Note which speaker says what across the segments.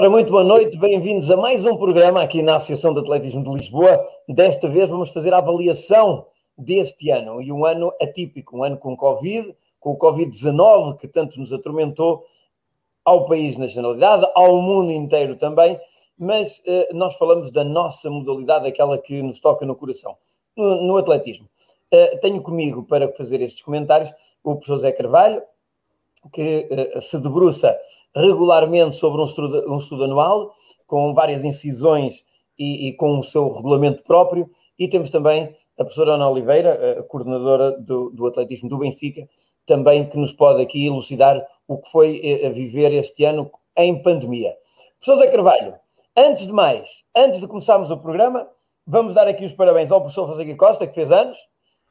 Speaker 1: Ora, muito boa noite, bem-vindos a mais um programa aqui na Associação de Atletismo de Lisboa. Desta vez vamos fazer a avaliação deste ano, e um ano atípico, um ano com Covid, com o Covid-19 que tanto nos atormentou ao país na generalidade, ao mundo inteiro também, mas eh, nós falamos da nossa modalidade, aquela que nos toca no coração, no, no atletismo. Eh, tenho comigo para fazer estes comentários o professor Zé Carvalho, que eh, se debruça regularmente sobre um estudo, um estudo anual, com várias incisões e, e, com o seu regulamento próprio. E temos também a professora Ana Oliveira, a coordenadora do, do atletismo do Benfica, também que nos pode aqui elucidar o que foi eh, a viver este ano em pandemia. Professor Zé Carvalho, antes de mais, antes de começarmos o programa, vamos dar aqui os parabéns ao professor Fonseca Costa, que fez anos,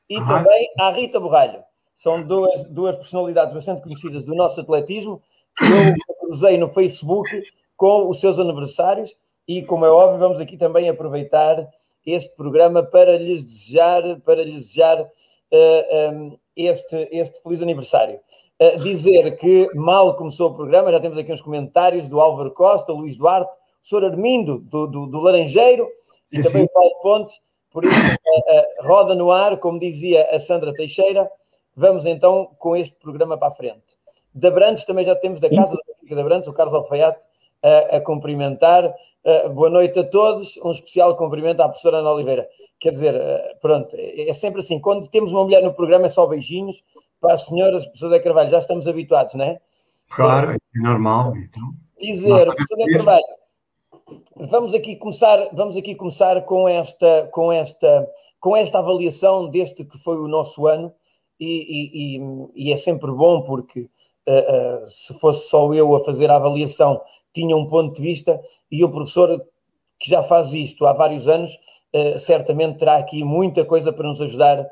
Speaker 1: e também à Rita Borralho. São duas, duas personalidades bastante conhecidas do nosso atletismo eu cruzei no Facebook com os seus aniversários e, como é óbvio, vamos aqui também aproveitar este programa para lhes desejar, para lhes desejar uh, eh, um, este, este feliz aniversário. Uh, dizer que mal começou o programa, já temos aqui uns comentários do Álvaro Costa, Luís Duarte, o Sr. Armindo, do, do, do Laranjeiro, sim, e também o Paulo Pontes, por isso, uh, roda no ar, como dizia a Sandra Teixeira, vamos então com este programa para a frente. Da Brantes também já temos da Casa da da Brantes, o Carlos Alfaiate, a, a cumprimentar. Uh, boa noite a todos, um especial cumprimento à professora Ana Oliveira. Quer dizer, uh, pronto, é, é, sempre assim, quando temos uma mulher no programa é só beijinhos, para as senhoras, professor Zé Carvalho, já estamos habituados, não é?
Speaker 2: Claro, é normal. Então,
Speaker 1: dizer, professor Zé Carvalho, vamos aqui começar, vamos aqui começar com esta, com esta, com esta avaliação deste que foi o nosso ano e, e, e é sempre bom porque uh, se fosse só eu a fazer a avaliação, tinha um ponto de vista e o professor, que já faz isto há vários anos, uh, certamente terá aqui muita coisa para nos ajudar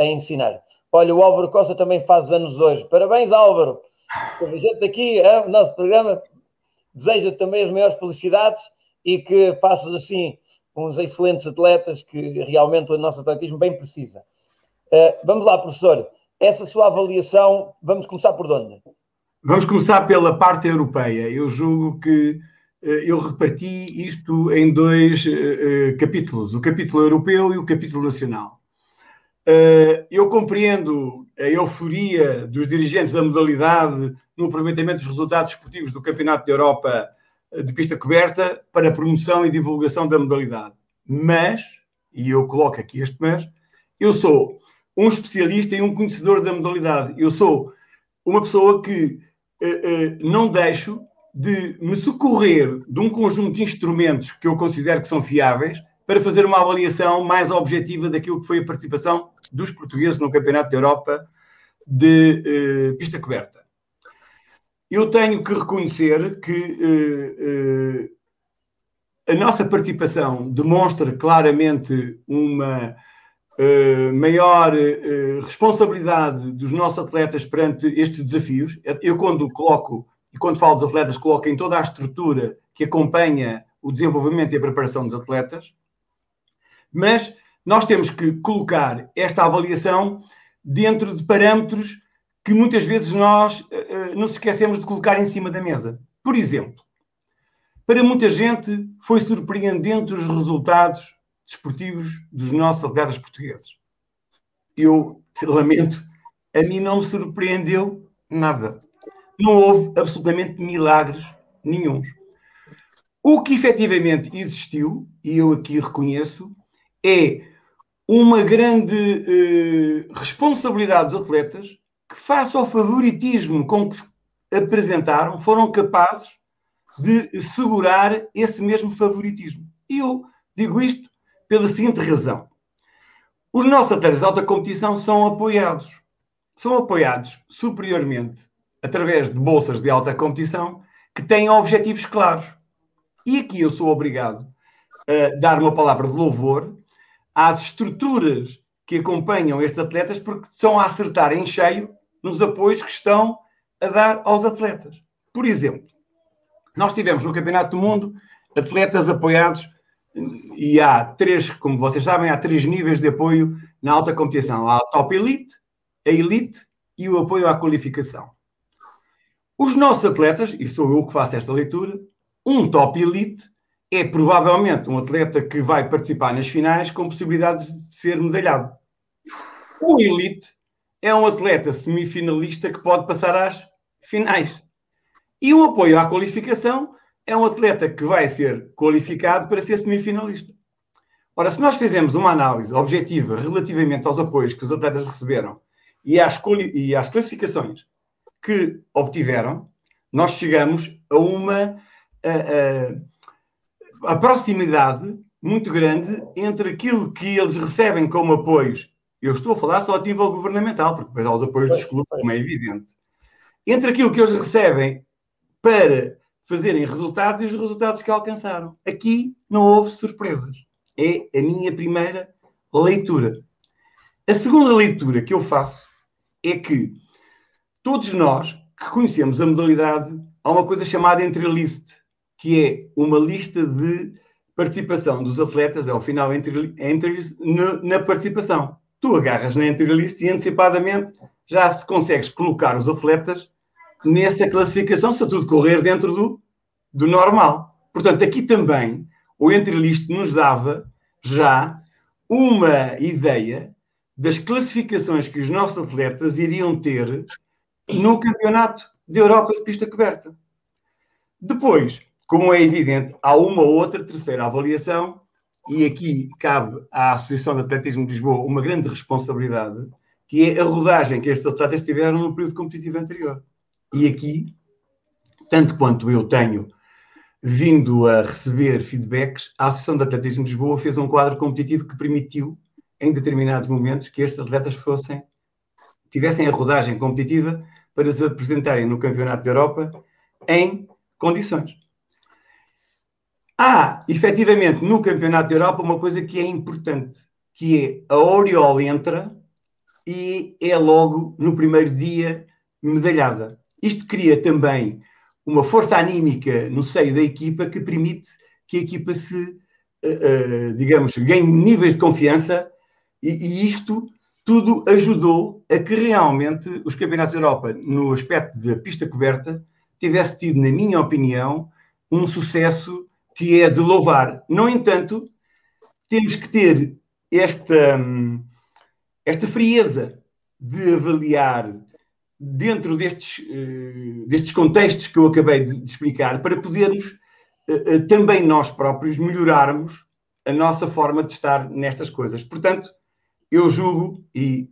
Speaker 1: a ensinar. Olha, o Álvaro Costa também faz anos hoje. Parabéns, Álvaro! A gente aqui, o nosso programa, deseja também as maiores felicidades e que faças assim uns excelentes atletas que realmente o nosso atletismo bem precisa. Uh, vamos lá, professor essa sua avaliação, vamos começar por onde?
Speaker 2: Vamos começar pela parte europeia. Eu julgo que eh, eu reparti isto em dois uh, capítulos, o capítulo europeu e o capítulo nacional. Eu compreendo a euforia dos dirigentes da modalidade no aproveitamento dos resultados esportivos do Campeonato da Europa de pista coberta para promoção e divulgação da modalidade. Mas, e eu coloco aqui este mas, eu sou um especialista e um conhecedor da modalidade. Eu sou uma pessoa que uh, uh, não deixo de me socorrer de um conjunto de instrumentos que eu considero que são fiáveis para fazer uma avaliação mais objetiva daquilo que foi a participação dos portugueses no Campeonato da Europa de uh, pista coberta. Eu tenho que reconhecer que a nossa participação demonstra claramente uma uh, maior uh, responsabilidade dos nossos atletas perante estes desafios. Eu, quando coloco, e quando falo dos atletas, coloco em toda a estrutura que acompanha o desenvolvimento e a preparação dos atletas, mas nós temos que colocar esta avaliação dentro de parâmetros que muitas vezes nós uh, nos esquecemos de colocar em cima da mesa. Por exemplo, para muita gente foi surpreendente os resultados desportivos dos nossos atletas portugueses. Eu lamento, a mim não me surpreendeu nada. Não houve absolutamente milagres nenhums. O que efetivamente existiu, e eu aqui reconheço, é uma grande eh, responsabilidade dos atletas que, face ao favoritismo com que se apresentaram, foram capazes de segurar esse mesmo favoritismo. E eu digo isto pela seguinte razão. Os nossos atletas de alta competição são apoiados. São apoiados superiormente através de bolsas de alta competição que têm objetivos claros. E aqui eu sou obrigado a dar uma palavra de louvor às estruturas que acompanham estes atletas porque estão a acertar em cheio nos apoios que estão a dar aos atletas. Por exemplo, nós tivemos no Campeonato do Mundo atletas apoiados e há três, como vocês sabem, há três níveis de apoio na alta competição. Há a top elite, a elite e o apoio à qualificação. Os nossos atletas, e sou eu que faço esta leitura, Um top elite é provavelmente um atleta que vai participar nas finais com possibilidades de ser medalhado. Um elite é um atleta semifinalista que pode passar às finais. E um apoio à qualificação é um atleta que vai ser qualificado para ser semifinalista. Ora, se nós fizermos uma análise objetiva relativamente aos apoios que os atletas receberam e às, e às classificações que obtiveram, nós chegamos a uma a, a, a proximidade muito grande entre aquilo que eles recebem como apoios. Eu estou a falar só a nível governamental, porque depois há os apoios dos clubes, como é evidente. Entre aquilo que eles recebem para fazerem resultados e os resultados que alcançaram. Aqui não houve surpresas. É a minha primeira leitura. A segunda leitura que eu faço é que todos nós que conhecemos a modalidade, há uma coisa chamada entry list, que é uma lista de participação dos atletas, é o final entre, entre na participação. Tu agarras na entry list e antecipadamente já se consegues colocar os atletas nessa classificação, se tudo correr dentro do, do normal. Portanto, aqui também o entry list nos dava já uma ideia das classificações que os nossos atletas iriam ter no campeonato de Europa de pista coberta. Depois, como é evidente, há uma outra terceira avaliação, e aqui cabe à Associação de Atletismo de Lisboa uma grande responsabilidade, que é a rodagem que estes atletas tiveram no período competitivo anterior. E aqui, tanto quanto eu tenho vindo a receber feedbacks, a Associação de Atletismo de Lisboa fez um quadro competitivo que permitiu, em determinados momentos, que estes atletas fossem, tivessem a rodagem competitiva para se apresentarem no Campeonato da Europa em condições. Há, efetivamente, no Campeonato da Europa uma coisa que é importante, que é a Oriol entra e é logo no primeiro dia medalhada. Isto cria também uma força anímica no seio da equipa que permite que a equipa se, uh, uh, digamos, ganhe níveis de confiança e, e, isto tudo ajudou a que realmente os campeonatos da Europa, no aspecto da pista coberta, tivesse tido, na minha opinião, um sucesso que é de louvar. No entanto, temos que ter esta, esta frieza de avaliar dentro destes, uh, destes contextos que eu acabei de, explicar para podermos uh, uh, também nós próprios melhorarmos a nossa forma de estar nestas coisas. Portanto, eu julgo e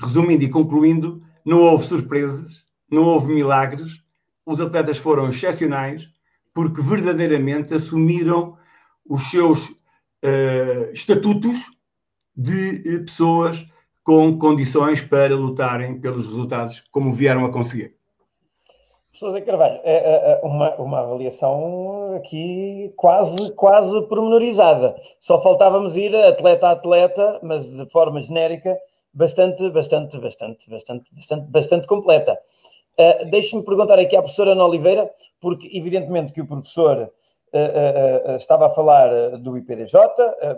Speaker 2: resumindo e concluindo, não houve surpresas, não houve milagres, os atletas foram excepcionais, porque verdadeiramente assumiram os seus uh, estatutos de pessoas com condições para lutarem pelos resultados como vieram a conseguir.
Speaker 1: Professor Zé Carvalho, é, é, é uma, uma avaliação aqui quase, quase pormenorizada. Só faltávamos ir atleta a atleta, mas de forma genérica, bastante, bastante, bastante, bastante, bastante, bastante completa. Uh, Deixe-me perguntar aqui à professora Ana Oliveira, porque evidentemente que o professor uh, uh, estava a falar do IPDJ,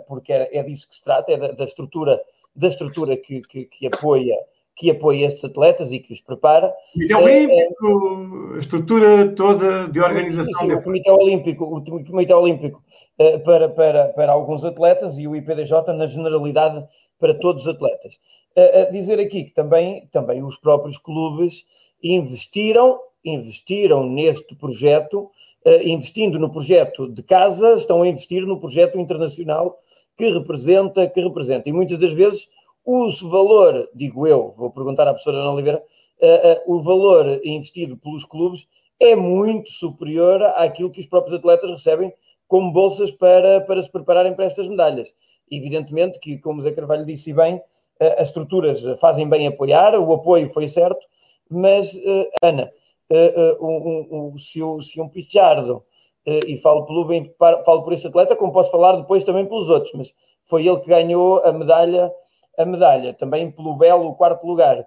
Speaker 1: porque é, é, disso que se trata, é da, da estrutura, da estrutura que, que, que, apoia que apoia estes atletas e que os prepara.
Speaker 2: Comitê Olímpico, a estrutura toda de organização. Sim,
Speaker 1: o Comitê Olímpico, o Comitê Olímpico para, para, para alguns atletas e o IPDJ na generalidade para todos os atletas. dizer aqui que também, também os próprios clubes investiram, investiram neste projeto, investindo no projeto de casa, estão a investir no projeto internacional que representa, que representa. E muitas das vezes o valor, digo eu, vou perguntar à professora Ana Oliveira, uh, uh, o valor investido pelos clubes é muito superior àquilo que os próprios atletas recebem como bolsas para, para se prepararem para estas medalhas. Evidentemente que, como o Zé Carvalho disse bem, as estruturas fazem bem apoiar, o apoio foi certo, mas, uh, Ana, uh, um, um, se, um, se um Pichardo, e falo, pelo bem, falo por esse atleta, como posso falar depois também pelos outros, mas foi ele que ganhou a medalha, a medalha também pelo belo quarto lugar.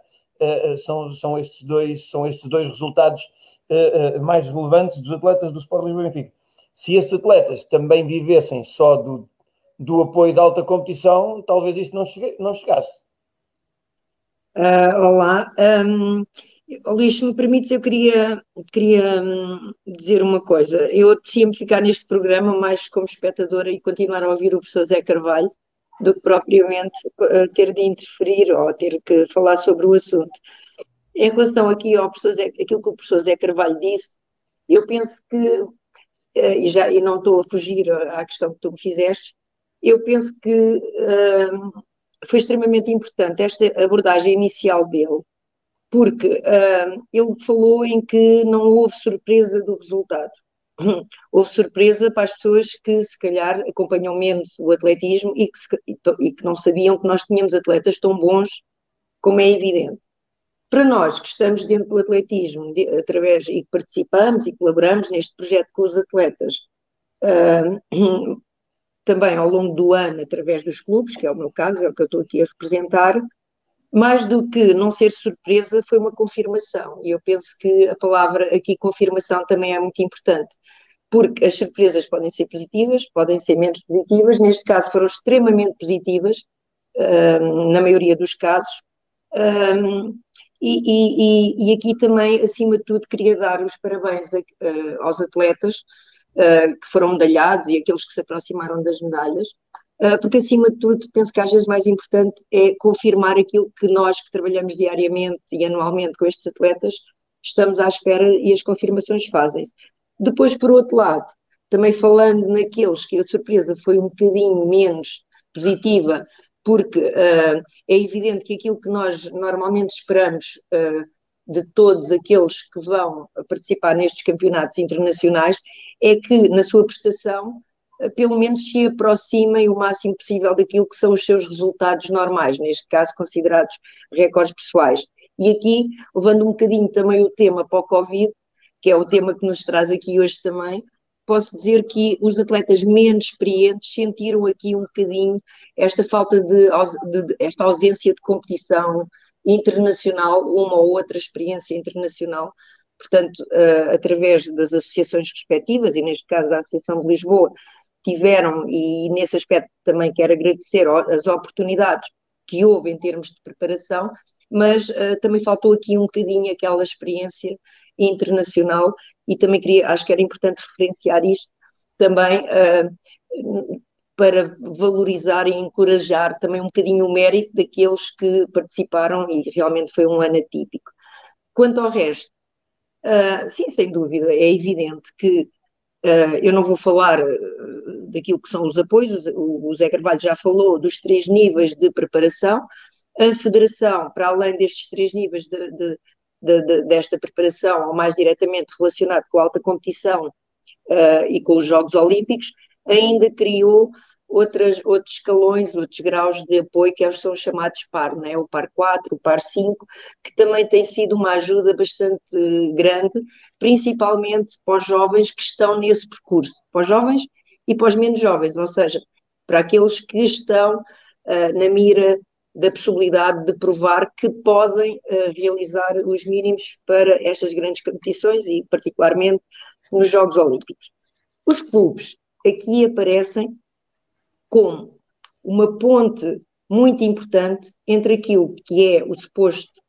Speaker 1: são, são, estes dois, são estes dois resultados mais relevantes dos atletas do Sport Lisboa Benfica. Se esses atletas também vivessem só do, do apoio da alta competição, talvez isto não, chegue, não chegasse.
Speaker 3: Uh, olá. Um,
Speaker 4: Luís, se me permites, eu queria, queria hum, dizer uma coisa. Eu apetecia-me ficar neste programa mais como espectadora e continuar a ouvir o professor Zé Carvalho do que propriamente uh, ter de interferir ou ter que falar sobre o assunto. Em relação aqui ao professor Zé, aquilo que o professor Zé Carvalho disse, eu penso que, uh, e, já, e não estou a fugir à questão que tu me fizeste, eu penso que uh, foi extremamente importante esta abordagem inicial dele, porque uh, ele falou em que não houve surpresa do resultado. Houve surpresa para as pessoas que, se calhar, acompanham menos o atletismo e que, se, e que não sabiam que nós tínhamos atletas tão bons como é evidente. Para nós que estamos dentro do atletismo, de, através e que participamos e colaboramos neste projeto com os atletas, uh, também ao longo do ano, através dos clubes, que é o meu caso, é o que eu estou aqui a representar, mais do que não ser surpresa, foi uma confirmação. E eu penso que a palavra aqui confirmação também é muito importante, porque as surpresas podem ser positivas, podem ser menos positivas, neste caso foram extremamente positivas, na maioria dos casos. e, e, e, aqui também, acima de tudo, queria dar os parabéns a, aos atletas uh, que foram medalhados e aqueles que se aproximaram das medalhas, porque acima de tudo penso que às vezes mais importante é confirmar aquilo que nós que trabalhamos diariamente e anualmente com estes atletas estamos à espera e as confirmações fazem-se. Depois, por outro lado, também falando naqueles que a surpresa foi um bocadinho menos positiva, porque uh, é evidente que aquilo que nós normalmente esperamos uh, de todos aqueles que vão participar nestes campeonatos internacionais é que, na sua prestação, pelo menos se aproximem o máximo possível daquilo que são os seus resultados normais, neste caso considerados recordes pessoais. E aqui, levando um bocadinho também o tema para o Covid, que é o tema que nos traz aqui hoje também, posso dizer que os atletas menos experientes sentiram aqui um bocadinho esta falta de, de, de esta ausência de competição, internacional, uma ou outra experiência internacional, portanto, uh, através das associações respectivas, e neste caso da Associação de Lisboa, tiveram, e nesse aspecto também quero agradecer as oportunidades que houve em termos de preparação, mas uh, também faltou aqui um bocadinho aquela experiência internacional e também queria, acho que era importante referenciar isto também uh, para valorizar e encorajar também um bocadinho o mérito daqueles que participaram e realmente foi um ano atípico. Quanto ao resto, uh, sim, sem dúvida, é evidente que eu não vou falar daquilo que são os apoios, o, o Zé Carvalho já falou dos três níveis de preparação, a Federação, para além destes três níveis de, de, de, desta preparação, ou mais diretamente relacionado com a alta competição uh, e com os Jogos Olímpicos, ainda criou outras, outros escalões, outros graus de apoio que são chamados PAR, né? o PAR 4, o PAR 5, que também tem sido uma ajuda bastante grande, principalmente para os jovens que estão nesse percurso, para os jovens e para os menos jovens, ou seja, para aqueles que estão uh, na mira da possibilidade de provar que podem uh, realizar os mínimos para estas grandes competições e particularmente nos Jogos Olímpicos. Os clubes aqui aparecem como uma ponte muito importante entre aquilo que é o suposto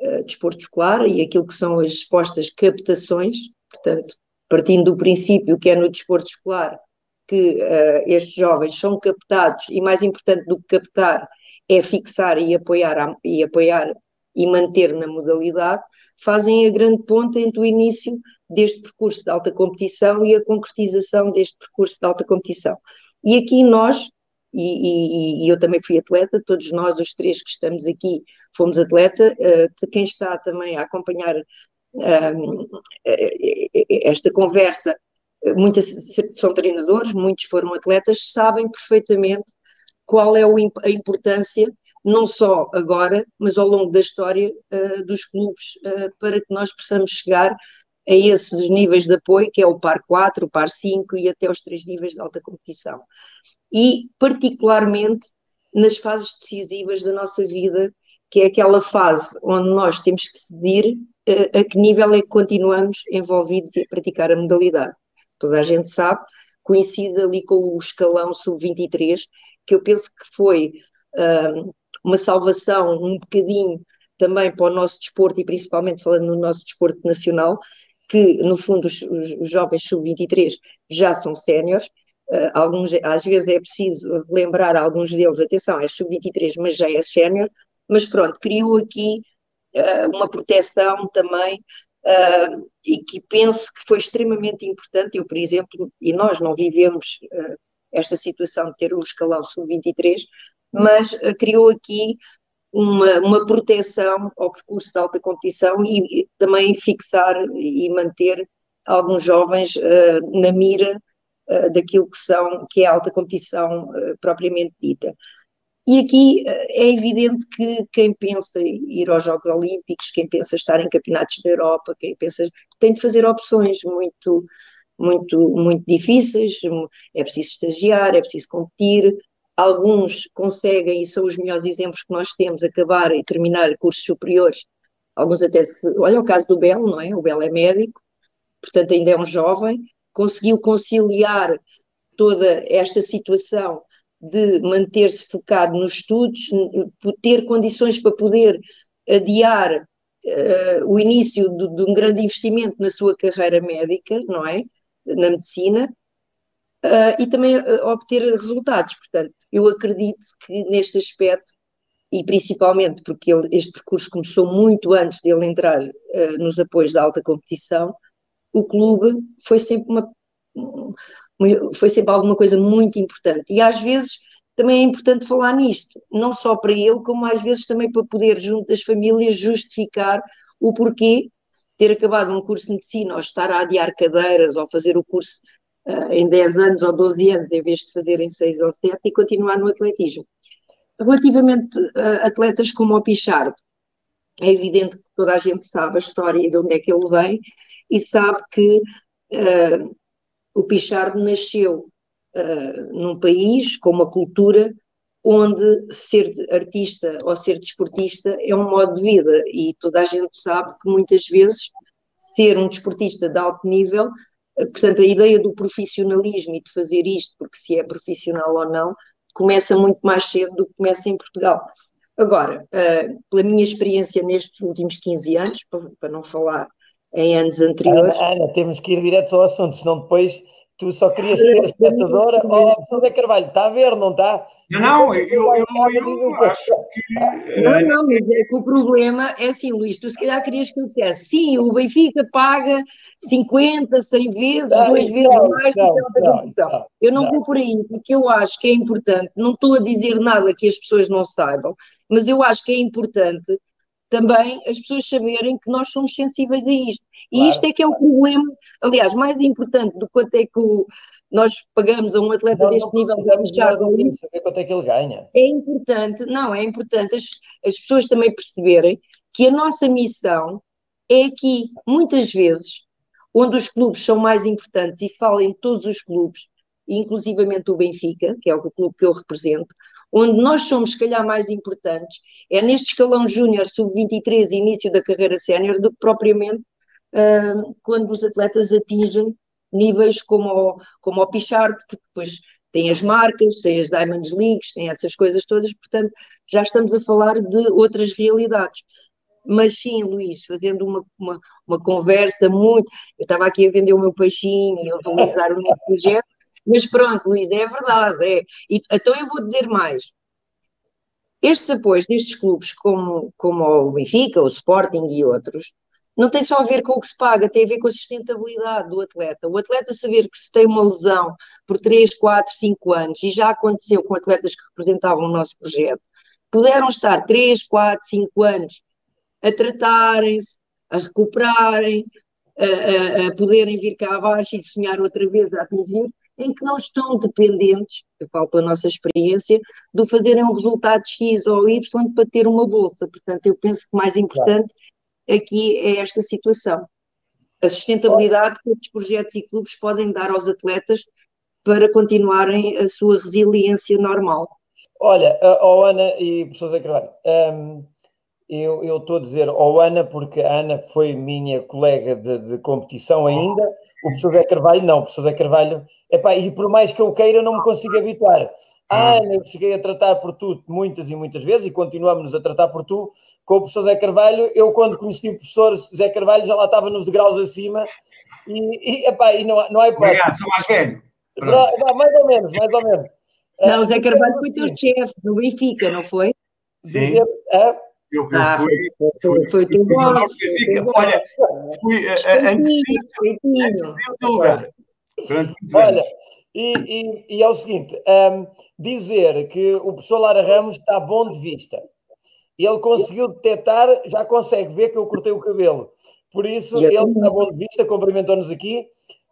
Speaker 4: uh, desporto escolar e aquilo que são as supostas captações, portanto, partindo do princípio que é no desporto escolar que uh, estes jovens são captados e mais importante do que captar é fixar e apoiar, e apoiar e manter na modalidade, fazem a grande ponta entre o início deste percurso de alta competição e a concretização deste percurso de alta competição. E aqui nós, e, e, e eu também fui atleta, todos nós, os três que estamos aqui, fomos atleta, uh, quem está também a acompanhar um, esta conversa, muitos são treinadores, muitos foram atletas, sabem perfeitamente qual é a importância não só agora, mas ao longo da história uh, dos clubes, uh, para que nós possamos chegar a esses níveis de apoio, que é o par 4, o par 5 e até os três níveis de alta competição. E, particularmente, nas fases decisivas da nossa vida, que é aquela fase onde nós temos que decidir uh, a que nível é que continuamos envolvidos a praticar a modalidade. Toda a gente sabe, coincide ali com o escalão sub-23, que eu penso que foi uh, uma salvação um bocadinho também para o nosso desporto e principalmente falando no nosso desporto nacional, que no fundo os, os, jovens sub-23 já são séniores, uh, alguns, às vezes é preciso lembrar alguns deles, atenção, é sub-23, mas já é sénior, mas pronto, criou aqui uh, uma proteção também uh, e que penso que foi extremamente importante. Eu, por exemplo, e nós não vivemos esta situação de ter o escalão sub-23, mas criou aqui uma, uma proteção ao percurso de alta competição e, e também fixar e manter alguns jovens uh, na mira uh, daquilo que são que é a alta competição uh, propriamente dita. E aqui é evidente que quem pensa ir aos Jogos Olímpicos, quem pensa estar em campeonatos da Europa, quem pensa tem de fazer opções muito muito muito difíceis, é preciso estagiar, é preciso competir, Alguns conseguem, e são os melhores exemplos que nós temos, acabar e terminar cursos superiores. Alguns até se. Olha o caso do Belo, não é? O Belo é médico, portanto ainda é um jovem, conseguiu conciliar toda esta situação de manter-se focado nos estudos, ter condições para poder adiar uh, o início de, de, um grande investimento na sua carreira médica, não é? Na medicina, uh, e também uh, obter resultados. Portanto, eu acredito que neste aspecto, e principalmente porque ele, este percurso começou muito antes dele entrar uh, nos apoios da alta competição, o clube foi sempre uma, foi sempre alguma coisa muito importante. E às vezes também é importante falar nisto, não só para ele, como às vezes também para poder, junto das famílias, justificar o porquê ter acabado um curso de medicina ou estar a adiar cadeiras ou fazer o curso uh, em 10 anos ou 12 anos, em vez de fazer em 6 ou 7, e continuar no atletismo. Relativamente a atletas como o Pichard, é evidente que toda a gente sabe a história e de onde é que ele vem, e sabe que uh, o Pichard nasceu uh, num país com uma cultura onde ser artista ou ser desportista é um modo de vida e toda a gente sabe que muitas vezes ser um desportista de alto nível Portanto, a ideia do profissionalismo e de fazer isto, porque se é profissional ou não, começa muito mais cedo do que começa em Portugal. Agora, uh, pela minha experiência nestes últimos 15 anos, para, para não falar em anos anteriores.
Speaker 1: Ana, Ana, temos que ir direto ao assunto, senão depois tu só querias ser espectadora. Ó, oh, José Carvalho, está a ver, não está?
Speaker 2: Não, não, eu, eu, eu, eu acho que.
Speaker 4: Não, não, mas é que o problema é assim, Luís, tu se calhar querias que eu dissesse, sim, o Benfica paga 50, 100 vezes, não, duas vezes não, mais do que a competição. Eu não, vou por aí, porque eu acho que é importante, não estou a dizer nada que as pessoas não saibam, mas eu acho que é importante também as pessoas saberem que nós somos sensíveis a isto. E claro. isto é que é o problema, aliás, mais importante do quanto é que o, nós pagamos a um atleta não, deste não, nível de
Speaker 1: amizade. Saber quanto é que ele ganha.
Speaker 4: É importante, não, é importante as, as pessoas também perceberem que a nossa missão é aqui, muitas vezes, onde os clubes são mais importantes, e falo em todos os clubes, inclusivamente o Benfica, que é o clube que eu represento, onde nós somos, se calhar, mais importantes, é neste escalão júnior, sub-23, início da carreira sénior, do que propriamente quando os atletas atingem níveis como o, como o Pichard, que depois tem as marcas, tem as Diamonds Leagues, tem essas coisas todas, portanto, já estamos a falar de outras realidades. Mas sim, Luís, fazendo uma, uma, uma conversa muito. Eu estava aqui a vender o meu peixinho, a valorizar o meu projeto, mas pronto, Luís, é verdade. É. E, então eu vou dizer mais. Estes apoios destes clubes, como, como o Benfica, o Sporting e outros, não tem só a ver com o que se paga, tem a ver com a sustentabilidade do atleta. O atleta saber que se tem uma lesão por 3, 4, 5 anos, e já aconteceu com atletas que representavam o nosso projeto, puderam estar 3, 4, 5 anos a tratarem-se, a recuperarem, a, a, a, poderem vir cá abaixo e sonhar outra vez a atingir, em que não estão dependentes, eu falo pela nossa experiência, do fazerem um resultado X ou Y para ter uma bolsa. Portanto, eu penso que o mais importante. Aqui é esta situação. A sustentabilidade que estes projetos e clubes podem dar aos atletas para continuarem a sua resiliência normal.
Speaker 1: Olha, oh Ana e professor Zé Carvalho, um, eu estou a dizer ao Ana, porque a Ana foi minha colega de, de competição ainda, o professor Zé Carvalho não, o professor Zé Carvalho, epá, e por mais que eu queira, não me consigo habituar. Ah, eu cheguei a tratar por tu muitas e muitas vezes e continuamos a tratar por tu com o professor Zé Carvalho. Eu, quando conheci o professor Zé Carvalho, já lá estava nos degraus acima e, e, epá, e não, não há hipótese.
Speaker 2: Obrigado, sou mais velho.
Speaker 1: Não, mais ou menos, mais ou menos.
Speaker 3: Não, o Zé Carvalho foi teu chefe no Benfica, não foi?
Speaker 2: Sim. Dizer,
Speaker 1: é?
Speaker 2: Eu, eu ah, fui,
Speaker 3: foi, foi, teu boss.
Speaker 2: Olha, fui antes de teu lugar.
Speaker 1: Olha, e, e, e, é o seguinte: um, dizer que o professor Lara Ramos está bom de vista. Ele conseguiu detectar, já consegue ver que eu cortei o cabelo. Por isso, ele está bom de vista, cumprimentou-nos aqui,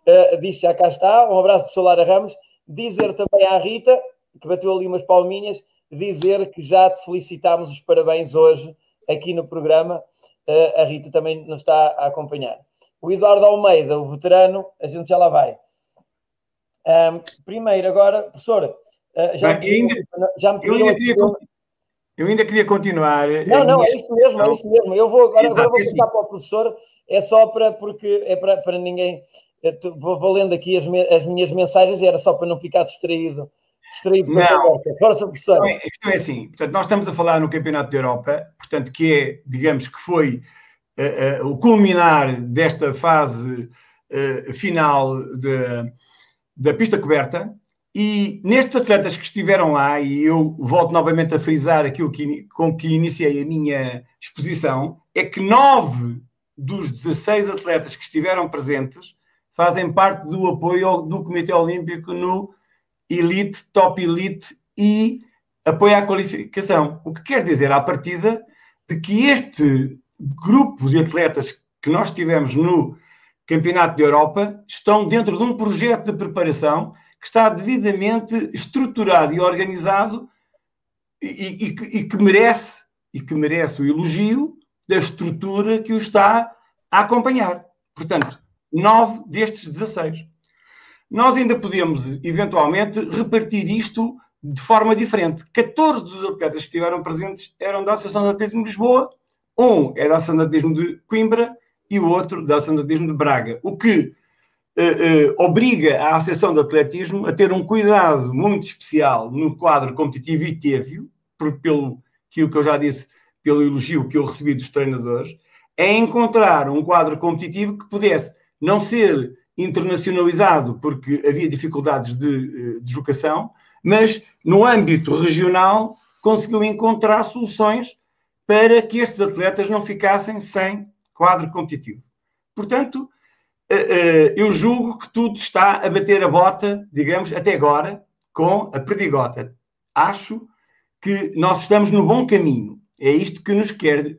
Speaker 1: uh, disse já cá está. Um abraço, professor Lara Ramos. Dizer também à Rita, que bateu ali umas palminhas, dizer que já te felicitámos os parabéns hoje aqui no programa. Uh, a Rita também nos está a acompanhar. O Eduardo Almeida, o veterano, a gente já lá vai. Um, primeiro, agora, professor, uh, já,
Speaker 2: Bem, me ainda, já me. Eu ainda, queria, eu ainda queria continuar.
Speaker 1: Não, não, é isso mesmo, é isso mesmo. Eu vou agora, agora vou passar para o professor, é só para, porque é para, para ninguém. Vou, vou lendo aqui as, as minhas mensagens e era só para não ficar distraído distraído
Speaker 2: com não. Força, professor. A questão é assim, portanto, nós estamos a falar no Campeonato da Europa, portanto, que é, digamos que foi uh, uh, o culminar desta fase uh, final de, da pista coberta, e nestes atletas que estiveram lá, e eu volto novamente a frisar aquilo que, com que iniciei a minha exposição, é que nove dos 16 atletas que estiveram presentes fazem parte do apoio do Comitê Olímpico no Elite, Top Elite e apoio à qualificação. O que quer dizer, à partida, de que este grupo de atletas que nós tivemos no Campeonato da Europa estão dentro de um projeto de preparação que está devidamente estruturado e organizado e, e, e, que merece e que merece o elogio da estrutura que o está a acompanhar. Portanto, nove destes 16. Nós ainda podemos, eventualmente, repartir isto de forma diferente. 14 dos atletas que estiveram presentes eram da Associação de Atletismo de Lisboa, um é da Associação de Atletismo de Coimbra e o outro da Associação de Atletismo de Braga. O que uh, uh, obriga a Associação de Atletismo a ter um cuidado muito especial no quadro competitivo e teve, pelo que eu já disse, pelo elogio que eu recebi dos treinadores, é encontrar um quadro competitivo que pudesse não ser internacionalizado porque havia dificuldades de uh, deslocação, mas no âmbito regional conseguiu encontrar soluções para que estes atletas não ficassem sem quadro competitivo. Portanto, uh, uh, eu julgo que tudo está a bater a bota, digamos, até agora, com a perdigota. Acho que nós estamos no bom caminho. É isto que nos quer,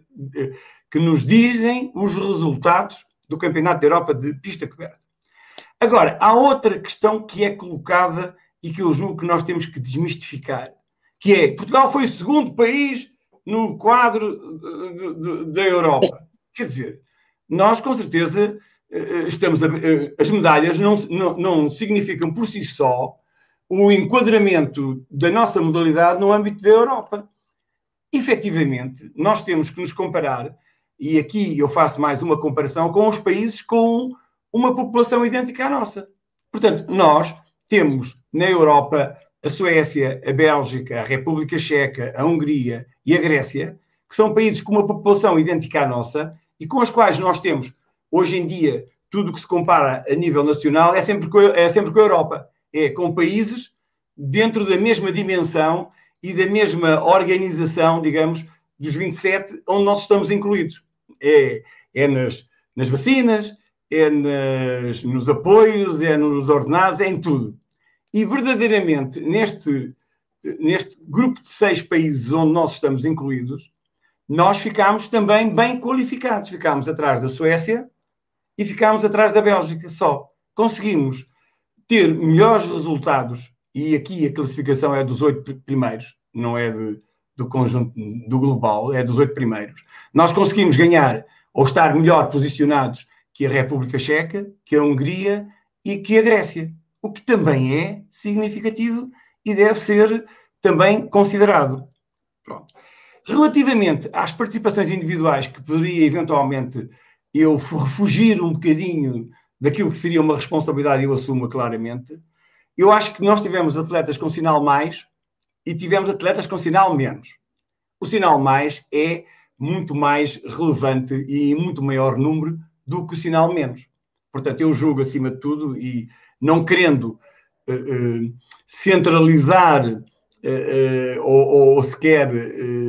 Speaker 2: que nos dizem os resultados do Campeonato da Europa de pista coberta. Agora, há outra questão que é colocada e que eu julgo que nós temos que desmistificar, que é Portugal foi o segundo país no quadro da Europa. Quer dizer, nós com certeza eh, estamos a, eh, as medalhas não, não, não significam por si só o enquadramento da nossa modalidade no âmbito da Europa. Efetivamente, nós temos que nos comparar, e aqui eu faço mais uma comparação com os países com uma população idêntica à nossa. Portanto, nós temos na Europa a Suécia, a Bélgica, a República Checa, a Hungria e a Grécia, que são países com uma população idêntica à nossa e com os quais nós temos, hoje em dia, tudo que se compara a nível nacional é sempre com, é sempre com a Europa. É com países dentro da mesma dimensão e da mesma organização, digamos, dos 27, onde nós estamos incluídos. É, é nas, nas vacinas, é nas, nos apoios, é nos ordenados, é em tudo. E verdadeiramente, neste, neste grupo de seis países onde nós estamos incluídos, nós ficámos também bem qualificados. Ficámos atrás da Suécia e ficámos atrás da Bélgica só. Conseguimos ter melhores resultados, e aqui a classificação é dos oito primeiros, não é de, do conjunto do global, é dos oito primeiros. Nós conseguimos ganhar ou estar melhor posicionados que a República Checa, que a Hungria e que a Grécia, o que também é significativo e deve ser também considerado. Relativamente às participações individuais que poderia eventualmente eu fugir um bocadinho daquilo que seria uma responsabilidade, eu assumo claramente, eu acho que nós tivemos atletas com sinal mais e tivemos atletas com sinal menos. O sinal mais é muito mais relevante e em muito maior número do que o sinal menos. Portanto, eu julgo acima de tudo e não querendo uh, uh, centralizar uh, ou, ou, sequer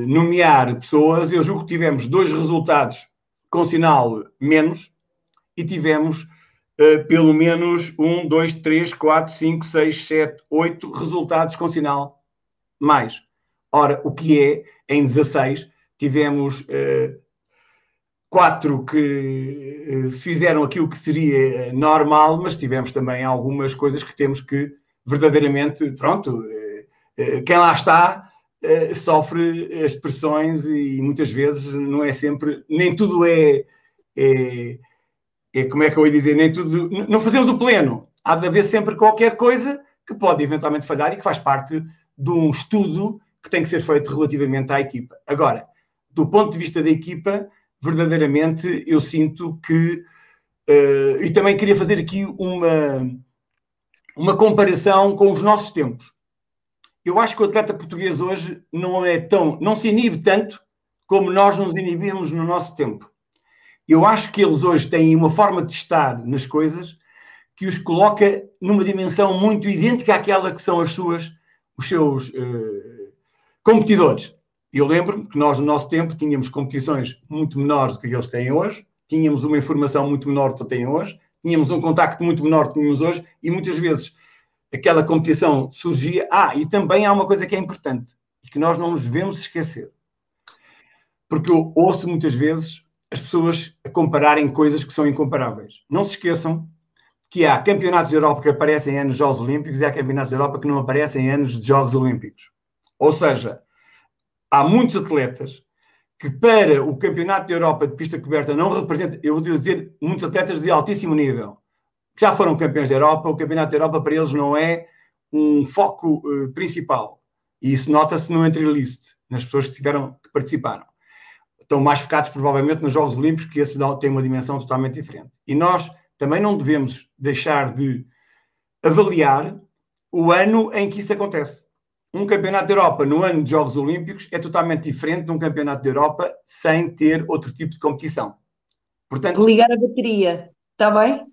Speaker 2: nomear pessoas, eu julgo que tivemos dois resultados com sinal menos e tivemos pelo menos um, dois, três, quatro, cinco, seis, sete, oito resultados com sinal mais. Ora, o que é, em 16, tivemos uh, quatro que uh, fizeram aquilo que seria normal, mas tivemos também algumas coisas que temos que verdadeiramente, pronto, uh, quem lá está sofre as pressões e muitas vezes não é sempre, nem tudo é, é, é como é que eu ia dizer, nem tudo, não fazemos o pleno. Há de haver sempre qualquer coisa que pode eventualmente falhar e que faz parte de um estudo que tem que ser feito relativamente à equipa. Agora, do ponto de vista da equipa, verdadeiramente eu sinto que. Uh, e também queria fazer aqui uma, uma comparação com os nossos tempos. Eu acho que o atleta português hoje não é tão. não se inibe tanto como nós nos inibimos no nosso tempo. Eu acho que eles hoje têm uma forma de estar nas coisas que os coloca numa dimensão muito idêntica àquela que são as suas, os seus uh, competidores. Eu lembro-me que nós, no nosso tempo, tínhamos competições muito menores do que eles têm hoje, tínhamos uma informação muito menor do que têm hoje, tínhamos um contacto muito menor do que tínhamos hoje, e muitas vezes aquela competição surgia. Ah, e também há uma coisa que é importante e que nós não nos devemos esquecer. Porque eu ouço muitas vezes as pessoas compararem coisas que são incomparáveis. Não se esqueçam que há campeonatos de Europa que aparecem em anos de Jogos Olímpicos e há campeonatos de Europa que não aparecem em anos de Jogos Olímpicos. Ou seja, há muitos atletas que para o Campeonato da Europa de pista coberta não representa, eu vou dizer, muitos atletas de altíssimo nível, que já foram campeões da Europa, o Campeonato da Europa para eles não é um foco uh, principal. E isso nota-se no entry list, nas pessoas que tiveram, que participaram. Estão mais focados provavelmente nos Jogos Olímpicos, que esse tem uma dimensão totalmente diferente. E nós também não devemos deixar de avaliar o ano em que isso acontece um campeonato da Europa no ano de Jogos Olímpicos é totalmente diferente de um campeonato da Europa sem ter outro tipo de competição.
Speaker 3: Portanto, Ligar a bateria, está bem?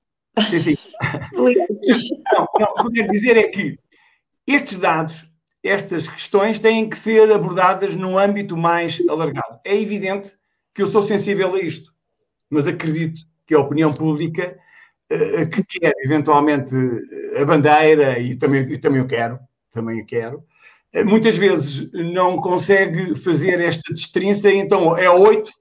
Speaker 2: Sim, sim. não, não, o que eu quero dizer é que estes dados, estas questões têm que ser abordadas num âmbito mais alargado. É evidente que eu sou sensível a isto, mas acredito que a opinião pública uh, que quer eventualmente a bandeira, e também, e também eu quero, também eu quero, eh, muitas vezes não consegue fazer esta destrinça, então é 8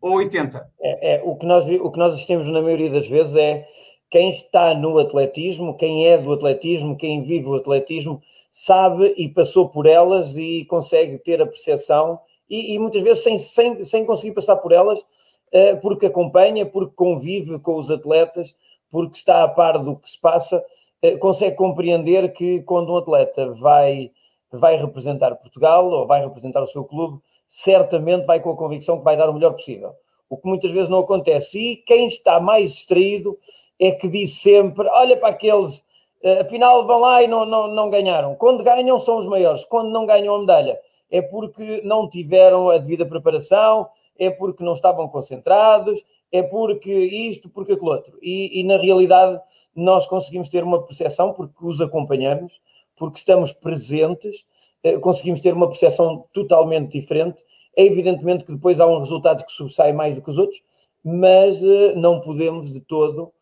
Speaker 2: ou 80.
Speaker 1: É, é, o, que nós, o que nós assistimos na maioria das vezes é quem está no atletismo, quem é do atletismo, quem vive o atletismo, sabe e passou por elas e consegue ter a percepção, e, e muitas vezes sem, sem, sem conseguir passar por elas, uh, porque acompanha, porque convive com os atletas, porque está a par do que se passa, uh, consegue compreender que quando um atleta vai vai representar Portugal ou vai representar o seu clube, certamente vai com a convicção que vai dar o melhor possível. O que muitas vezes não acontece. E quem está mais distraído é que diz sempre: olha para aqueles, eh, afinal vão lá e não, não, não ganharam. Quando ganham, são os maiores. Quando não ganham a medalha, é porque não tiveram a devida preparação, é porque não estavam concentrados, é porque isto, porque aquilo outro. E, e na realidade, nós conseguimos ter uma percepção, porque os acompanhamos porque estamos presentes, eh, conseguimos ter uma percepção totalmente diferente. É evidentemente que depois há uns resultados que sobressaem mais do que os outros, mas eh, não podemos de todo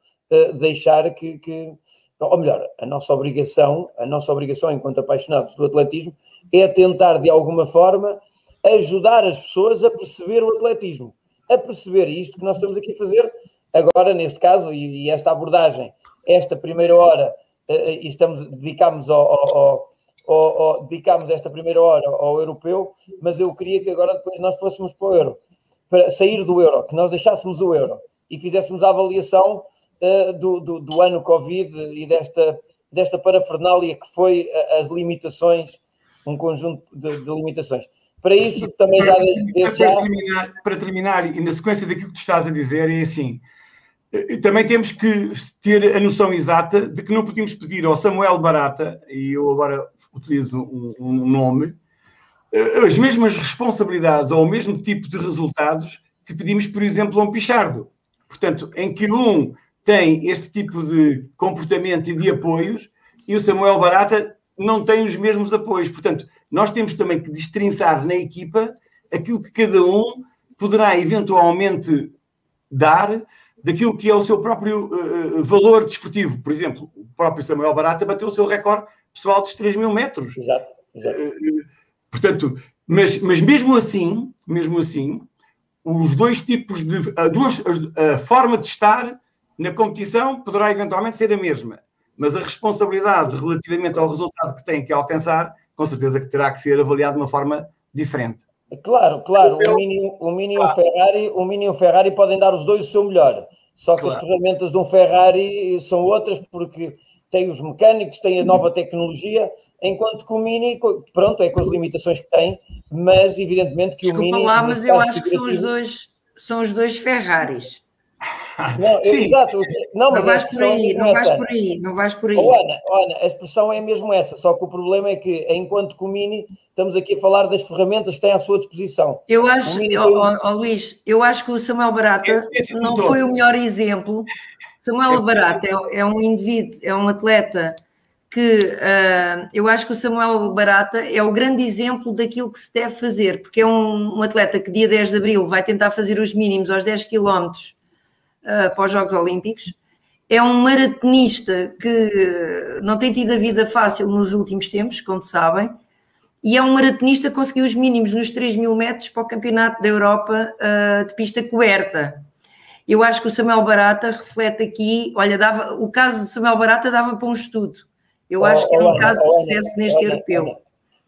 Speaker 1: deixar que, que, ou melhor, a nossa obrigação, a nossa obrigação enquanto apaixonados do atletismo é tentar de alguma forma ajudar as pessoas a perceber o atletismo, a perceber isto que nós estamos aqui a fazer agora neste caso e, e esta abordagem, esta primeira hora eh, eh, e estamos, dedicámos, ao, ao, ao, ao, dedicámos esta primeira hora ao europeu, mas eu queria que agora depois nós fôssemos para o euro, para sair do euro, que nós deixássemos o euro e fizéssemos a avaliação do, do, do, ano Covid e desta, desta parafernália que foi as limitações, um conjunto de, de limitações. Para isso, também já,
Speaker 2: desde já... Para terminar, para terminar, e na sequência daquilo que tu estás a dizer, é assim, também temos que ter a noção exata de que não podíamos pedir ao Samuel Barata, e eu agora utilizo um, um nome, as mesmas responsabilidades ou o mesmo tipo de resultados que pedimos, por exemplo, a um Pichardo. Portanto, em que um tem este tipo de comportamento e de apoios e o Samuel Barata não tem os mesmos apoios. Portanto, nós temos também que destrinçar na equipa aquilo que cada um poderá eventualmente dar daquilo que é o seu próprio uh, valor desportivo. Por exemplo, o próprio Samuel Barata bateu o seu recorde pessoal dos 3 mil metros.
Speaker 1: Exato, exato. Uh,
Speaker 2: portanto, mas, mas mesmo assim, mesmo assim, os dois tipos de. A, duas, a, a forma de estar na competição poderá eventualmente ser a mesma, mas a responsabilidade relativamente ao resultado que tem que alcançar, com certeza que terá que ser avaliado de uma forma diferente.
Speaker 1: Claro, claro. O Mini, o Mini claro. e o Ferrari, o Mini e o Ferrari podem dar os dois o seu melhor. Só que claro. as ferramentas de um Ferrari são outras porque tem os mecânicos, tem a nova tecnologia, enquanto que o Mini, pronto, é com as limitações que tem, mas evidentemente que
Speaker 4: Desculpa
Speaker 1: o Mini.
Speaker 4: lá, mas eu acho que são os dois, são os dois Ferraris.
Speaker 1: Não, Sim. Exato.
Speaker 4: Não, não vais por aí, é não vais por aí, não vais por aí.
Speaker 1: Oh, Ana, Ana, a expressão é mesmo essa, só que o problema é que, enquanto que o Mini, estamos aqui a falar das ferramentas que tem à sua disposição.
Speaker 4: Eu acho, oh, oh, Luís, eu acho que o Samuel Barata não foi o melhor exemplo. Samuel Barata é, é um indivíduo, é um atleta que uh, eu acho que o Samuel Barata é o grande exemplo daquilo que se deve fazer, porque é um, um atleta que dia 10 de abril vai tentar fazer os mínimos aos 10 quilómetros uh, para os Jogos Olímpicos. É um maratonista que não tem tido a vida fácil nos últimos tempos, como sabem, e é um maratonista que conseguiu os mínimos nos 3 mil metros para o Campeonato da Europa uh, de pista coberta. Eu acho que o Samuel Barata reflete aqui, olha, dava, o caso de Samuel Barata dava para um estudo. Eu acho que é um caso de sucesso neste europeu.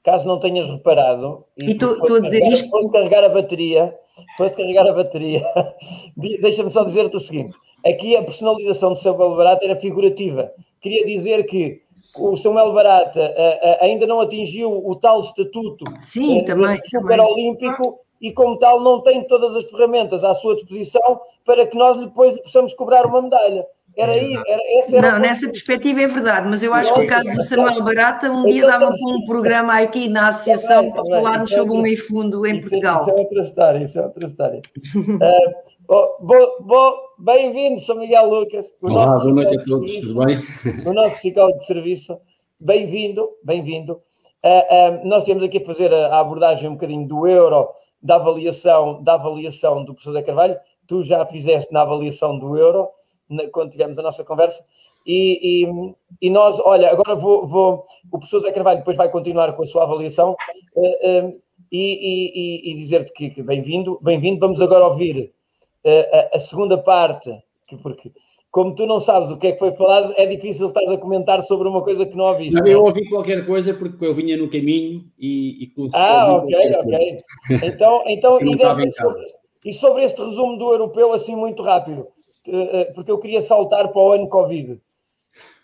Speaker 1: Caso não tenhas reparado,
Speaker 4: e estou a dizer isto.
Speaker 1: Depois de carregar a bateria, depois de carregar a bateria, deixa-me só dizer-te o seguinte: aqui a personalização do Samuel Barata era figurativa. Queria dizer que o Samuel Barata ainda não atingiu o tal estatuto
Speaker 4: Sim, uh, também,
Speaker 1: super olímpico e, como tal, não tem todas as ferramentas à sua disposição para que nós depois lhe possamos cobrar uma medalha. Era aí, era, essa era
Speaker 4: Não, nessa perspectiva é verdade, mas eu acho que o caso do Samuel Barata um dia dava para um programa aqui na associação para falarmos sobre o meio fundo em Portugal.
Speaker 1: Isso é outra história, isso é outra história. uh, Bem-vindo, São Miguel Lucas.
Speaker 5: Olá, boa noite a todos, tudo bem?
Speaker 1: O nosso psicólogo de serviço. Bem-vindo, bem-vindo. Uh, uh, nós temos aqui a fazer a, a, abordagem um bocadinho do euro, da avaliação, da avaliação do professor Zé Carvalho. Tu já fizeste na avaliação do euro quando tivemos a nossa conversa. E, e, e nós, olha, agora vou, vou, o professor Zé Carvalho depois vai continuar com a sua avaliação uh, uh, e, e, dizer-te que, que bem-vindo, bem-vindo. Vamos agora ouvir uh, a, a, segunda parte, que, porque como tu não sabes o que é que foi falado, é difícil estás a comentar sobre uma coisa que não ouviste. Não,
Speaker 5: eu ouvi qualquer coisa porque eu vinha no caminho e, e
Speaker 1: consegui. Ah, ok, ok. Então, então e, sobre, e sobre este resumo do europeu, assim muito rápido porque eu queria saltar para o ano Covid.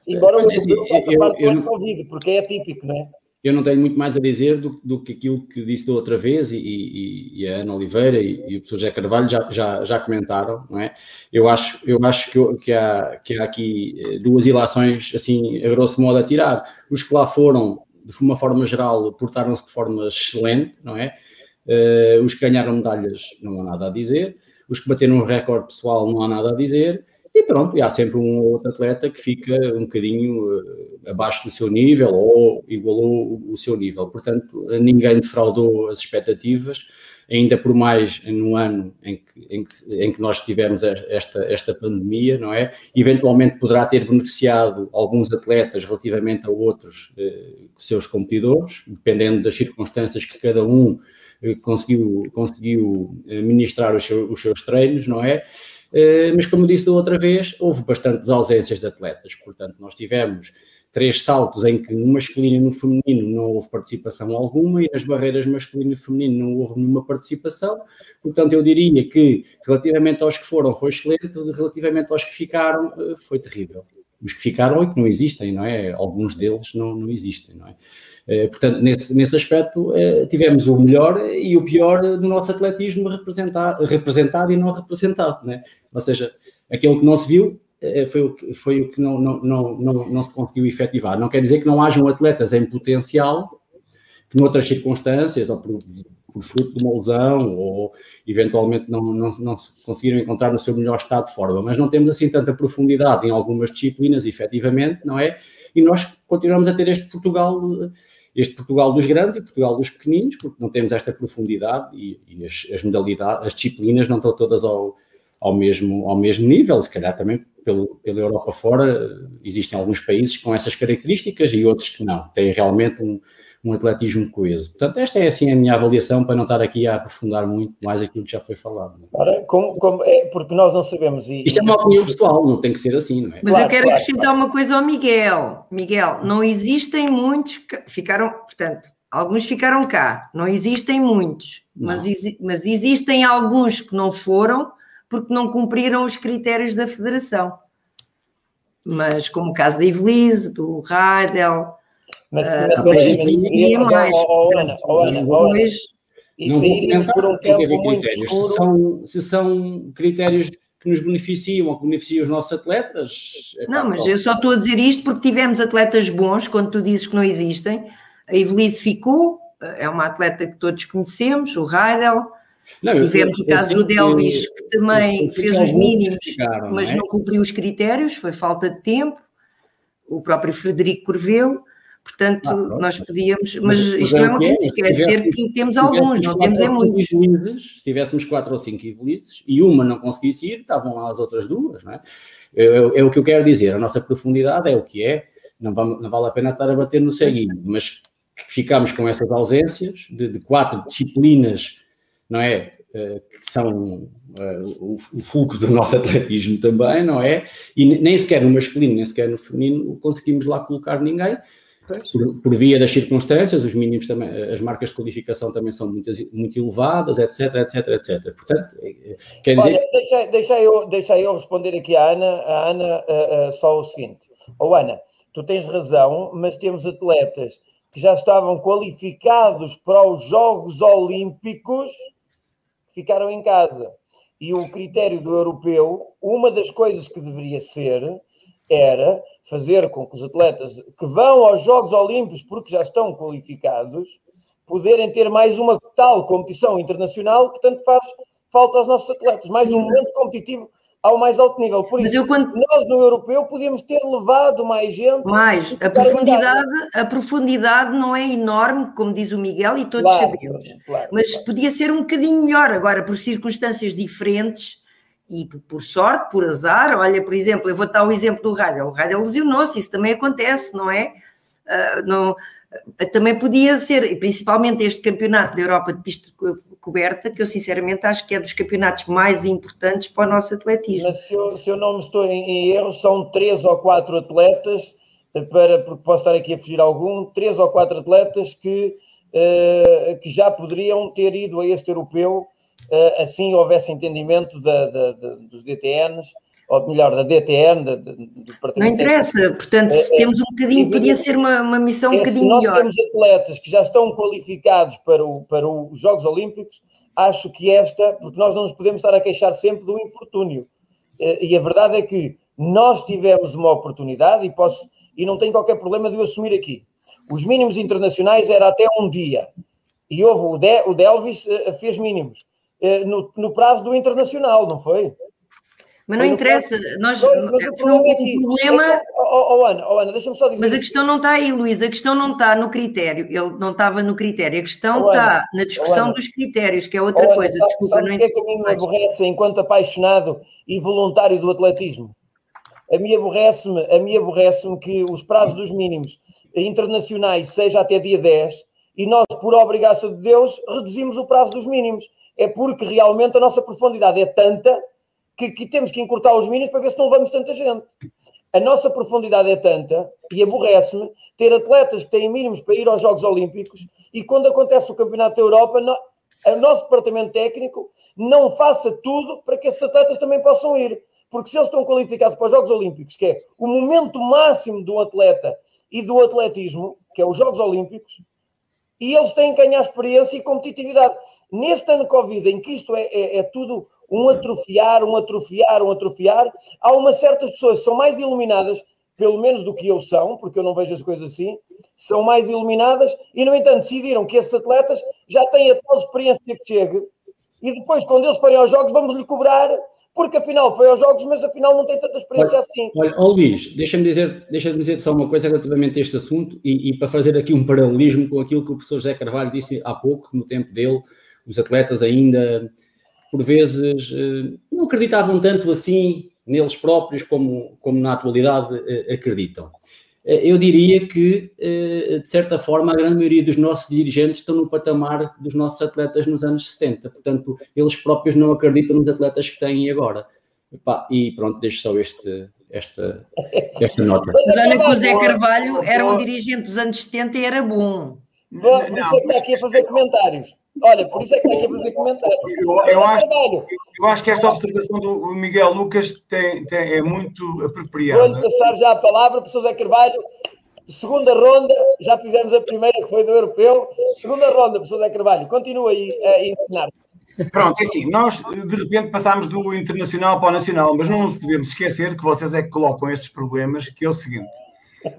Speaker 1: Embora pois o é, assim, eu, parte do ano Covid, porque é típico, não é?
Speaker 5: Eu não tenho muito mais a dizer do, do que aquilo que disse da outra vez e, e, e a Ana Oliveira e, e, o professor José Carvalho já, já, já comentaram, não é? Eu acho, eu acho que, que, há, que há aqui eh, duas ilações, assim, a grosso modo, a tirar. Os que lá foram, de uma forma geral, portaram-se de forma excelente, não é? Uh, os que ganharam medalhas, não há nada a dizer os que bateram um recorde pessoal não há nada a dizer, e pronto, e há sempre um outro atleta que fica um bocadinho uh, abaixo do seu nível ou igualou o, seu nível. Portanto, ninguém defraudou as expectativas, ainda por mais no ano em que, em que, em que nós tivemos esta, esta pandemia, não é? Eventualmente poderá ter beneficiado alguns atletas relativamente a outros uh, seus competidores, dependendo das circunstâncias que cada um conseguiu, conseguiu eh, ministrar os, seus, os seus treinos, não é? Eh, mas como disse da outra vez, houve bastantes ausências de atletas, portanto, nós tivemos três saltos em que no masculino e no feminino não houve participação alguma e nas barreiras masculino e feminino não houve nenhuma participação. Portanto, eu diria que relativamente aos que foram foi excelente, relativamente aos que ficaram eh, foi terrível. Os que ficaram e que não existem, não é? Alguns deles não, não existem, não é? Eh, portanto, nesse, nesse aspecto, eh, tivemos o melhor e o pior do nosso atletismo representado, representado e não representado. Né? Ou seja, aquilo que não se viu eh, foi o que, foi o que não, não, não, não, não se conseguiu efetivar. Não quer dizer que não hajam atletas em potencial que noutras circunstâncias, ou por, por fruto de uma lesão, ou eventualmente não, não, não conseguiram encontrar no seu melhor estado de forma, mas não temos assim tanta profundidade em algumas disciplinas, efetivamente, não é? E nós continuamos a ter este Portugal este Portugal dos grandes e Portugal dos pequeninos, porque não temos esta profundidade e, e as, as, modalidades, as disciplinas não estão todas ao, ao, mesmo, ao mesmo nível, se calhar também pelo, pela Europa fora existem alguns países com essas características e outros que não, têm realmente um, um atletismo coeso. Portanto, esta é assim a minha avaliação para não estar aqui a aprofundar muito mais aquilo que já foi falado.
Speaker 1: É? Ora, como, como é, porque nós não sabemos.
Speaker 5: E, Isto é uma opinião pessoal, não tem que ser assim, não é?
Speaker 4: Mas claro, eu quero claro, acrescentar claro. uma coisa ao Miguel. Miguel, não existem muitos, ficaram, portanto, alguns ficaram cá, não existem muitos, não. Mas, mas existem alguns que não foram porque não cumpriram os critérios da federação. Mas como o caso da Ivelise, do Radel,
Speaker 1: mas, uh, mas mais. Ana, Ana, depois,
Speaker 5: e saíríamos por um campo muito escuro. Se são, se são critérios que nos beneficiam ou que beneficiam os nossos atletas.
Speaker 4: É não, mas eu só estou a dizer isto porque tivemos atletas bons, quando tu dizes que não existem. A Evelise ficou, é uma atleta que todos conhecemos, o Raidel. Não, tivemos eu, o caso do Delvis, que, que também fez os mínimos, chegaram, mas não, é? não cumpriu os critérios, foi falta de tempo. O próprio Frederico Corveu. Portanto, ah, nós podíamos, mas, mas isto não é uma crítica, quer dizer que temos alguns, não temos é muitos.
Speaker 5: se tivéssemos quatro ou cinco Ivelizes e uma não conseguisse ir, estavam lá as outras duas, não é? É, é? é, o que eu quero dizer, a nossa profundidade é o que é, não, vamos, não vale a pena estar a bater no ceguinho, mas ficamos com essas ausências de, de quatro disciplinas, não é? Uh, que são uh, o, o fulcro do nosso atletismo também, não é? E nem sequer no masculino, nem sequer no feminino conseguimos lá colocar ninguém, por, por, via das circunstâncias, os mínimos também, as marcas de qualificação também são muito, muito elevadas, etc, etc, etc. Portanto, eh, quer dizer... Olha,
Speaker 1: deixa, deixa, eu, deixa eu responder aqui à Ana, à Ana uh, uh, só o seguinte. Oh, Ana, tu tens razão, mas temos atletas que já estavam qualificados para os Jogos Olímpicos ficaram em casa. E o critério do europeu, uma das coisas que deveria ser era fazer com que os atletas que vão aos Jogos Olímpicos porque já estão qualificados poderem ter mais uma tal competição internacional que tanto faz falta aos nossos atletas, mais um momento competitivo ao mais alto nível. Por isso, quando... nós no europeu podíamos ter levado mais gente.
Speaker 4: Mais, a profundidade, a profundidade não é enorme, como diz o Miguel, e todos claro, sabemos. Claro, mas claro. podia ser um bocadinho melhor, agora por circunstâncias diferentes e por sorte, por azar, olha, por exemplo, eu vou dar o exemplo do Radel, o Radel lesionou-se, isso também acontece, não é? Uh, não, uh, também podia ser, principalmente este campeonato da Europa de pista coberta, que eu sinceramente acho que é dos campeonatos mais importantes para o nosso atletismo.
Speaker 1: Mas se eu, se eu não me estou em, erro, são três ou quatro atletas, eh, para, porque posso estar aqui a fugir algum, três ou quatro atletas que, uh, que já poderiam ter ido a este europeu assim houvesse entendimento da, da, da, dos DTNs, ou melhor, da DTN, da, do
Speaker 4: Departamento Não interessa, portanto, se é, temos um bocadinho, podia ser uma, uma missão um é, bocadinho melhor.
Speaker 1: Se nós temos atletas que já estão qualificados para, o, para os Jogos Olímpicos, acho que esta, porque nós não nos podemos estar a queixar sempre do infortúnio, e a verdade é que nós tivemos uma oportunidade, e posso, e não tenho qualquer problema de o assumir aqui. Os mínimos internacionais era até um dia, e houve o, de, o Delvis fez mínimos. Eh, no, no prazo do internacional, não foi?
Speaker 4: Mas não interessa, nós pois, mas o problema, é que, problema... É que,
Speaker 1: oh, oh, Ana, oh, Ana deixa-me só dizer.
Speaker 4: Mas a questão não está aí, Luís, a questão não está no critério, ele não estava no critério, a questão oh, está na discussão oh, dos critérios, que é outra oh, coisa. Ana, Desculpa,
Speaker 1: sabe não que é que a mim me aborrece enquanto apaixonado e voluntário do atletismo? A mim aborrece-me, a mim aborrece-me que os prazos dos mínimos internacionais seja até dia 10 e nós, por obrigação de Deus, reduzimos o prazo dos mínimos é porque realmente a nossa profundidade é tanta que, que temos que encurtar os mínimos para ver se não levamos tanta gente. A nossa profundidade é tanta e aborrece-me ter atletas que têm mínimos para ir aos Jogos Olímpicos e quando acontece o Campeonato da Europa, no, o nosso departamento técnico não faça tudo para que esses atletas também possam ir. Porque se eles estão qualificados para os Jogos Olímpicos, que é o momento máximo do atleta e do atletismo, que é os Jogos Olímpicos, e eles têm que ganhar experiência e competitividade. Neste ano Covid, em que isto é, é, é tudo um atrofiar, um atrofiar, um atrofiar, há uma certas pessoas que são mais iluminadas pelo menos do que eu são, porque eu não vejo as coisas assim, são mais iluminadas e, no entanto, decidiram que esses atletas já têm a tal experiência que chegue e depois, quando eles forem aos jogos, vamos lhe cobrar porque afinal foi aos jogos, mas afinal não tem tanta experiência
Speaker 5: olha,
Speaker 1: assim.
Speaker 5: Olha, oh Luís, deixa-me dizer, deixa dizer só uma coisa relativamente a este assunto e, e, para fazer aqui um paralelismo com aquilo que o professor José Carvalho disse há pouco, no tempo dele, os atletas ainda, por vezes, eh, não acreditavam tanto assim neles próprios como, como na atualidade eh, acreditam. Eh, eu diria que, de certa forma, a grande maioria dos nossos dirigentes estão no patamar dos nossos atletas nos anos 70. Portanto, eles próprios não acreditam nos atletas que têm agora. E pronto, deixo só este, esta, esta nota.
Speaker 4: Mas olha que o Zé Carvalho era um dirigente dos anos 70 e era bom.
Speaker 1: Bom, que está aqui a fazer comentários. Olha, por isso é que está aqui a fazer comentários.
Speaker 2: Eu, eu, acho, eu acho que esta observação do Miguel Lucas tem, tem, é muito apropriada.
Speaker 1: Vou-lhe passar já a palavra, professor Zé Carvalho. Segunda ronda, já fizemos a primeira que foi do europeu. Segunda ronda, professor Zé Carvalho, continua aí a ensinar.
Speaker 2: Pronto, é assim, nós de repente passámos do internacional para o nacional, mas não nos podemos esquecer que vocês é que colocam estes problemas, que é o seguinte.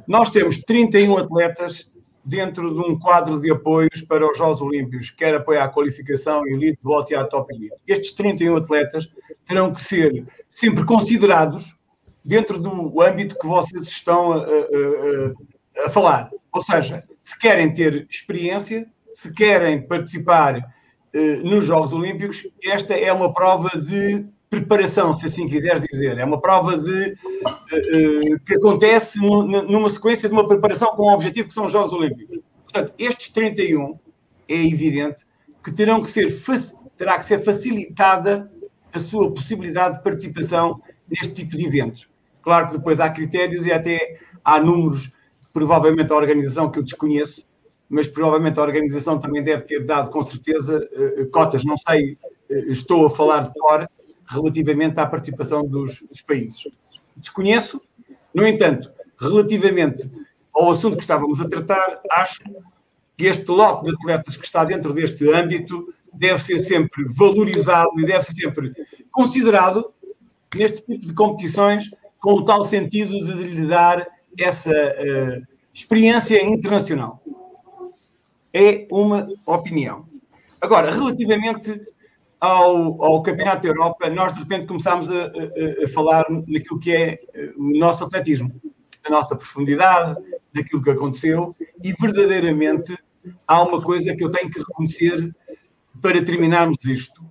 Speaker 2: Nós temos 31 atletas dentro de um quadro de apoios para os Jogos Olímpicos, quer apoio à qualificação, elite, volte à top elite. Estes 31 atletas terão que ser sempre considerados dentro do âmbito que vocês estão a, a, a, a falar. Ou seja, se querem ter experiência, se querem participar eh, nos Jogos Olímpicos, esta é uma prova de preparação, se assim quiseres dizer. É uma prova de, uh, que acontece numa sequência de uma preparação com um objetivo que são os Jogos Olímpicos. Portanto, estes 31 é evidente que terão que ser terá que ser facilitada a sua possibilidade de participação neste tipo de eventos. Claro que depois há critérios e até há números, provavelmente a organização que eu desconheço, mas provavelmente a organização também deve ter dado com certeza cotas, não sei, estou a falar de fora, relativamente à participação dos, dos países. Desconheço, no entanto, relativamente ao assunto que estávamos a tratar, acho que este lote de atletas que está dentro deste âmbito deve ser sempre valorizado e deve ser sempre considerado neste tipo de competições com o tal sentido de lhe dar essa uh, experiência internacional. É uma opinião. Agora, relativamente ao, ao Campeonato da Europa, nós de repente começámos a, a, a, falar naquilo que é eh, o nosso atletismo, da nossa profundidade, daquilo que aconteceu, e verdadeiramente há uma coisa que eu tenho que reconhecer para terminarmos isto: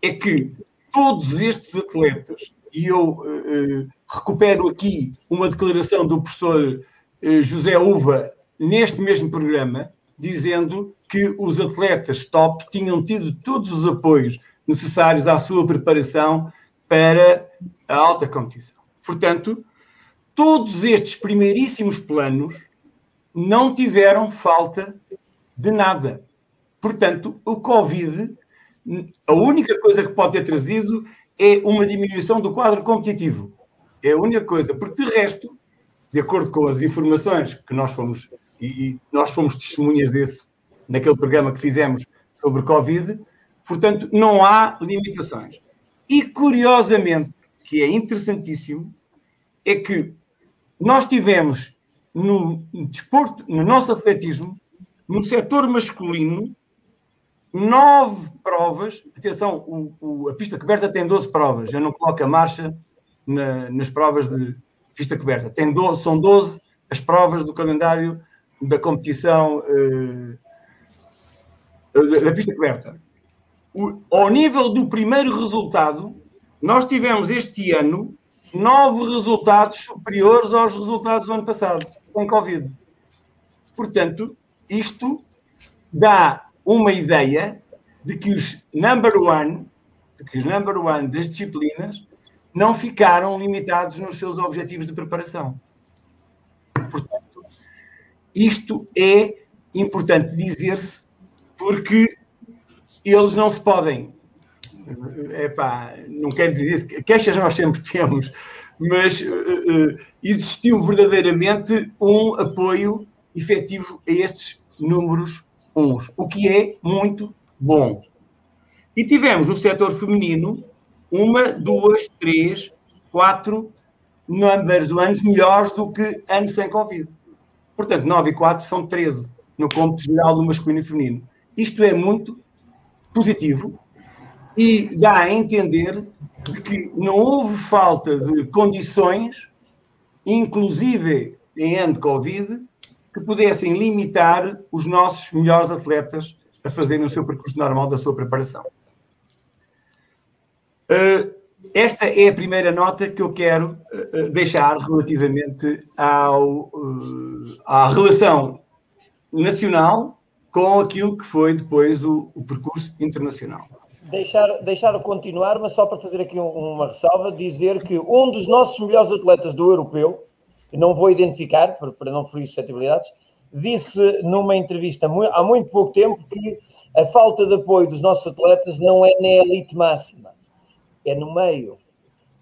Speaker 2: é que todos estes atletas, e eu uh, recupero aqui uma declaração do professor uh, José Uva neste mesmo programa, dizendo que os atletas top tinham tido todos os apoios necessários à sua preparação para a alta competição. Portanto, todos estes primeiríssimos planos não tiveram falta de nada. Portanto, o Covid, a única coisa que pode ter trazido é uma diminuição do quadro competitivo. É a única coisa, porque de resto, de acordo com as informações que nós fomos, e nós fomos testemunhas desse naquele programa que fizemos sobre Covid, Portanto, não há limitações. E, curiosamente, que é interessantíssimo, é que nós tivemos no desporto, no nosso atletismo, no setor masculino, nove provas. Atenção, o, o, a pista coberta tem 12 provas. Eu não coloco a marcha na, nas provas de pista coberta. Tem 12, são 12 as provas do calendário da competição uh, da pista coberta o, ao nível do primeiro resultado, nós tivemos este ano nove resultados superiores aos resultados do ano passado, com Covid. Portanto, isto dá uma ideia de que os number one, de que os number one das disciplinas não ficaram limitados nos seus objetivos de preparação. Portanto, isto é importante dizer-se porque eles não se podem. Epá, não quero dizer isso, queixas nós sempre temos, mas uh, existiu verdadeiramente um apoio efetivo a estes números uns, o que é muito bom. E tivemos no setor feminino uma, duas, três, quatro, números do anos melhores do que anos sem Covid. Portanto, 9 e 4 são 13 no cômputo geral do masculino e feminino. Isto é muito positivo e dá a entender que não houve falta de condições, inclusive em ano de Covid, que pudessem limitar os nossos melhores atletas a fazerem o seu percurso normal da sua preparação. Uh, esta é a primeira nota que eu quero uh, deixar relativamente ao, à relação nacional com aquilo que foi depois o, o percurso internacional.
Speaker 1: Deixar, deixar continuar, mas só para fazer aqui uma ressalva, dizer que um dos nossos melhores atletas do europeu, não vou identificar para não ferir suscetibilidades, disse numa entrevista há muito pouco tempo que a falta de apoio dos nossos atletas não é na elite máxima, é no meio.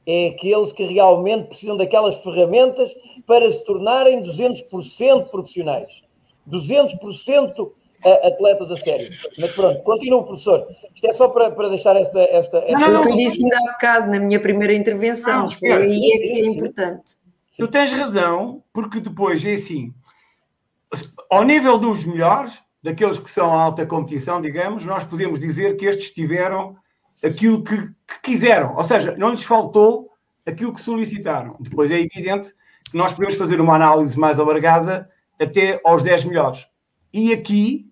Speaker 1: É aqueles que realmente precisam daquelas ferramentas para se tornarem 200% profissionais. 200% atletas a sério. Mas pronto, continua, professor. Isto é só para, para deixar esta. esta, esta...
Speaker 4: Não, não, eu disse ainda há bocado, na minha primeira intervenção. Não, foi aí é que é importante.
Speaker 2: Tu tens razão, porque depois é assim. Ao nível dos melhores, daqueles que são a alta competição, digamos, nós podemos dizer que estes tiveram aquilo que, que quiseram, ou seja, não lhes faltou aquilo que solicitaram. Depois é evidente que nós podemos fazer uma análise mais alargada até aos 10 melhores. E aqui,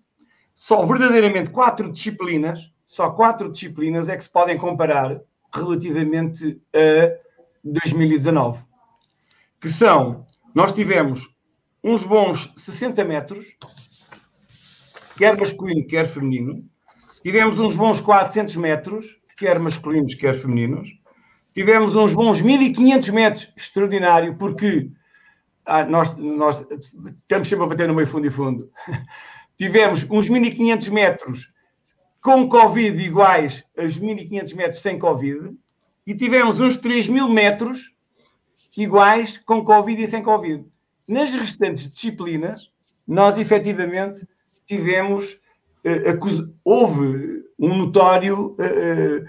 Speaker 2: só verdadeiramente quatro disciplinas, só quatro disciplinas é que se podem comparar relativamente a 2019. Que são, nós tivemos uns bons 60 metros, quer masculino, quer feminino. Tivemos uns bons 400 metros, quer masculinos, quer femininos. Tivemos uns bons 1500 metros, extraordinário, porque ah, nós, nós estamos sempre a bater no meio fundo e fundo. Tivemos uns 1500 metros com Covid iguais aos 1500 metros sem Covid e tivemos uns 3000 metros iguais com Covid e sem Covid. Nas restantes disciplinas, nós efetivamente tivemos, uh, houve um notório uh,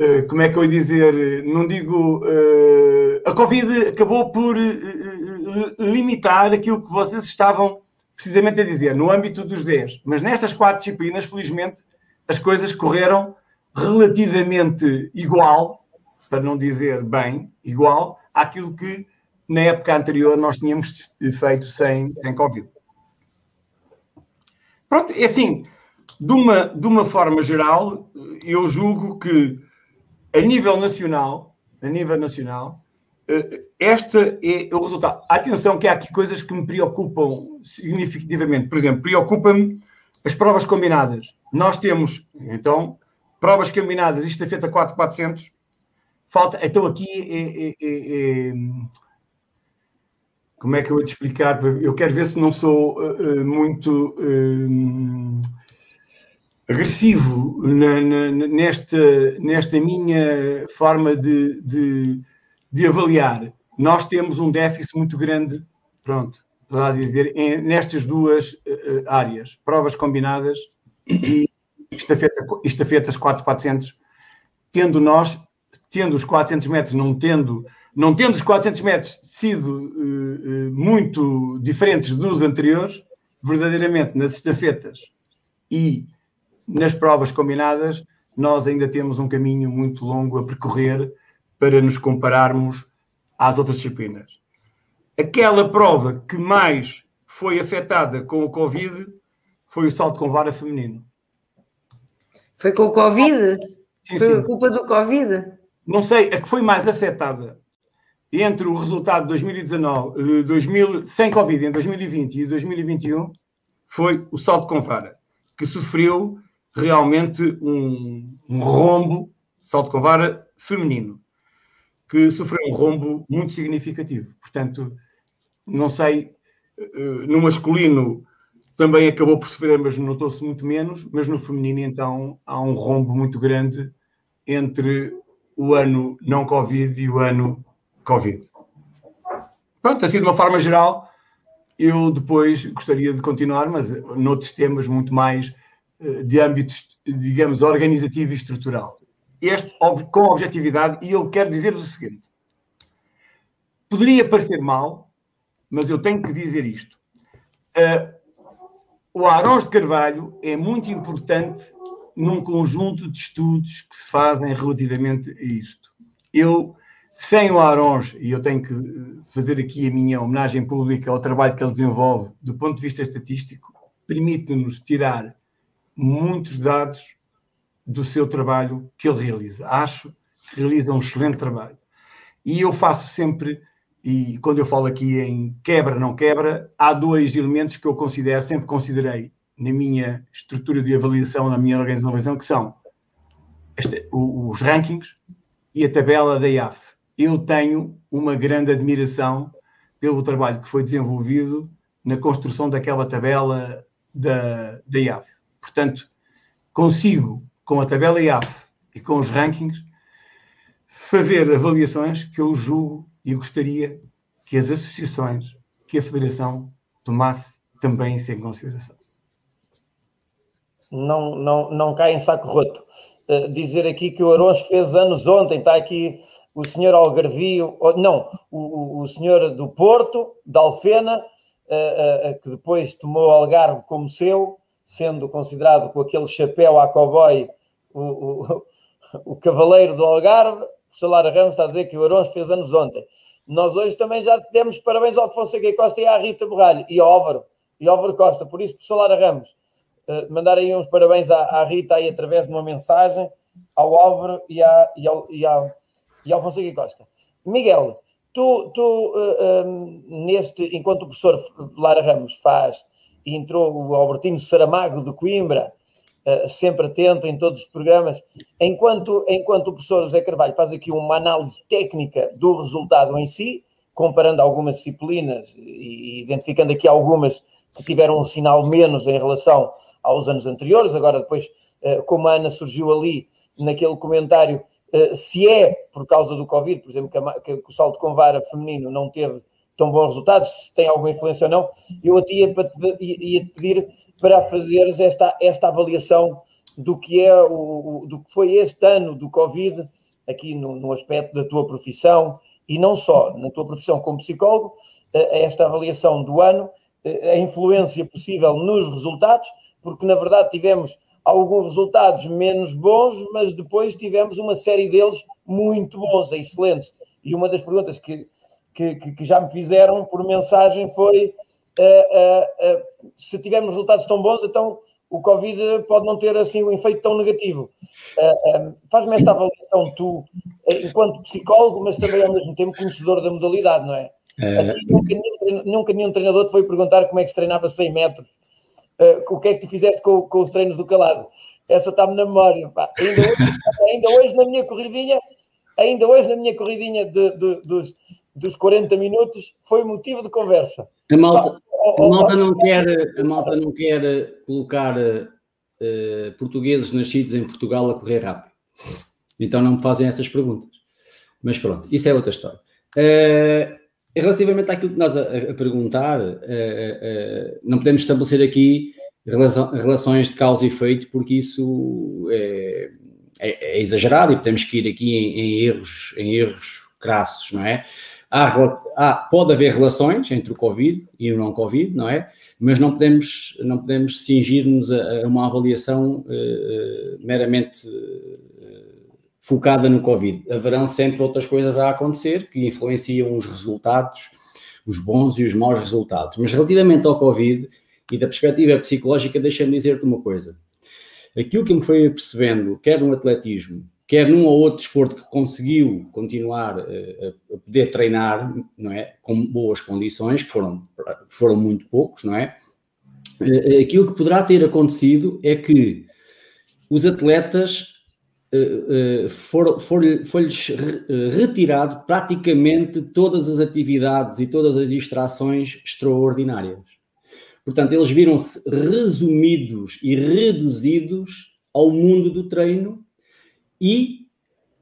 Speaker 2: eh, como é que eu ia dizer, não digo, a Covid acabou por limitar aquilo que vocês estavam precisamente a dizer, no âmbito dos 10. Mas nestas quatro disciplinas, felizmente, as coisas correram relativamente igual, para não dizer bem, igual, àquilo que na época anterior nós tínhamos feito sem, sem Covid. Pronto, é assim, de uma, de uma forma geral, eu julgo que a nível nacional, a nível nacional, eh, esta é o resultado. Atenção que há aqui coisas que me preocupam significativamente. Por exemplo, preocupa-me as provas combinadas. Nós temos, então, provas combinadas, isto é feita 4400. Falta, então aqui é, é, é, é, como é que eu vou te explicar? Eu quero ver se não sou uh, muito uh, agressivo na, na, nesta, nesta minha forma de, de, de, avaliar. Nós temos um déficit muito grande, pronto, para dizer, em, nestas duas uh, áreas, provas combinadas e estafeta, estafetas 4-400, tendo nós, tendo os 400 metros, não tendo, não tendo os 400 metros sido uh, uh, muito diferentes dos anteriores, verdadeiramente nas estafetas e nas provas combinadas, nós ainda temos um caminho muito longo a percorrer para nos compararmos às outras disciplinas. Aquela prova que mais foi afetada com o Covid foi o salto com vara feminino.
Speaker 4: Foi com o Covid? Sim, foi sim. culpa do Covid?
Speaker 2: Não sei, a que foi mais afetada entre o resultado de 2019, 2000, sem Covid em 2020 e 2021 foi o salto com vara, que sofreu realmente um, um rombo, salto com vara, feminino, que sofreu um rombo muito significativo. Portanto, não sei, eh, no masculino também acabou por sofrer, mas notou-se muito menos, mas no feminino, então, há um rombo muito grande entre o ano não Covid e o ano Covid. Pronto, assim, de uma forma geral, eu depois gostaria de continuar, mas noutros temas muito mais de âmbito, digamos, organizativo e estrutural. Este, com objetividade, e eu quero dizer-vos o seguinte: poderia parecer mal, mas eu tenho que dizer isto. Uh, o Arons de Carvalho é muito importante num conjunto de estudos que se fazem relativamente a isto. Eu, sem o Arons, e eu tenho que fazer aqui a minha homenagem pública ao trabalho que ele desenvolve do ponto de vista estatístico, permite-nos tirar muitos dados do seu trabalho que ele realiza. Acho que realiza um excelente trabalho. E eu faço sempre, e quando eu falo aqui em quebra, não quebra, há dois elementos que eu considero, sempre considerei na minha estrutura de avaliação, na minha organização, que são este, os rankings e a tabela da IAF. Eu tenho uma grande admiração pelo trabalho que foi desenvolvido na construção daquela tabela da, da IAF. Portanto, consigo, com a tabela IAF e com os rankings, fazer avaliações que eu julgo e gostaria que as associações, que a Federação tomasse também isso em consideração.
Speaker 1: Não, não, não cai em saco roto. Uh, dizer aqui que o Arons fez anos ontem, está aqui o senhor Algarvio, não, o, o, senhor do Porto, da Alfena, uh, uh, que depois tomou Algarve como seu, sendo considerado com aquele chapéu à cowboy o, o, o cavaleiro do Algarve, o Salário Ramos está a dizer que o Arons fez anos ontem. Nós hoje também já demos parabéns ao Fonseca Costa e à Rita Borralho e ao Álvaro, e ao Álvaro Costa, por isso, por Salário Ramos, uh, mandar aí uns parabéns à, à, Rita aí através de uma mensagem, ao Álvaro e, à, e, ao, e, ao, e ao Fonseca Costa. Miguel, tu, tu uh, eh, um, eh, neste, enquanto o professor Lara Ramos faz, entrou o Albertino Saramago de Coimbra, eh, sempre atento em todos os programas. Enquanto, enquanto o professor José Carvalho faz aqui uma análise técnica do resultado em si, comparando algumas disciplinas e identificando aqui algumas que tiveram um sinal menos em relação aos anos anteriores. Agora, depois, eh, como a Ana surgiu ali naquele comentário, eh, se é por causa do Covid, por exemplo, que, o salto com vara feminino não teve tão bons resultados, se tem alguma influência ou não, eu ia, ia te pedir para fazeres esta, esta avaliação do que é o, do que foi este ano do Covid, aqui no, no aspecto da tua profissão, e não só na tua profissão como psicólogo, eh, esta avaliação do ano, eh, a influência possível nos resultados, porque na verdade tivemos alguns resultados menos bons, mas depois tivemos uma série deles muito bons, excelentes. E uma das perguntas que, que, que, que já me fizeram por mensagem foi uh, uh, uh, se tivermos resultados tão bons, então o Covid pode não ter assim um efeito tão negativo. Faz-me esta avaliação tu, enquanto psicólogo, mas também ao mesmo tempo conhecedor da modalidade, não é? Aqui, nunca, nenhum, nunca nenhum treinador te foi perguntar como é que se treinava 100 metros. o que é que tu fizeste com, com os treinos do calado? Essa está-me na memória. Ainda, hoje, ainda hoje na minha corridinha, ainda hoje na minha corridinha de, de, dos, dos 40 minutos foi motivo de conversa.
Speaker 5: A malta, a malta, não, quer, a malta não quer colocar uh, portugueses nascidos em Portugal a correr rápido. Então não me fazem essas perguntas. Mas pronto, isso é outra história. Uh, relativamente àquilo que nós a, a perguntar, uh, não podemos estabelecer aqui relações de causa e efeito, porque isso é, é, é exagerado e temos que ir aqui em, em erros, em erros crassos, não é? Há, há, pode haver relações entre o Covid e o não Covid, não é? Mas não podemos, não podemos cingir-nos a, a, uma avaliação uh, meramente uh, focada no Covid. Haverão sempre outras coisas a acontecer que influenciam os resultados, os bons e os maus resultados. Mas relativamente ao Covid e da perspectiva psicológica, deixa-me dizer-te uma coisa. Aquilo que me foi percebendo, quer no atletismo, quer num ou outro desporto que conseguiu continuar uh, a poder treinar, não é, com boas condições, que foram, foram muito poucos, não é? Uh, aquilo que poderá ter acontecido é que os atletas uh, for, foi-lhes retirado praticamente todas as atividades e todas as distrações extraordinárias. Portanto, eles viram-se resumidos e reduzidos ao mundo do treino e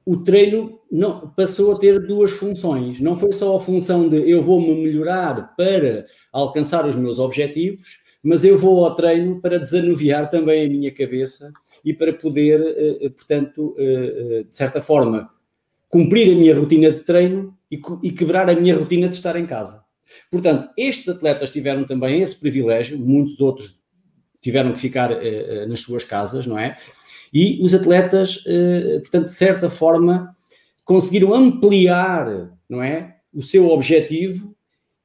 Speaker 5: o treino não, passou a ter duas funções. Não foi só a função de eu vou me melhorar para alcançar os meus objetivos, mas eu vou ao treino para desanuviar também a minha cabeça e para poder, eh, eh, portanto, eh, de certa forma, cumprir a minha rotina de treino e, quebrar a minha rotina de estar em casa. Portanto, estes atletas tiveram também esse privilégio, muitos outros tiveram que ficar nas suas casas, não é? E os atletas, uh, portanto, de certa forma, conseguiram ampliar, não é, o seu objetivo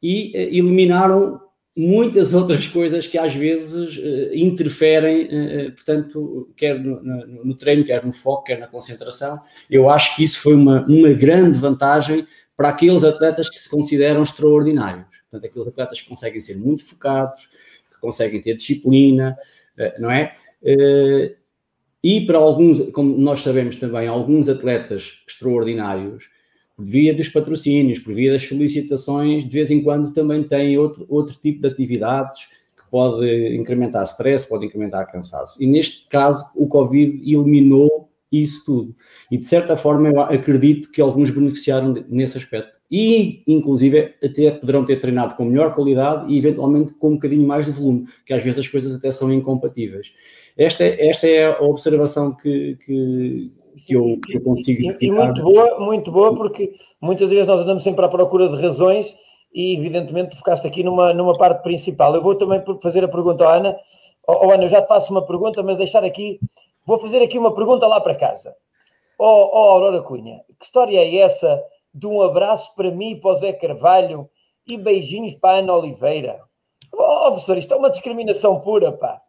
Speaker 5: e uh, eliminaram muitas outras coisas que às vezes uh, interferem, portanto, quer no, no, no, treino, quer no foco, quer na concentração. Eu acho que isso foi uma, uma grande vantagem para aqueles atletas que se consideram extraordinários. Portanto, aqueles atletas que conseguem ser muito focados, que conseguem ter disciplina, não é? E para alguns, como nós sabemos também, alguns atletas extraordinários por via dos patrocínios, por via das solicitações, de vez em quando também têm outro, outro tipo de atividades que pode incrementar stress, pode incrementar cansaço. E neste caso, o Covid eliminou isso tudo. E de certa forma, eu acredito que alguns beneficiaram nesse aspecto. E, inclusive, até poderão ter treinado com melhor qualidade e, eventualmente, com um bocadinho mais de volume, que às vezes as coisas até são incompatíveis. Esta, é, esta é a observação que, que, que eu, que eu consigo
Speaker 1: e, e muito boa, muito boa, porque muitas vezes nós andamos sempre à procura de razões e evidentemente ficaste aqui numa, numa parte principal. Eu vou também fazer a pergunta à Ana. Oh, Ana, eu já te faço uma pergunta, mas deixar aqui, vou fazer aqui uma pergunta lá para casa. Oh, oh Aurora Cunha, que história é essa de um abraço para mim e para o Zé Carvalho e beijinhos para a Ana Oliveira? Oh, professor, isto é uma discriminação pura, pá.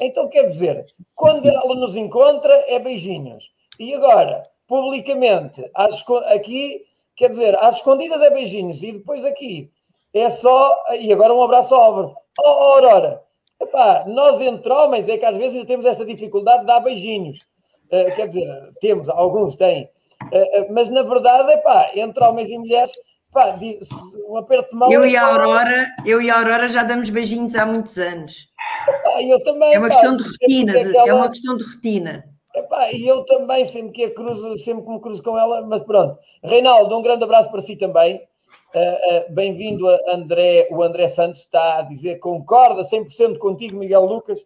Speaker 1: Então quer dizer, quando ela nos encontra, é beijinhos. E agora, publicamente, às, aqui, quer dizer, às escondidas é beijinhos, e depois aqui é só. E agora um abraço ao Álvaro. Oh, oh, Aurora, epá, nós entre homens é que às vezes temos essa dificuldade de dar beijinhos. Uh, quer dizer, temos, alguns têm. Uh, uh, mas na verdade, epá, entre homens e mulheres, epá, um aperto de mão.
Speaker 4: Eu e a Aurora, eu e a Aurora já damos beijinhos há muitos anos.
Speaker 1: Epá, eu também,
Speaker 4: é uma questão de rotina, é uma questão de rotina.
Speaker 1: Epá, e eu também, sempre que, cruzo, sempre que me cruzo com ela, mas pronto. Reinaldo, um grande abraço para si também. Uh, uh, Bem-vindo a André, o André Santos está a dizer concorda 100% contigo, Miguel Lucas.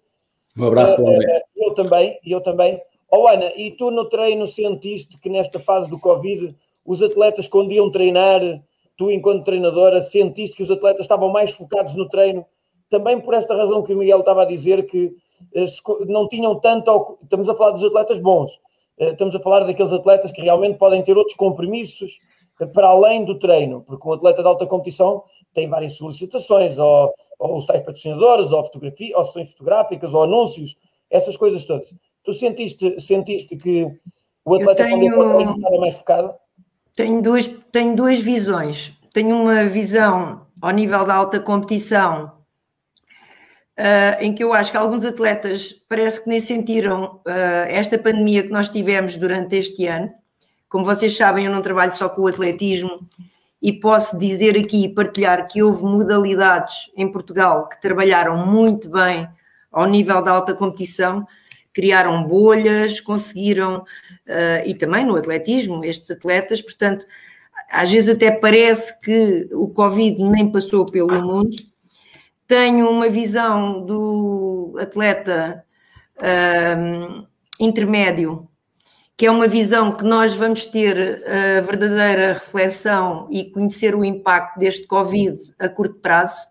Speaker 5: Um abraço para o André.
Speaker 1: Uh, eu também, eu também. Oh, Ana, e tu no treino sentiste que nesta fase do Covid os atletas quando iam treinar, tu enquanto treinadora, sentiste que os atletas estavam mais focados no treino, também por esta razão que o Miguel estava a dizer que eh, não tinham tanto. Estamos a falar dos atletas bons, eh, estamos a falar daqueles atletas que realmente podem ter outros compromissos eh, para além do treino, porque um atleta de alta competição tem várias solicitações, ou, ou os tais patrocinadores, ou, fotografia, ou sessões fotográficas, ou anúncios, essas coisas todas. Tu sentiste, sentiste que o atleta
Speaker 4: tenho,
Speaker 1: quando estava mais focado?
Speaker 4: Tenho duas, tenho duas visões. Tenho uma visão ao nível da alta competição uh, em que eu acho que alguns atletas parece que nem sentiram uh, esta pandemia que nós tivemos durante este ano. Como vocês sabem, eu não trabalho só com o atletismo e posso dizer aqui e partilhar que houve modalidades em Portugal que trabalharam muito bem ao nível da alta competição, criaram bolhas, conseguiram, uh, e também no atletismo, estes atletas, portanto, às vezes até parece que o Covid nem passou pelo mundo, tenho uma visão do atleta um, intermédio, que é uma visão que nós vamos ter a verdadeira reflexão e conhecer o impacto deste Covid a curto prazo, uh,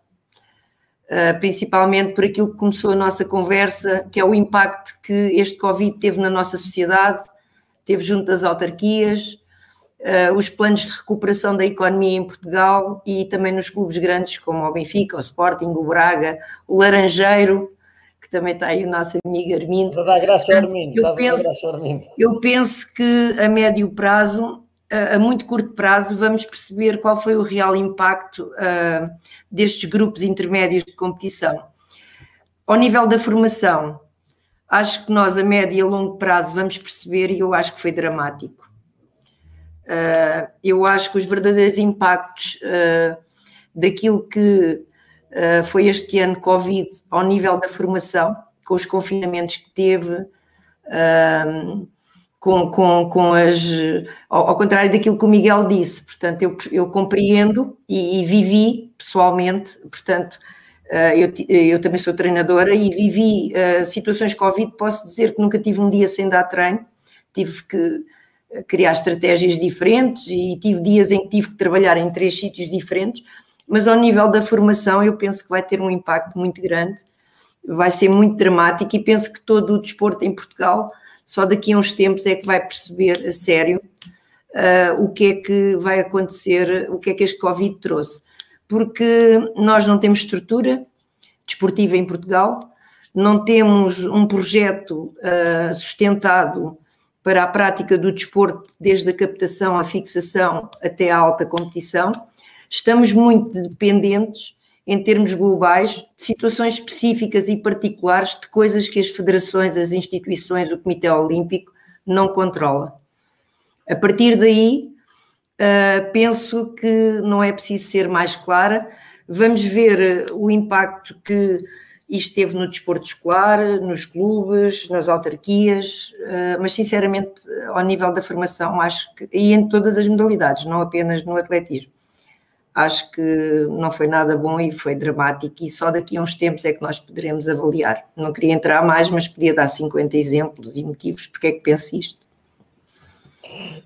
Speaker 4: principalmente por aquilo que começou a nossa conversa, que é o impacto que este Covid teve na nossa sociedade, teve junto das autarquias, uh, os planos de recuperação da economia em Portugal e também nos clubes grandes como o Benfica, o Sporting, o Braga, o Laranjeiro, que também está aí o nosso amigo Armindo.
Speaker 1: Portanto, Armindo.
Speaker 4: Eu, penso, eu penso que a médio prazo, a muito curto prazo, vamos perceber qual foi o real impacto uh, destes grupos intermédios de competição. Ao nível da formação, acho que nós a médio e a longo prazo vamos perceber e eu acho que foi dramático. Uh, eu acho que os verdadeiros impactos uh, daquilo que foi este ano Covid ao nível da formação, com os confinamentos que teve, com, com, com as. Ao, ao, contrário daquilo que o Miguel disse, portanto, eu, eu compreendo e, e vivi pessoalmente, portanto. Eu, eu, também sou treinadora e vivi situações Covid. Posso dizer que nunca tive um dia sem dar treino, tive que criar estratégias diferentes e tive dias em que tive que trabalhar em três sítios diferentes, mas ao nível da formação eu penso que vai ter um impacto muito grande, vai ser muito dramático e penso que todo o desporto em Portugal só daqui a uns tempos é que vai perceber a sério uh, o que é que vai acontecer, o que é que este Covid trouxe. Porque nós não temos estrutura desportiva em Portugal, não temos um projeto uh, sustentado para a prática do desporto, desde a captação à fixação até à alta competição. Estamos muito dependentes, em termos globais, de situações específicas e particulares de coisas que as federações, as instituições, o Comitê Olímpico não controla. A partir daí, uh, penso que não é preciso ser mais clara. Vamos ver o impacto que isto teve no desporto escolar, nos clubes, nas autarquias, eh, mas sinceramente, ao nível da formação, acho que, e em todas as modalidades, não apenas no atletismo, acho que não foi nada bom e foi dramático, e só daqui a uns tempos é que nós poderemos avaliar. Não queria entrar mais, mas podia dar 50 exemplos e motivos porque é que penso isto.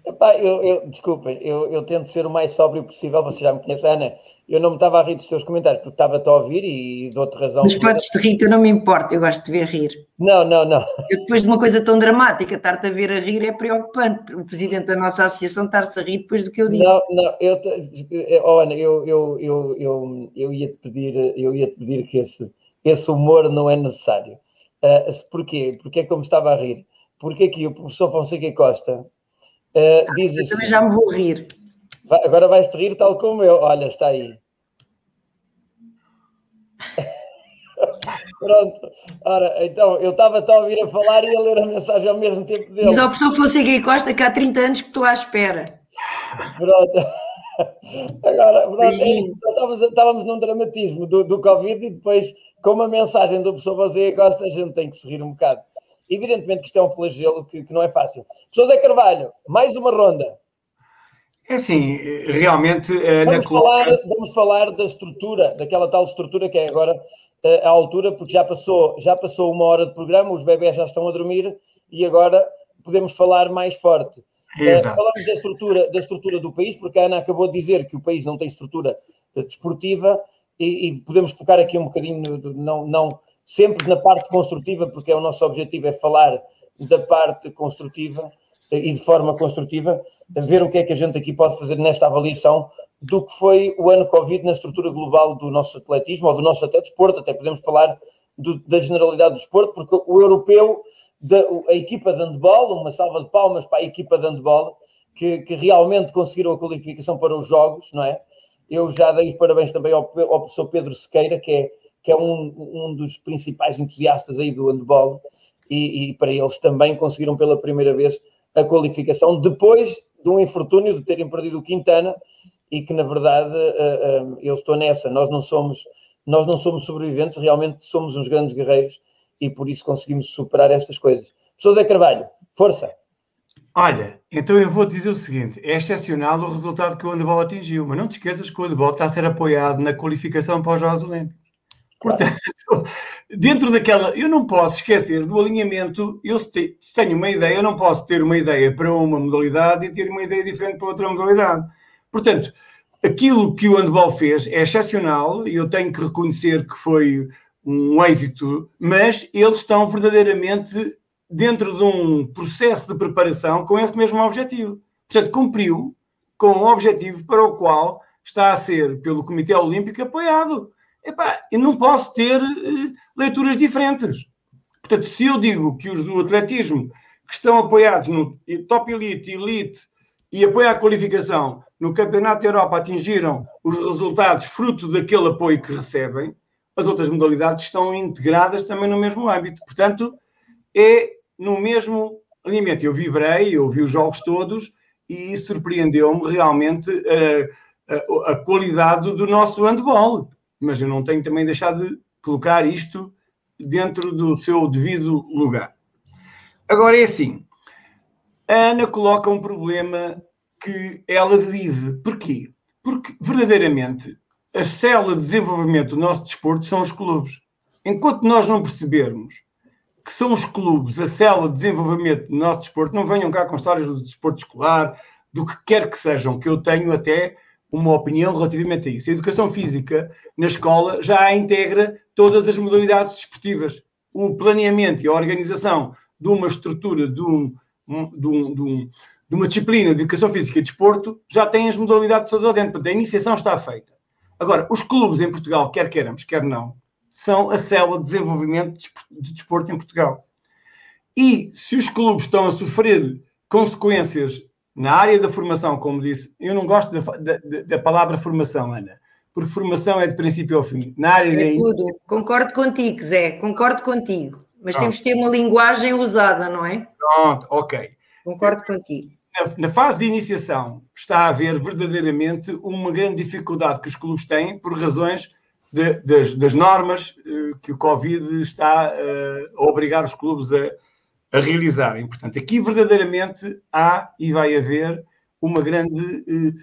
Speaker 1: Epá, eu, eu, desculpem, eu, eu tento ser o mais sóbrio possível, você já me conhece, Ana. Eu não me estava a rir dos teus comentários porque estava-te a ouvir e de outra razão.
Speaker 4: Mas podes-te rir, que eu não me importo, eu gosto de ver rir.
Speaker 1: Não, não, não.
Speaker 4: Eu, depois de uma coisa tão dramática, estar-te a ver a rir é preocupante. O presidente da nossa associação estar-se a rir depois do que eu disse.
Speaker 1: Não, não, eu, oh, Ana, eu, eu, eu, eu, eu ia-te pedir, eu ia -te pedir que esse, esse humor não é necessário. Uh, porquê? Porque é como estava a rir. Porque aqui o professor Fonseca Costa Uh, diz
Speaker 4: assim, também já me vou rir.
Speaker 1: Agora vais-te rir tal como eu. Olha, está aí. Pronto. Ora, então, eu estava a ouvir a falar e a ler a mensagem ao mesmo tempo dele.
Speaker 4: Mas a pessoa Fonseca Costa que há 30 anos que estou à espera.
Speaker 1: Pronto. Agora, pronto, é estávamos, estávamos num dramatismo do, do Covid e depois, com uma mensagem do professor Fonseca Costa, a gente tem que se rir um bocado. Evidentemente que isto é um flagelo que, que não é fácil. Zé Carvalho, mais uma ronda.
Speaker 2: É assim, realmente.
Speaker 1: Eh, vamos, falar, vamos falar da estrutura, daquela tal estrutura que é agora eh, a altura, porque já passou, já passou uma hora de programa, os bebés já estão a dormir e agora podemos falar mais forte. Eh, Exato. falamos da estrutura, da estrutura do país, porque a Ana acabou de dizer que o país não tem estrutura desportiva e, e podemos focar aqui um bocadinho, não, não, sempre na parte construtiva, porque é o nosso objetivo é falar da parte construtiva e de forma construtiva, ver o que é que a gente aqui pode fazer nesta avaliação do que foi o ano Covid na estrutura global do nosso atletismo, ou do nosso até desporto, até podemos falar do, da generalidade do desporto, porque o europeu, da, a equipa de handball, uma salva de palmas para a equipa de handball, que, que realmente conseguiram a qualificação para os jogos, não é? Eu já dei parabéns também ao, ao professor Pedro Sequeira, que é que é um, um dos principais entusiastas aí do handball, e, e, para eles também conseguiram pela primeira vez a qualificação, depois de um infortúnio de terem perdido o Quintana, e que na verdade uh, uh, eu estou nessa, nós não somos nós não somos sobreviventes, realmente somos uns grandes guerreiros e por isso conseguimos superar estas coisas. Professor Zé Carvalho, força!
Speaker 2: Olha, então eu vou dizer o seguinte: é excepcional o resultado que o handball atingiu, mas não te esqueças que o handball está a ser apoiado na qualificação para os Jogos Olímpicos. Portanto, dentro daquela. Eu não posso esquecer do alinhamento. Eu, se tenho uma ideia, eu não posso ter uma ideia para uma modalidade e ter uma ideia diferente para outra modalidade. Portanto, aquilo que o handball fez é excepcional e eu tenho que reconhecer que foi um êxito, mas eles estão verdadeiramente dentro de um processo de preparação com esse mesmo objetivo. Portanto, cumpriu com o objetivo para o qual está a ser, pelo Comitê Olímpico, apoiado. Epá, eu não posso ter uh, leituras diferentes. Portanto, se eu digo que os do atletismo que estão apoiados no Top Elite, Elite e apoio à qualificação no Campeonato da Europa atingiram os resultados fruto daquele apoio que recebem, as outras modalidades estão integradas também no mesmo âmbito. Portanto, é no mesmo alinhamento. Eu vibrei, eu vi os jogos todos e surpreendeu-me realmente a, a, a, qualidade do nosso handball mas eu não tenho também deixado de colocar isto dentro do seu devido lugar. Agora é assim, a Ana coloca um problema que ela vive. Porquê? Porque verdadeiramente a célula de desenvolvimento do nosso desporto são os clubes. Enquanto nós não percebermos que são os clubes, a célula de desenvolvimento do nosso desporto, não venham cá com histórias do desporto escolar, do que quer que sejam, que eu tenho até uma opinião relativamente a isso. A educação física na escola já integra todas as modalidades desportivas. O planeamento e a organização de uma estrutura, de, um, de, um, de, um, de uma disciplina de educação física e desporto já tem as modalidades todas dentro. Portanto, a iniciação está feita. Agora, os clubes em Portugal, quer queiramos, quer não, são a célula de desenvolvimento de desporto em Portugal. E se os clubes estão a sofrer consequências na área da formação, como disse, eu não gosto da, da, da palavra formação, Ana, porque formação é de princípio ao fim. Na área
Speaker 4: é da... tudo. Concordo contigo, Zé, concordo contigo. Mas Pronto. temos de ter uma linguagem usada, não é?
Speaker 2: Pronto, ok.
Speaker 4: Concordo contigo.
Speaker 2: Na, na fase de iniciação está a haver verdadeiramente uma grande dificuldade que os clubes têm por razões de, das, das, normas uh, que o Covid está uh, a obrigar os clubes a, a, realizarem. Portanto, aqui verdadeiramente há e vai haver uma grande. Uh,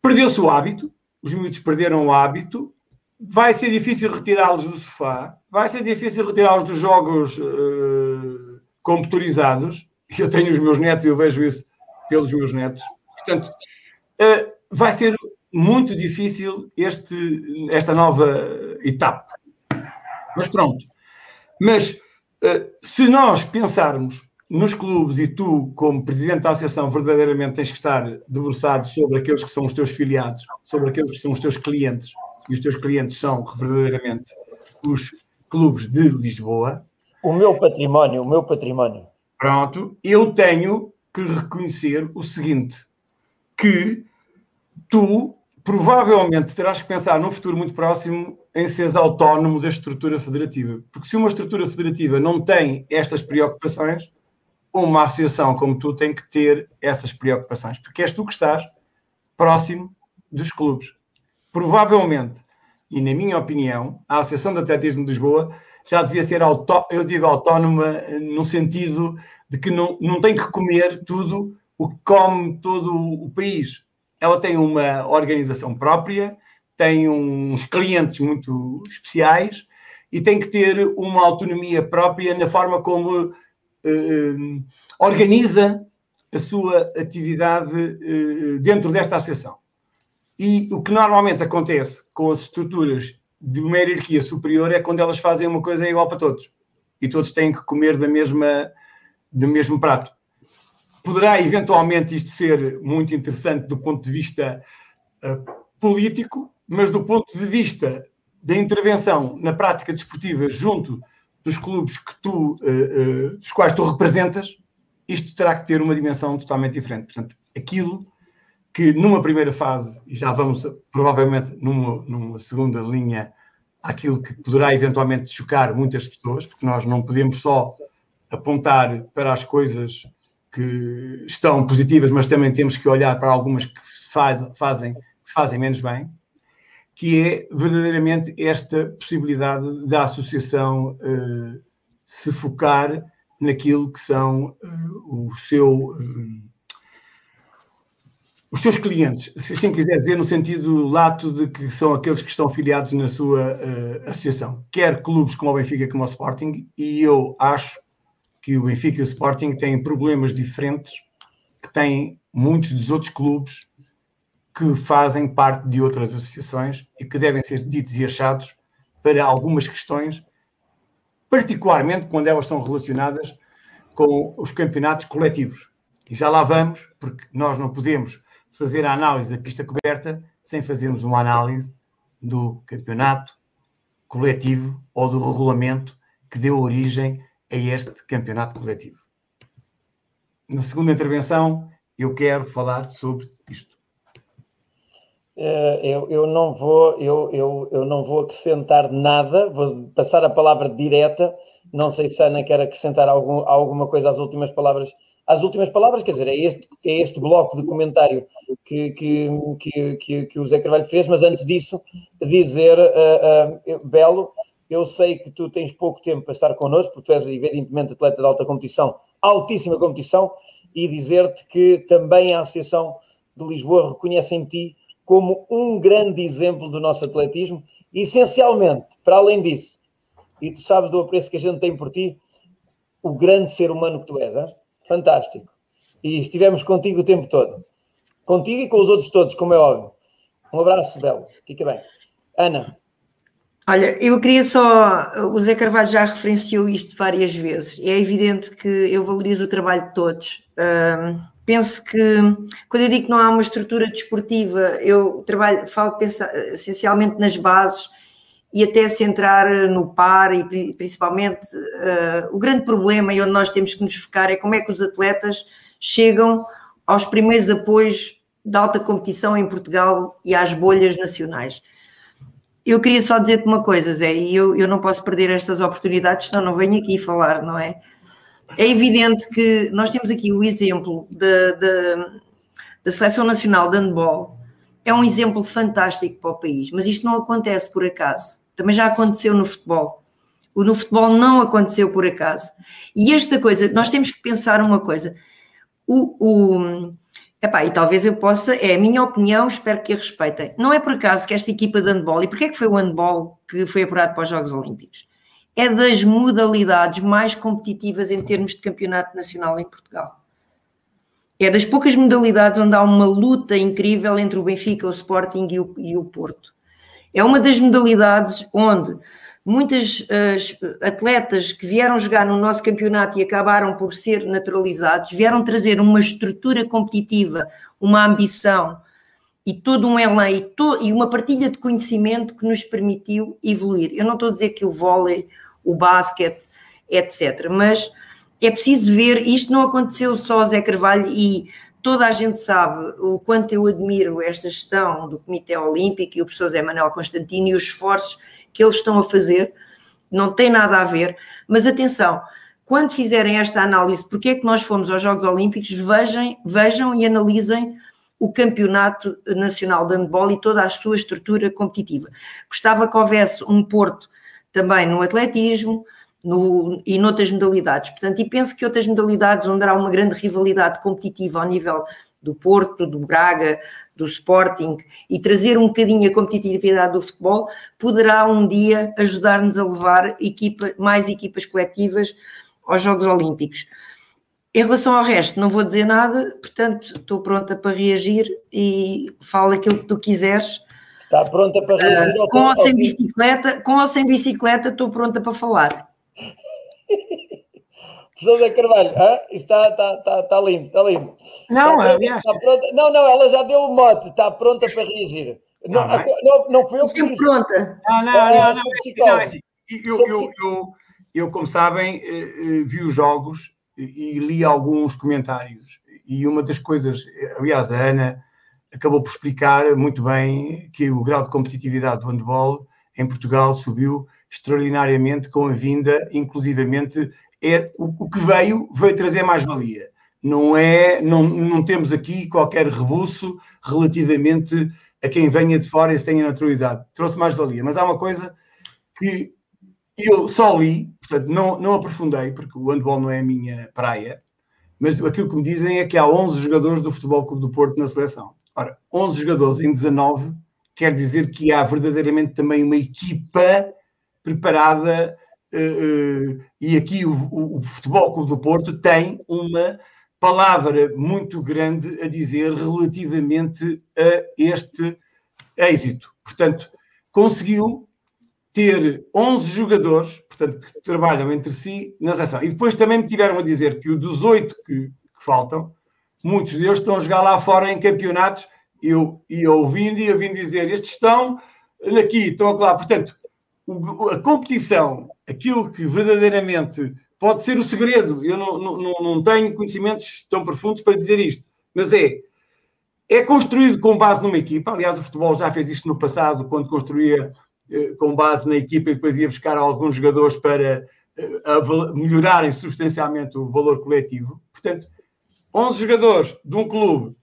Speaker 2: Perdeu-se o hábito, os miúdos perderam o hábito, vai ser difícil retirá-los do sofá, vai ser difícil retirá-los dos jogos computarizados. Eu tenho os meus netos e eu vejo isso pelos meus netos. Portanto, vai ser muito difícil este, esta nova etapa. Mas pronto. Mas eh, se nós pensarmos nos clubes e tu, como presidente da associação, verdadeiramente tens que estar debruçado sobre aqueles que são os teus filiados, sobre aqueles que são os teus clientes, e os teus clientes são verdadeiramente os clubes de Lisboa.
Speaker 1: O meu património, o meu património.
Speaker 2: Pronto, eu tenho que reconhecer o seguinte: que tu provavelmente terás que pensar num futuro muito próximo em seres autónomo da estrutura federativa. Porque se uma estrutura federativa não tem estas preocupações, uma associação como tu tem que ter essas preocupações. Porque és tu que estás próximo dos clubes. Provavelmente, e na minha opinião, a Associação de Atletismo de Lisboa já devia ser, auto, eu digo autónoma, no sentido de que não, não tem que comer tudo o que come todo o país ela tem uma organização própria, tem uns clientes muito especiais e tem que ter uma autonomia própria na forma como uh, organiza a sua atividade uh, dentro desta associação. E o que normalmente acontece com as estruturas de uma hierarquia superior é quando elas fazem uma coisa igual para todos. E todos têm que comer da mesma, do mesmo prato poderá eventualmente isto ser muito interessante do ponto de vista uh, político, mas do ponto de vista da intervenção na prática desportiva junto dos clubes que tu, uh, uh, dos quais tu representas, isto terá que ter uma dimensão totalmente diferente. Portanto, aquilo que numa primeira fase, e já vamos provavelmente numa, numa segunda linha, aquilo que poderá eventualmente chocar muitas pessoas, porque nós não podemos só apontar para as coisas que estão positivas, mas também temos que olhar para algumas que fazem, que se fazem menos bem, que é verdadeiramente esta possibilidade da associação uh, se focar naquilo que são uh, o seu, uh, os seus clientes, se assim quiser dizer, no sentido lato de que são aqueles que estão afiliados na sua associação, quer clubes como o Benfica como o Sporting, e eu acho que o Benfica e o Sporting têm problemas diferentes que têm muitos dos outros clubes que fazem parte de outras associações e que devem ser ditos e achados para algumas questões, particularmente quando elas são relacionadas com os campeonatos coletivos. E já lá vamos, porque nós não podemos fazer a análise da pista coberta sem fazermos uma análise do campeonato coletivo ou do regulamento que deu origem a este campeonato coletivo. Na segunda intervenção, eu quero falar sobre isto.
Speaker 1: Eh, eu, eu, não vou, eu, eu, eu não vou acrescentar nada, vou passar a palavra direta. Não sei se a Ana quer acrescentar algum, alguma coisa às últimas palavras. Às últimas palavras, quer dizer, é este, é este bloco de comentário que, que, que, que, que o Zé Carvalho fez, mas antes disso, dizer, uh, uh, Belo, eu sei que tu tens pouco tempo para estar connosco, porque tu és evidentemente atleta de alta competição, altíssima competição, e dizer-te que também a Associação de Lisboa reconhece em ti como um grande exemplo do nosso atletismo, e essencialmente, para além disso, e tu sabes do apreço que a gente tem por ti, o grande ser humano que tu és. Hein? Fantástico. E estivemos contigo o tempo todo. Contigo e com os outros todos, como é óbvio. Um abraço, Belo. Fica bem. Ana.
Speaker 4: Olha, eu queria só. O Zé Carvalho já referenciou isto várias vezes. É evidente que eu valorizo o trabalho de todos. Um, penso que, quando eu digo que não há uma estrutura desportiva, eu trabalho, falo pensa, essencialmente nas bases e até centrar no par e principalmente uh, o grande problema e onde nós temos que nos focar é como é que os atletas chegam aos primeiros apoios da alta competição em Portugal e às bolhas nacionais. Eu queria só dizer-te uma coisa, Zé, e eu, eu não posso perder estas oportunidades, senão não venho aqui falar, não é? É evidente que nós temos aqui o exemplo da, Seleção Nacional de Handball, é um exemplo fantástico para o país, mas isto não acontece por acaso. Também já aconteceu no futebol. O no futebol não aconteceu por acaso. E esta coisa, nós temos que pensar uma coisa. O, o, epá, e talvez eu possa, é a minha opinião, espero que a respeitem. Não é por acaso que esta equipa de handball, e porquê é que foi o handball que foi apurado para os Jogos Olímpicos? É das modalidades mais competitivas em termos de campeonato nacional em Portugal. É das poucas modalidades onde há uma luta incrível entre o Benfica, o Sporting e o, e o Porto. É uma das modalidades onde muitas uh, atletas que vieram jogar no nosso campeonato e acabaram por ser naturalizados, vieram trazer uma estrutura competitiva, uma ambição e todo um elan e, to e uma partilha de conhecimento que nos permitiu evoluir. Eu não estou a dizer que o vôlei, o basquete, etc., mas é preciso ver, isto não aconteceu só a Zé Carvalho e toda a gente sabe o quanto eu admiro esta gestão do Comitê Olímpico e o professor Zé Manuel Constantino e os esforços que eles estão a fazer, não tem nada a ver, mas atenção, quando fizerem esta análise, porque é que nós fomos aos Jogos Olímpicos, vejam, vejam e analisem o Campeonato Nacional de Handball e toda a sua estrutura competitiva. Gostava que houvesse um Porto também no atletismo, no, e noutras modalidades. Portanto, e penso que outras modalidades onde há uma grande rivalidade competitiva ao nível do Porto, do Braga, do Sporting e trazer um bocadinho a competitividade do futebol, poderá um dia ajudar-nos a levar equipa, mais equipas coletivas aos Jogos Olímpicos. Em relação ao resto, não vou dizer nada, portanto, estou pronta para reagir e fala aquilo que tu quiseres.
Speaker 1: Está pronta para reagir?
Speaker 4: Uh, com ou sem bicicleta, com ou sem bicicleta, estou pronta para falar.
Speaker 1: Professor Carvalho, ah, está, está, está, está lindo, está lindo.
Speaker 2: Não,
Speaker 1: está pronta, está pronta, não, não, ela já deu o mote, está pronta para reagir. Não, ah, não, não foi eu que
Speaker 4: disse. pronta.
Speaker 2: Não, não, não, não, não, não é assim. Eu, eu, eu, eu, como sabem, eh, eh, vi os jogos e li alguns comentários. E uma das coisas, aliás, a Ana acabou por explicar muito bem que o grau de competitividade do handball em Portugal subiu extraordinariamente com a vinda, inclusivamente, é o, o que veio, veio trazer mais-valia. Não é, não, não temos aqui qualquer rebuço relativamente a quem venha de fora e se tenha naturalizado. Trouxe mais-valia. Mas há uma coisa que eu só li, portanto, não, não aprofundei, porque o handball não é a minha praia, mas aquilo que me dizem é que há 11 jogadores do Futebol Clube do Porto na seleção. Ora, 11 jogadores em 19 quer dizer que há verdadeiramente também uma equipa preparada e aqui o, o, o Futebol Clube do Porto tem uma palavra muito grande a dizer relativamente a este êxito. Portanto, conseguiu ter 11 jogadores, portanto, que trabalham entre si na seleção. E depois também me tiveram a dizer que dos oito que, que, faltam, muitos deles estão a jogar lá fora em campeonatos. Eu ia ouvindo e ouvindo dizer, estes estão aqui, estão lá. Portanto, a competição, aquilo que verdadeiramente pode ser o segredo, eu não, não, não tenho conhecimentos tão profundos para dizer isto, mas é, é construído com base numa equipa. Aliás, o futebol já fez isto no passado, quando construía eh, com base na equipa e depois ia buscar alguns jogadores para eh, melhorarem substancialmente o valor coletivo. Portanto, 11 jogadores de um clube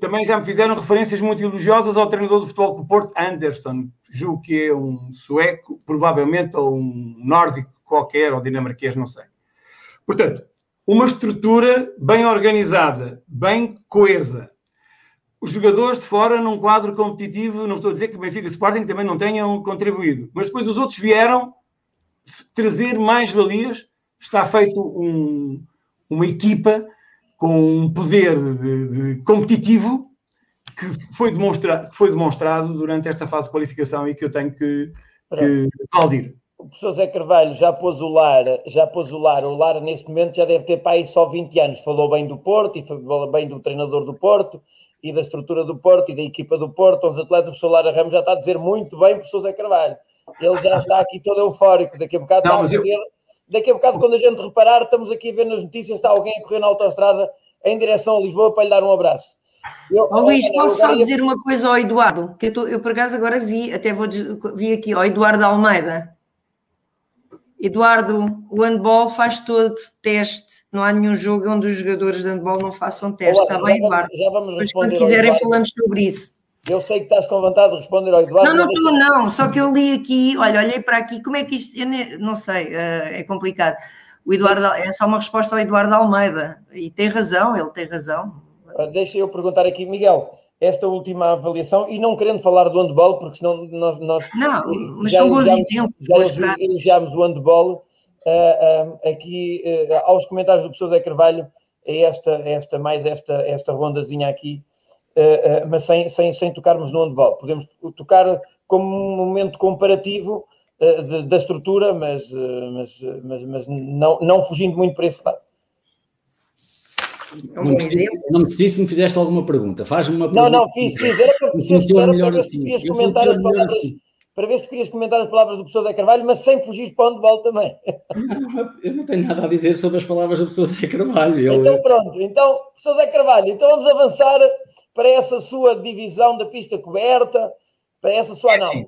Speaker 2: também já me fizeram referências muito elogiosas ao treinador do futebol do Porto, Anderson. Julgo que é um sueco, provavelmente, ou um nórdico qualquer, ou dinamarquês, não sei. Portanto, uma estrutura bem organizada, bem coesa. Os jogadores de fora, num quadro competitivo, não estou a dizer que o Benfica Sporting também não tenham contribuído, mas depois os outros vieram trazer mais valias, está feito um, uma equipa com um poder de, de competitivo que foi, demonstra, que foi demonstrado durante esta fase de qualificação e que eu tenho que, que aplaudir.
Speaker 1: O professor Zé Carvalho já pôs o lar, já pôs o lar, o lar neste momento já deve ter para aí só 20 anos. Falou bem do Porto e falou bem do treinador do Porto e da estrutura do Porto e da equipa do Porto. Os atletas, o professor Lara Ramos já está a dizer muito bem, professor Zé Carvalho. Ele já está aqui todo eufórico. Daqui a bocado Não, está a eu... Daqui a bocado, quando a gente reparar, estamos aqui a ver nas notícias, está alguém a correr na autostrada em direção a Lisboa para lhe dar um abraço.
Speaker 4: Eu, oh, Luís, posso só dizer uma coisa ao Eduardo, que eu, tô, eu por acaso agora vi, até vou vi aqui, ao Eduardo Almeida. Eduardo, o handball faz todo teste, não há nenhum jogo onde os jogadores de handball não façam teste, Olá, está bem, Eduardo? Já vamos Mas quando quiserem falamos sobre isso.
Speaker 1: Eu sei que estás com vontade de responder ao Eduardo.
Speaker 4: Não, não estou, deixa... não, só que eu li aqui, olha, olhei para aqui, como é que isto, eu não sei, eh, é complicado. O Eduardo, é só uma resposta ao Eduardo Almeida, e tem razão, ele tem razão.
Speaker 1: Deixa eu perguntar aqui, Miguel, esta última avaliação, e não querendo falar do handball, porque senão nós. nós
Speaker 4: não, mas já, são bons já, exemplos.
Speaker 1: Já elogiámos o handball. Uh, uh, aqui, uh, aos comentários do professor Zé Carvalho, é esta, esta, mais esta, esta rondazinha aqui, mas sem, sem, sem tocarmos no handball. Podemos tocar como um momento comparativo da estrutura, mas, mas, mas, mas não, não fugindo muito para esse lado.
Speaker 5: É um não, preciso, não preciso se me fizeste alguma pergunta. Faz-me uma
Speaker 1: pergunta. Não, não, fiz, fiz. Era para, funciona melhor assim. Eu comentar as palavras, assim. para ver se querias comentar as palavras do professor Zé Carvalho, mas sem fugir para o handball também.
Speaker 5: Não, eu não tenho nada a dizer sobre as palavras do professor Zé Carvalho. Eu...
Speaker 1: Então pronto, então, professor Zé Carvalho, então vamos avançar para essa sua divisão da pista coberta, para essa sua análise.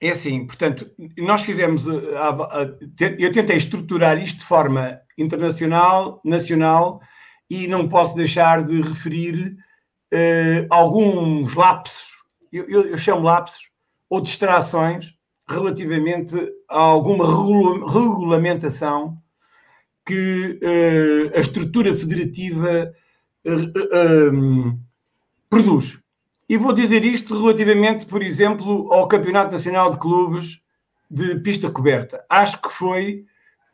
Speaker 1: É assim,
Speaker 2: é assim portanto, nós fizemos, eu tentei estruturar isto de forma internacional, nacional e não posso deixar de referir uh, alguns lapsos, eu, eu, eu, chamo lapsos, ou distrações relativamente a alguma regula regulamentação que uh, a estrutura federativa uh, produz. E vou dizer isto relativamente, por exemplo, ao Campeonato Nacional de Clubes de Pista Coberta. Acho que foi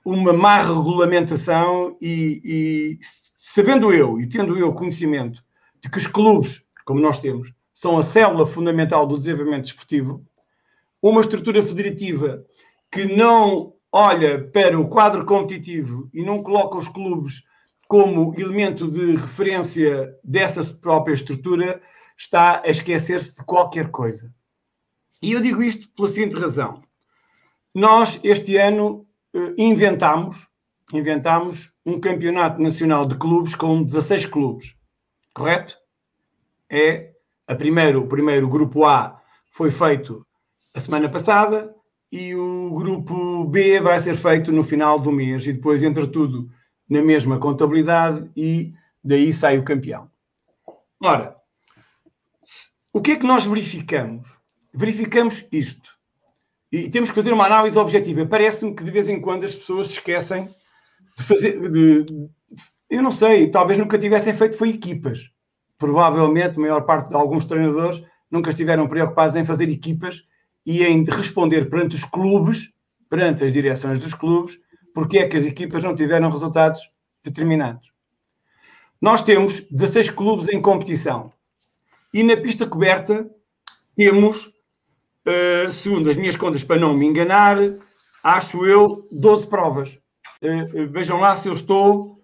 Speaker 2: uma má regulamentação e, e sabendo eu e tendo eu conhecimento de que os clubes, como nós temos, são a célula fundamental do desenvolvimento desportivo, uma estrutura federativa que não olha para o quadro competitivo e não coloca os clubes como elemento de referência dessa própria estrutura, está a esquecer-se de qualquer coisa. E eu digo isto pela seguinte razão. Nós, este ano, eh, inventámos inventámos um campeonato nacional de clubes com 16 clubes, correto? É a primeiro, o primeiro grupo A foi feito a semana passada e o grupo B vai ser feito no final do mês e depois entra tudo na mesma contabilidade e daí sai o campeão. Ora, o que é que nós verificamos? Verificamos isto. E temos que fazer uma análise objetiva. Parece-me que de vez em quando as pessoas esquecem de fazer. De, de, eu não sei, talvez nunca tivessem feito foi equipas. Provavelmente a maior parte de alguns treinadores nunca estiveram preocupados em fazer equipas e em responder perante os clubes, perante as direções dos clubes, porque é que as equipas não tiveram resultados determinados. Nós temos 16 clubes em competição e na pista coberta temos, uh, segundo as minhas contas, para não me enganar, acho eu, 12 provas. Uh, vejam lá se eu estou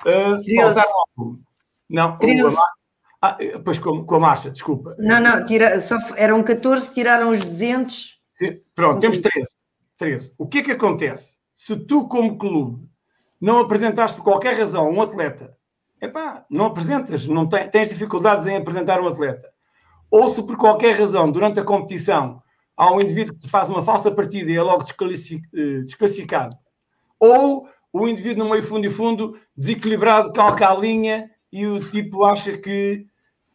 Speaker 2: a faltar algo. Não, ah, pois com, com a marcha, desculpa.
Speaker 4: Não, não, tira, só, eram 14, tiraram os 200.
Speaker 2: Sim, pronto, temos 13. 13. O que é que acontece? Se tu, como clube, não apresentaste por qualquer razão um atleta, epá, não apresentas, não tem, tens dificuldades em apresentar um atleta. Ou se por qualquer razão, durante a competição, há um indivíduo que te faz uma falsa partida e é logo eh, desclassificado, ou o indivíduo no meio fundo e fundo, desequilibrado, calca a linha e o tipo acha que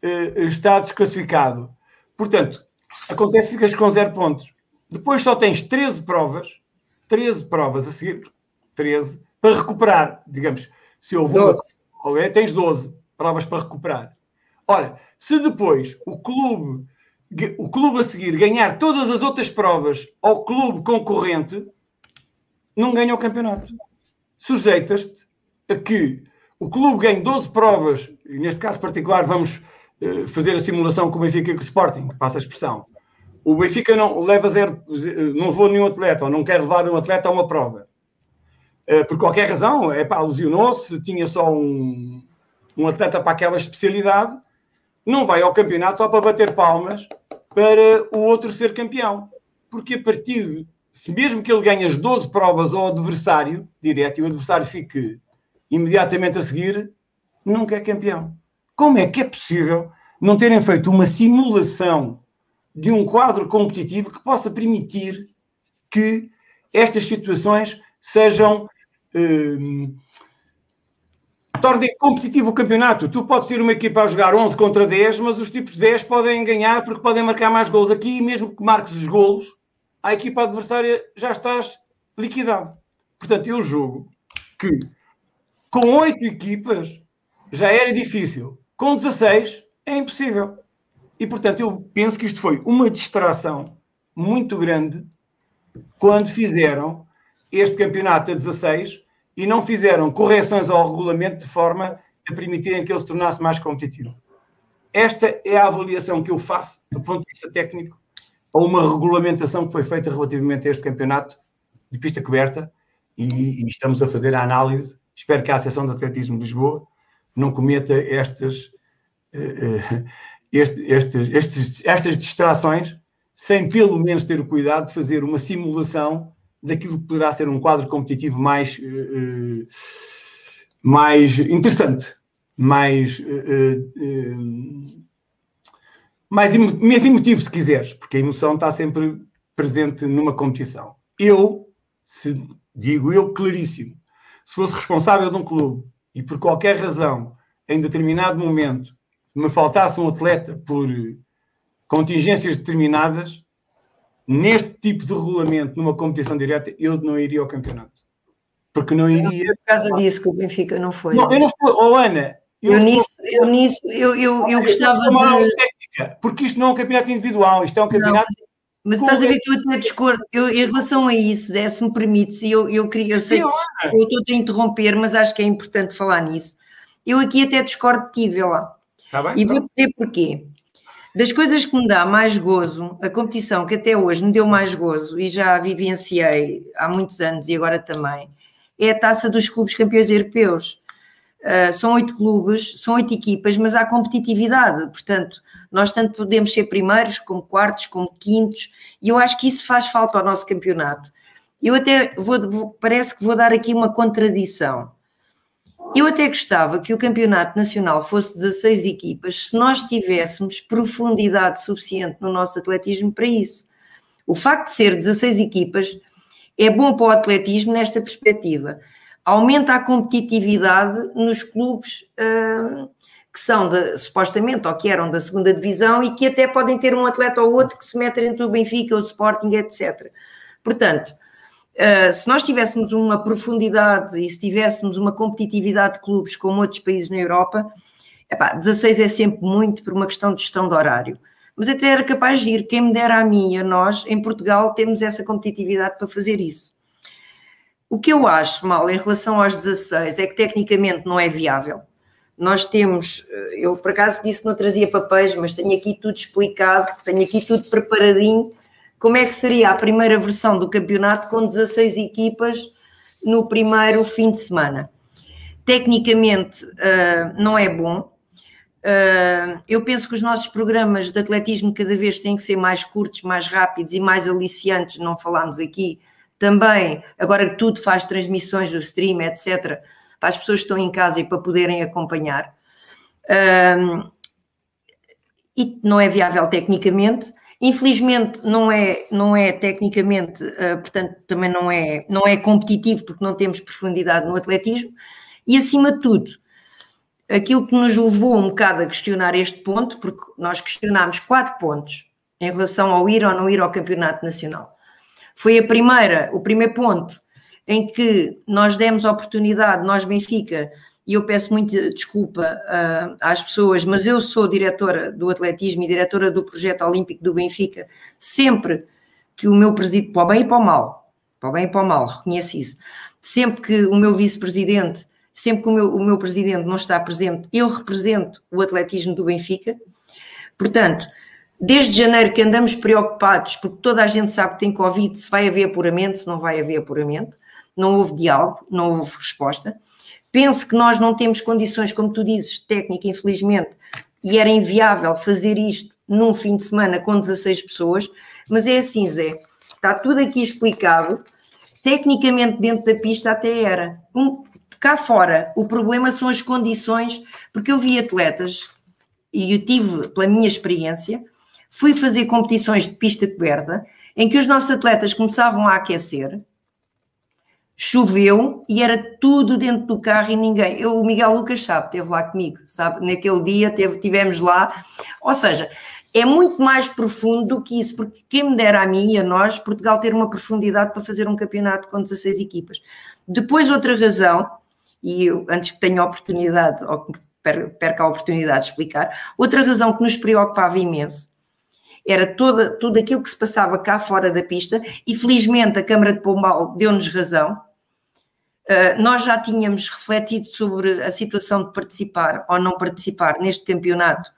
Speaker 2: uh, está desclassificado. Portanto, acontece que ficas com zero pontos. Depois só tens 13 provas, 13 provas a seguir, 13, para recuperar. Digamos, se houve 12. Uma, tens 12 provas para recuperar. Ora, se depois o clube, o clube a seguir ganhar todas as outras provas ao clube concorrente, não ganha o campeonato. sujeitas-te a que o clube ganhe 12 provas, e neste caso particular vamos uh, fazer a simulação com o Benfica e com o Sporting, passa a expressão. O Benfica não leva zero, não levou nenhum atleta, ou não quer levar um atleta a uma prova. Uh, por qualquer razão, é pá, lesionou-se, tinha só um, um atleta para aquela especialidade, não vai ao campeonato só para bater palmas para o outro ser campeão. Porque a partir de, se mesmo que ele ganhe as 12 provas ao adversário direto e o adversário fique imediatamente a seguir, nunca é campeão. Como é que é possível não terem feito uma simulação de um quadro competitivo que possa permitir que estas situações sejam. Hum, tornem competitivo o campeonato. Tu podes ser uma equipa a jogar 11 contra 10, mas os tipos de 10 podem ganhar porque podem marcar mais gols. Aqui, mesmo que marques os golos, a equipa adversária já estás liquidado. Portanto, eu julgo que com oito equipas já era difícil. Com 16 é impossível. E, portanto, eu penso que isto foi uma distração muito grande quando fizeram este campeonato a 16 e não fizeram correções ao regulamento de forma a permitirem que ele se tornasse mais competitivo. Esta é a avaliação que eu faço, do ponto de vista técnico, a uma regulamentação que foi feita relativamente a este campeonato de pista coberta e, e estamos a fazer a análise Espero que a Associação de Atletismo de Lisboa não cometa estas, uh, este, estes, estas distrações sem pelo menos ter o cuidado de fazer uma simulação daquilo que poderá ser um quadro competitivo mais, uh, mais interessante, mais, uh, mais, mais emotivo, se quiseres, porque a emoção está sempre presente numa competição. Eu, se digo eu claríssimo, se fosse responsável de um clube e por qualquer razão, em determinado momento, me faltasse um atleta por contingências determinadas, neste tipo de regulamento, numa competição direta, eu não iria ao campeonato. Porque não iria.
Speaker 4: Por causa disso que o Benfica não foi.
Speaker 2: Não, eu não estou. Oh, Ana.
Speaker 4: Eu, eu estou... nisso, eu, nisso, eu, eu, eu gostava de.
Speaker 2: Técnica, porque isto não é um campeonato individual, isto é um campeonato. Não,
Speaker 4: mas estás a ver, tu até discordo. Eu, em relação a isso, Zé, se me permites, eu, eu queria, eu sei que eu estou a interromper, mas acho que é importante falar nisso. Eu aqui até discordo de ti, vê lá. Tá bem, e vou dizer porquê. Das coisas que me dá mais gozo, a competição que até hoje me deu mais gozo e já vivenciei há muitos anos e agora também, é a taça dos clubes campeões europeus. Uh, são oito clubes, são oito equipas, mas há competitividade, portanto, nós tanto podemos ser primeiros, como quartos, como quintos, e eu acho que isso faz falta ao nosso campeonato. Eu até vou, vou, parece que vou dar aqui uma contradição. Eu até gostava que o campeonato nacional fosse 16 equipas, se nós tivéssemos profundidade suficiente no nosso atletismo para isso. O facto de ser 16 equipas é bom para o atletismo nesta perspectiva aumenta a competitividade nos clubes uh, que são de, supostamente ou que eram da segunda divisão e que até podem ter um atleta ou outro que se mete entre o Benfica, o Sporting, etc. Portanto, uh, se nós tivéssemos uma profundidade e se tivéssemos uma competitividade de clubes como outros países na Europa, epá, 16 é sempre muito por uma questão de gestão de horário. Mas até era capaz de ir, quem me dera a mim e a nós, em Portugal, temos essa competitividade para fazer isso. O que eu acho mal em relação aos 16 é que tecnicamente não é viável. Nós temos, eh, eu por acaso disse que não trazia papéis, mas tenho aqui tudo explicado, tenho aqui tudo preparadinho. Como é que seria a primeira versão do campeonato com 16 equipas no primeiro fim de semana? Tecnicamente uh, não é bom. Uh, eu penso que os nossos programas de atletismo cada vez têm que ser mais curtos, mais rápidos e mais aliciantes. Não falámos aqui também, agora tudo faz transmissões do stream, etc., para as pessoas que estão em casa e para poderem acompanhar. Um, e não é viável tecnicamente. Infelizmente não é, não é tecnicamente, uh, portanto também não é, não é competitivo porque não temos profundidade no atletismo. E acima de tudo, aquilo que nos levou um bocado a questionar este ponto, porque nós questionámos quatro pontos em relação ao ir ou não ir ao campeonato nacional. Foi a primeira, o primeiro ponto em que nós demos oportunidade, nós Benfica, e eu peço muita desculpa uh, às pessoas, mas eu sou diretora do atletismo e diretora do projeto olímpico do Benfica, sempre que o meu presidente, para o bem e para o mal, para o bem e para o mal, reconheço isso, sempre que o meu vice-presidente, sempre que o meu, o meu presidente não está presente, eu represento o atletismo do Benfica. Portanto, desde janeiro que andamos preocupados, porque toda a gente sabe que tem Covid, se vai haver apuramento, se não vai haver apuramento, não houve diálogo, não houve resposta. Penso que nós não temos condições, como tu dizes, técnica, infelizmente, e era inviável fazer isto num fim de semana com 16 pessoas, mas é assim, Zé, está tudo aqui explicado. Tecnicamente, dentro da pista, até era. Um, cá fora, o problema são as condições, porque eu vi atletas, e eu tive, pela minha experiência, fui fazer competições de pista coberta, em que os nossos atletas começavam a aquecer, choveu e era tudo dentro do carro e ninguém. Eu, o Miguel Lucas sabe, esteve lá comigo, sabe? Naquele dia teve, tivemos lá. Ou seja, é muito mais profundo do que isso, porque quem me dera a mim e a nós, Portugal ter uma profundidade para fazer um campeonato com 16 equipas. Depois, outra razão, e eu, antes que tenha a oportunidade, ou que perca a oportunidade de explicar, outra razão que nos preocupava imenso era toda, tudo aquilo que se passava cá fora da pista, e felizmente a Câmara de Pombal deu-nos razão. Uh, nós já tínhamos refletido sobre a situação de participar ou não participar neste campeonato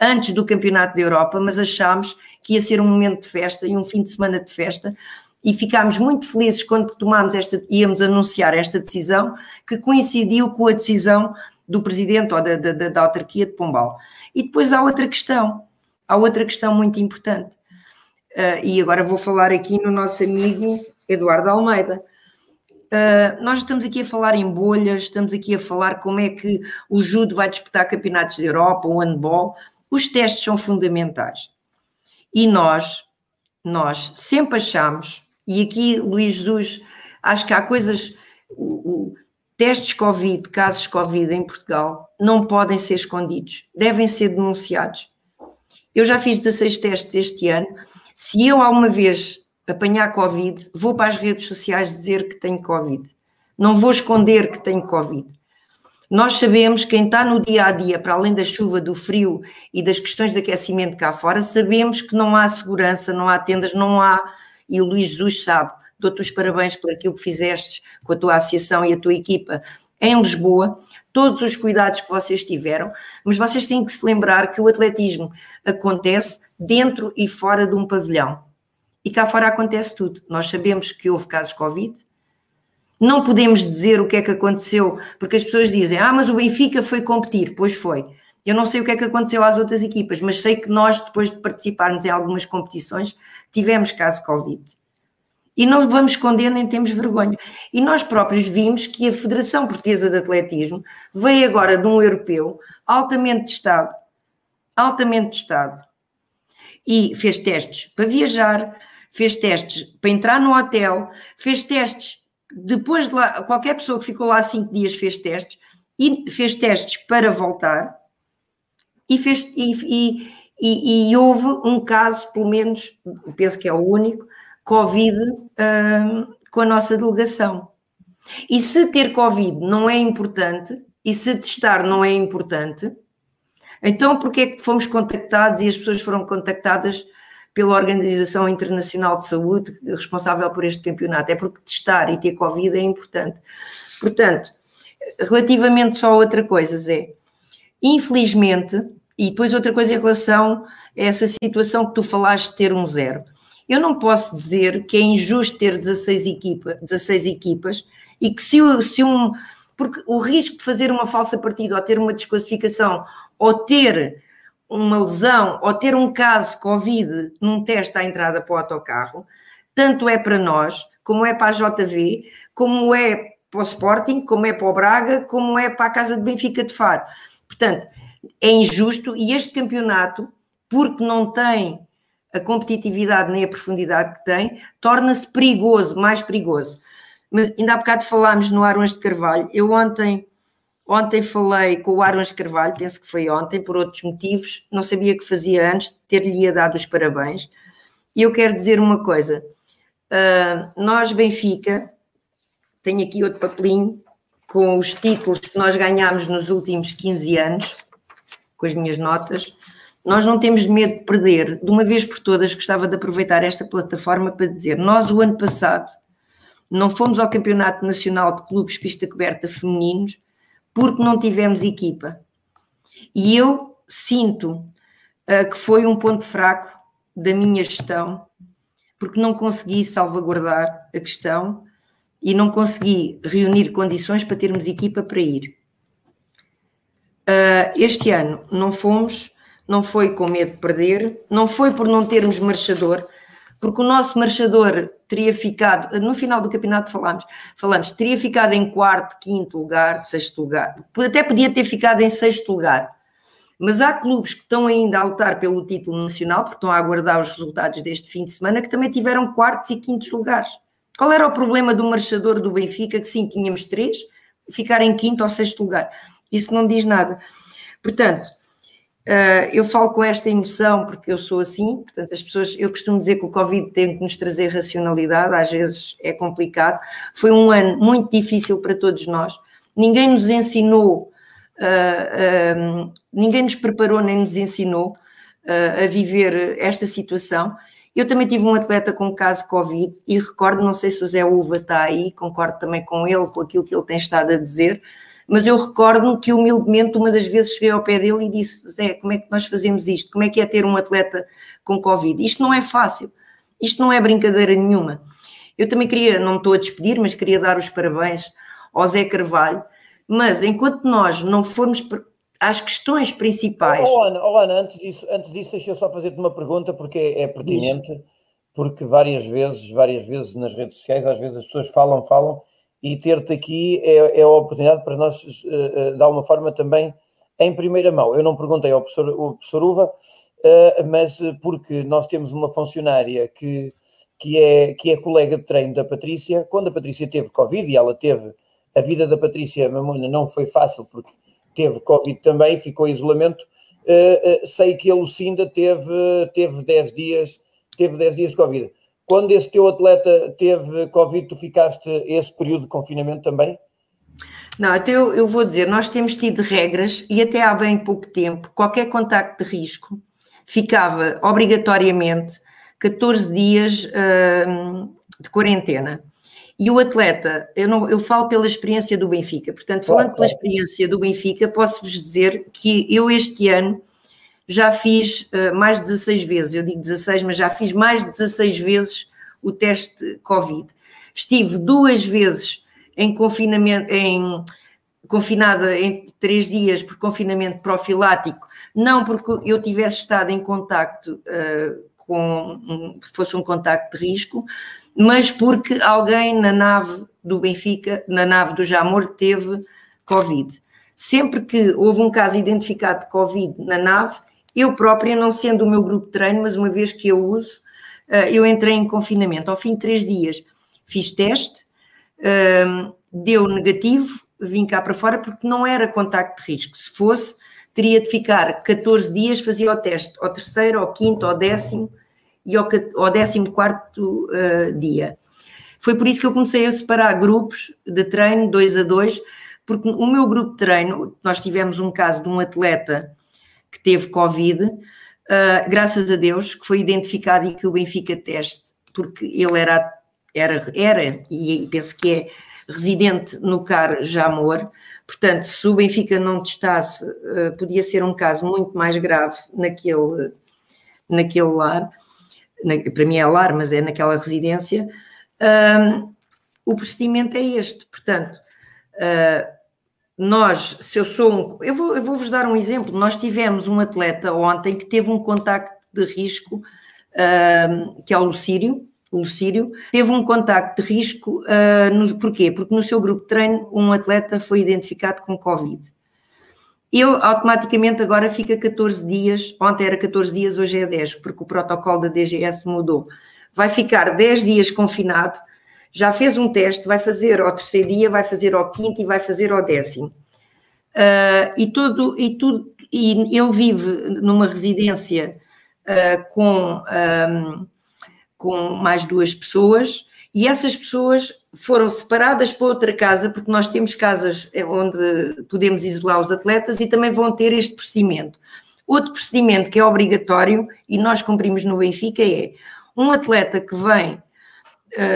Speaker 4: antes do Campeonato da Europa, mas achámos que ia ser um momento de festa e um fim de semana de festa e ficámos muito felizes quando tomámos esta, íamos anunciar esta decisão, que coincidiu com a decisão do presidente ou da, da, da autarquia de Pombal. E depois há outra questão, há outra questão muito importante, uh, e agora vou falar aqui no nosso amigo Eduardo Almeida. Uh, nós estamos aqui a falar em bolhas, estamos aqui a falar como é que o judo vai disputar campeonatos da Europa, o handball, os testes são fundamentais. E nós, nós sempre achamos, e aqui Luís Jesus, acho que há coisas, o, o, testes Covid, casos Covid em Portugal, não podem ser escondidos, devem ser denunciados. Eu já fiz 16 testes este ano. Se eu alguma vez apanhar Covid, vou para as redes sociais dizer que tenho Covid. Não vou esconder que tenho Covid. Nós sabemos, quem está no dia a dia, para além da chuva, do frio e das questões de aquecimento cá fora, sabemos que não há segurança, não há tendas, não há. E o Luís Jesus sabe. Dou-te os parabéns por aquilo que fizeste com a tua associação e a tua equipa em Lisboa, todos os cuidados que vocês tiveram, mas vocês têm que se lembrar que o atletismo acontece dentro e fora de um pavilhão. E cá fora acontece tudo. Nós sabemos que houve casos Covid, não podemos dizer o que é que aconteceu, porque as pessoas dizem, ah, mas o Benfica foi competir. Pois foi. Eu não sei o que é que aconteceu às outras equipas, mas sei que nós, depois de participarmos em algumas competições, tivemos caso Covid. E não vamos esconder nem temos vergonha. E nós próprios vimos que a Federação Portuguesa de Atletismo veio agora de um europeu altamente testado, altamente testado, e fez testes para viajar, fez testes para entrar no hotel, fez testes depois de lá, qualquer pessoa que ficou lá cinco dias fez testes e fez testes para voltar e, fez, e, e, e, houve um caso, pelo menos, penso que é o único, Covid um, com a nossa delegação. E se ter Covid não é importante, e se testar não é importante, então porquê é que fomos contactados e as pessoas foram contactadas pela Organização Internacional de Saúde, responsável por este campeonato. É porque testar e ter Covid é importante. Portanto, relativamente só a outra coisa, Zé, infelizmente, e depois outra coisa em relação a essa situação que tu falaste de ter um zero. Eu não posso dizer que é injusto ter 16, equipa, 16 equipas e que se, se um. Porque o risco de fazer uma falsa partida ou ter uma desclassificação ou ter uma lesão ou ter um caso Covid num teste à entrada para o autocarro, tanto é para nós, como é para a JV, como é para o Sporting, como é para o Braga, como é para a Casa de Benfica de Faro. Portanto, é injusto e este campeonato, porque não tem a competitividade nem a profundidade que tem, torna-se perigoso, mais perigoso. Mas ainda há bocado falámos no Arões de Carvalho. Eu ontem Ontem falei com o Arons Carvalho, penso que foi ontem, por outros motivos, não sabia que fazia antes ter-lhe dado os parabéns. E eu quero dizer uma coisa: uh, nós, Benfica, tenho aqui outro papelinho com os títulos que nós ganhámos nos últimos 15 anos, com as minhas notas. Nós não temos medo de perder. De uma vez por todas, gostava de aproveitar esta plataforma para dizer: nós, o ano passado, não fomos ao Campeonato Nacional de Clubes Pista Coberta Femininos porque não tivemos equipa. E eu sinto uh, que foi um ponto fraco da minha gestão, porque não consegui salvaguardar a questão e não consegui reunir condições para termos equipa para ir. Uh, este ano não fomos, não foi com medo de perder, não foi por não termos marchador, porque o nosso marchador teria ficado, no final do campeonato falamos, falamos, teria ficado em quarto, quinto lugar, sexto lugar, até podia ter ficado em sexto lugar. Mas há clubes que estão ainda a lutar pelo título nacional, porque estão a aguardar os resultados deste fim de semana, que também tiveram quartos e quintos lugares. Qual era o problema do marchador do Benfica? Que sim, tínhamos três, ficar em quinto ou sexto lugar. Isso não diz nada. Portanto, Uh, eu falo com esta emoção porque eu sou assim, portanto, as pessoas, eu costumo dizer que o Covid tem que nos trazer racionalidade, às vezes é complicado. Foi um ano muito difícil para todos nós, ninguém nos ensinou, uh, uh, ninguém nos preparou nem nos ensinou a viver esta situação. Eu também tive um atleta com caso Covid e recordo, não sei se o Zé Uva está aí, concordo também com ele, com aquilo que ele tem estado a dizer mas eu recordo que humildemente uma das vezes cheguei ao pé dele e disse, Zé, como é que nós fazemos isto? Como é que é ter um atleta com Covid? Isto não é fácil, isto não é brincadeira nenhuma. Eu também queria, não me estou a despedir, mas queria dar os parabéns ao Zé Carvalho, mas enquanto nós não formos às questões principais...
Speaker 1: Oh, Ana, oh, Ana antes, disso, antes disso deixa eu só fazer-te uma pergunta, porque é, é pertinente, porque várias vezes, várias vezes nas redes sociais, às vezes as pessoas falam, falam, e ter-te aqui é, é a oportunidade para nós, uh, de alguma forma, também em primeira mão. Eu não perguntei ao professor, ao professor Uva, uh, mas porque nós temos uma funcionária que, que, é, que é colega de treino da Patrícia, quando a Patrícia teve Covid, e ela teve, a vida da Patrícia Mamona não foi fácil, porque teve Covid também, ficou em isolamento, uh, sei que a Lucinda teve, teve 10 dias, teve 10 dias de Covid. Quando esse teu atleta teve Covid, tu ficaste esse período de confinamento também?
Speaker 4: Não, até eu, eu vou dizer, nós temos tido regras e até há bem pouco tempo, qualquer contacto de risco ficava obrigatoriamente 14 dias uh, de quarentena. E o atleta, eu, não, eu falo pela experiência do Benfica, portanto, falando pela experiência do Benfica, posso-vos dizer que eu este ano já fiz uh, mais de 16 vezes, eu digo 16, mas já fiz mais de 16 vezes o teste Covid. Estive duas vezes em confinamento, em confinada em três dias por confinamento profilático, não porque eu tivesse estado em contacto uh, com, fosse um contacto de risco, mas porque alguém na nave do Benfica, na nave do Jamor, teve Covid. Sempre que houve um caso identificado de Covid na nave, eu própria, não sendo o meu grupo de treino, mas uma vez que eu uso, eh, eu entrei em confinamento. Ao fim de três dias fiz teste, ehm, deu negativo, vim cá para fora porque não era contacto de risco. Se fosse, teria de ficar 14 dias, fazia o teste ao terceiro, ao quinto, ao décimo e ao, décimo quarto uh, dia. Foi por isso que eu comecei a separar grupos de treino, dois a dois, porque o meu grupo de treino, nós tivemos um caso de um atleta que teve Covid, uh, graças a Deus que foi identificado e que o Benfica teste, porque ele era, era, era e penso que é residente no CAR Jamor, portanto, se o Benfica não testasse, uh, podia ser um caso muito mais grave naquele, naquele lar, na, para mim é lar, mas é naquela residência, uh, o procedimento é este, portanto, uh, nós, se eu sou um, eu vou, eu vou vos dar um exemplo. Nós tivemos um atleta ontem que teve um contacto de risco, uh, que é o Lucírio. O Lucírio teve um contacto de risco, uh, no, porquê? Porque no seu grupo de treino um atleta foi identificado com Covid. Ele automaticamente agora fica 14 dias, ontem era 14 dias, hoje é 10, porque o protocolo da DGS mudou. Vai ficar 10 dias confinado, já fez um teste, vai fazer ao terceiro dia, vai fazer ao quinto e vai fazer ao décimo. Uh, e tudo, e tudo, e ele vive numa residência uh, com, um, com mais duas pessoas, e essas pessoas foram separadas para outra casa, porque nós temos casas onde podemos isolar os atletas e também vão ter este procedimento. Outro procedimento que é obrigatório e nós cumprimos no Benfica é um atleta que vem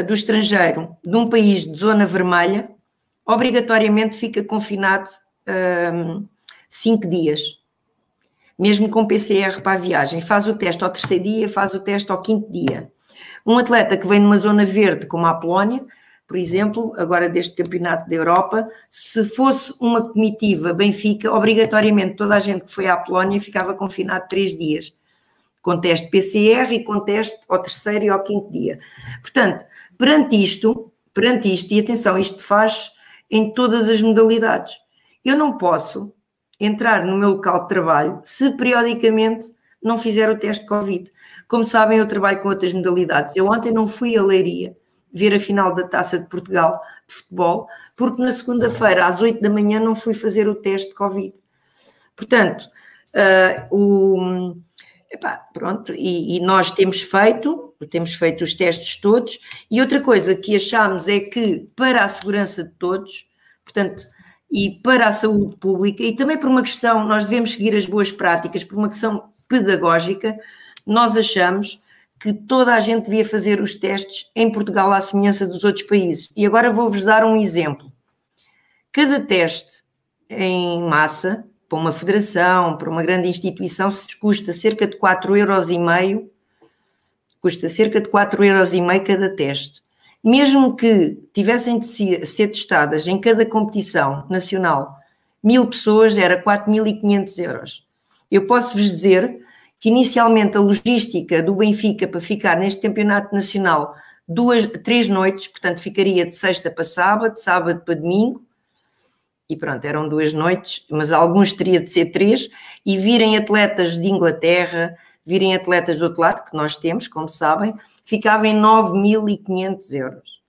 Speaker 4: do estrangeiro de um país de zona vermelha, obrigatoriamente fica confinado uh, cinco dias, mesmo com PCR para a viagem. Faz o teste ao terceiro dia, faz o teste ao quinto dia. Um atleta que vem numa zona verde, como a Polónia, por exemplo, agora deste campeonato da Europa, se fosse uma comitiva Benfica, obrigatoriamente toda a gente que foi à Polónia ficava confinado três dias, com teste PCR e com teste ao terceiro e ao quinto dia. Portanto, perante isto, perante isto, e atenção, isto faz em todas as modalidades. Eu não posso entrar no meu local de trabalho se periodicamente não fizer o teste de Covid. Como sabem, eu trabalho com outras modalidades. Eu ontem não fui a Leiria ver a final da Taça de Portugal de futebol, porque na segunda-feira, às 8 da manhã, não fui fazer o teste de Covid. Portanto, uh, o, epá, pronto, e, e, nós temos feito, temos feito os testes todos, e outra coisa que achamos é que para a segurança de todos, portanto, e para a saúde pública, e também por uma questão, nós devemos seguir as boas práticas, por uma questão pedagógica, nós achamos que toda a gente devia fazer os testes em Portugal à semelhança dos outros países. E agora vou-vos dar um exemplo. Cada teste em massa, para uma federação, para uma grande instituição, custa cerca de 4,5 euros, custa cerca de 4,5 euros cada teste. Mesmo que tivessem de ser testadas em cada competição nacional mil pessoas, era 4.500 euros. Eu posso-vos dizer que inicialmente a logística do Benfica para ficar neste campeonato nacional duas, três noites, portanto ficaria de sexta para sábado, sábado para domingo, e pronto, eram duas noites, mas alguns teria de ser três, e virem atletas de Inglaterra, virem atletas do outro lado, que nós temos, como sabem, ficava em 9.500 euros.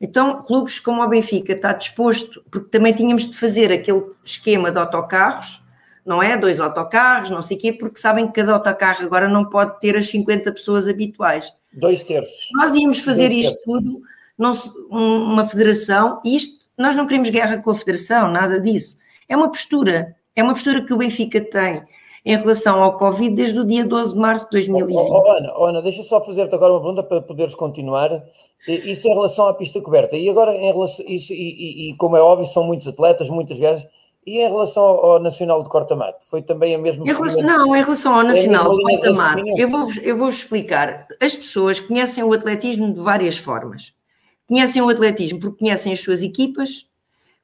Speaker 4: Então, clubes como o Benfica está disposto, porque também tínhamos de fazer aquele esquema de autocarros, não é? Dois autocarros, não sei o quê, porque sabem que cada autocarro agora não pode ter as 50 pessoas habituais.
Speaker 1: Dois terços.
Speaker 4: nós íamos fazer isto tudo, não, uma federação, isto, nós não queremos guerra com a federação, nada disso. É uma postura, é uma postura que o Benfica tem em relação ao Covid desde o dia 12 de março de 2020. Oh,
Speaker 1: oh, Ana, oh, Ana, deixa só fazer-te agora uma pergunta para poderes continuar. Isso em relação à pista coberta. E agora, em relação, isso, e, e, e como é óbvio, são muitos atletas, muitas viagens. E em relação ao Nacional de Corta-Mato, foi também a mesma
Speaker 4: coisa? Não, em relação ao Nacional de Corta-Mato, eu vou, eu vou explicar. As pessoas conhecem o atletismo de várias formas. Conhecem o atletismo porque conhecem as suas equipas,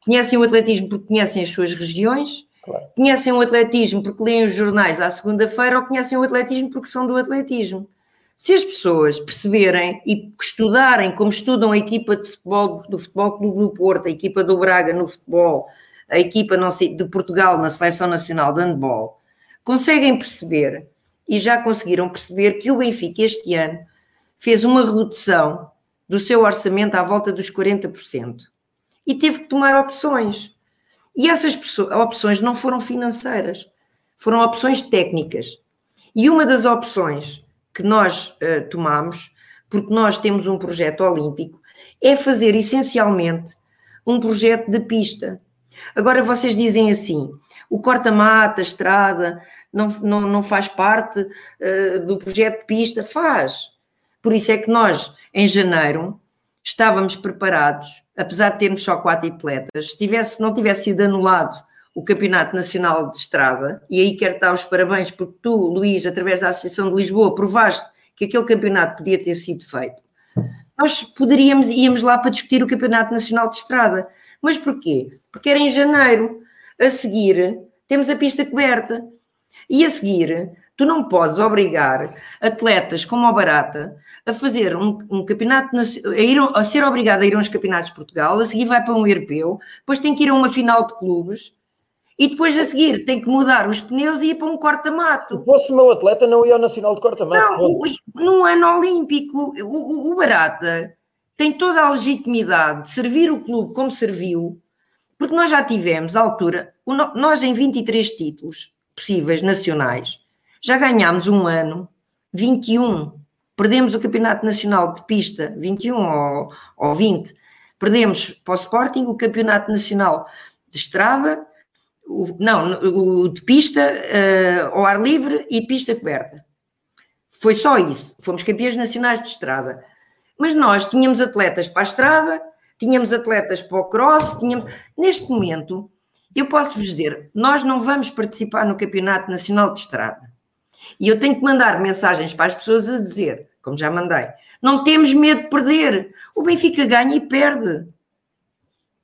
Speaker 4: conhecem o atletismo porque conhecem as suas regiões, claro. conhecem o atletismo porque leem os jornais à segunda-feira ou conhecem o atletismo porque são do atletismo. Se as pessoas perceberem e estudarem como estudam a equipa de futebol do Futebol Clube do Porto, a equipa do Braga no futebol, a equipa não sei, de Portugal na Seleção Nacional de Handball, conseguem perceber, e já conseguiram perceber, que o Benfica este ano fez uma redução do seu orçamento à volta dos 40%. E teve que tomar opções. E essas opções não foram financeiras, foram opções técnicas. E uma das opções que nós uh, tomamos, porque nós temos um projeto olímpico, é fazer essencialmente um projeto de pista. Agora vocês dizem assim: o corta-mata, a estrada, não, não, não faz parte uh, do projeto de pista? Faz. Por isso é que nós, em janeiro, estávamos preparados, apesar de termos só quatro atletas, se tivesse, não tivesse sido anulado o Campeonato Nacional de Estrada, e aí quero dar os parabéns porque tu, Luís, através da Associação de Lisboa, provaste que aquele campeonato podia ter sido feito. Nós poderíamos, íamos lá para discutir o Campeonato Nacional de Estrada. Mas porquê? Porque era em janeiro. A seguir, temos a pista coberta. E a seguir, tu não podes obrigar atletas como o Barata a fazer um, um campeonato, a, ir, a ser obrigado a ir a uns campeonatos de Portugal, a seguir vai para um europeu, depois tem que ir a uma final de clubes, e depois a seguir tem que mudar os pneus e ir para um corta-mato.
Speaker 1: Se fosse meu atleta, não ia ao Nacional de corta-mato.
Speaker 4: Não, no ano olímpico, o, o, o Barata tem toda a legitimidade de servir o clube como serviu, porque nós já tivemos, à altura, nós em 23 títulos possíveis nacionais, já ganhámos um ano 21. Perdemos o Campeonato Nacional de Pista, 21 ou, ou 20. Perdemos para o Sporting o Campeonato Nacional de Estrada, o, não, o de pista uh, ao ar livre e pista coberta. Foi só isso. Fomos campeões nacionais de estrada. Mas nós tínhamos atletas para a estrada, tínhamos atletas para o cross, tínhamos... Neste momento, eu posso vos dizer, nós não vamos participar no Campeonato Nacional de Estrada. E eu tenho que mandar mensagens para as pessoas a dizer, como já mandei, não temos medo de perder. O Benfica ganha e perde.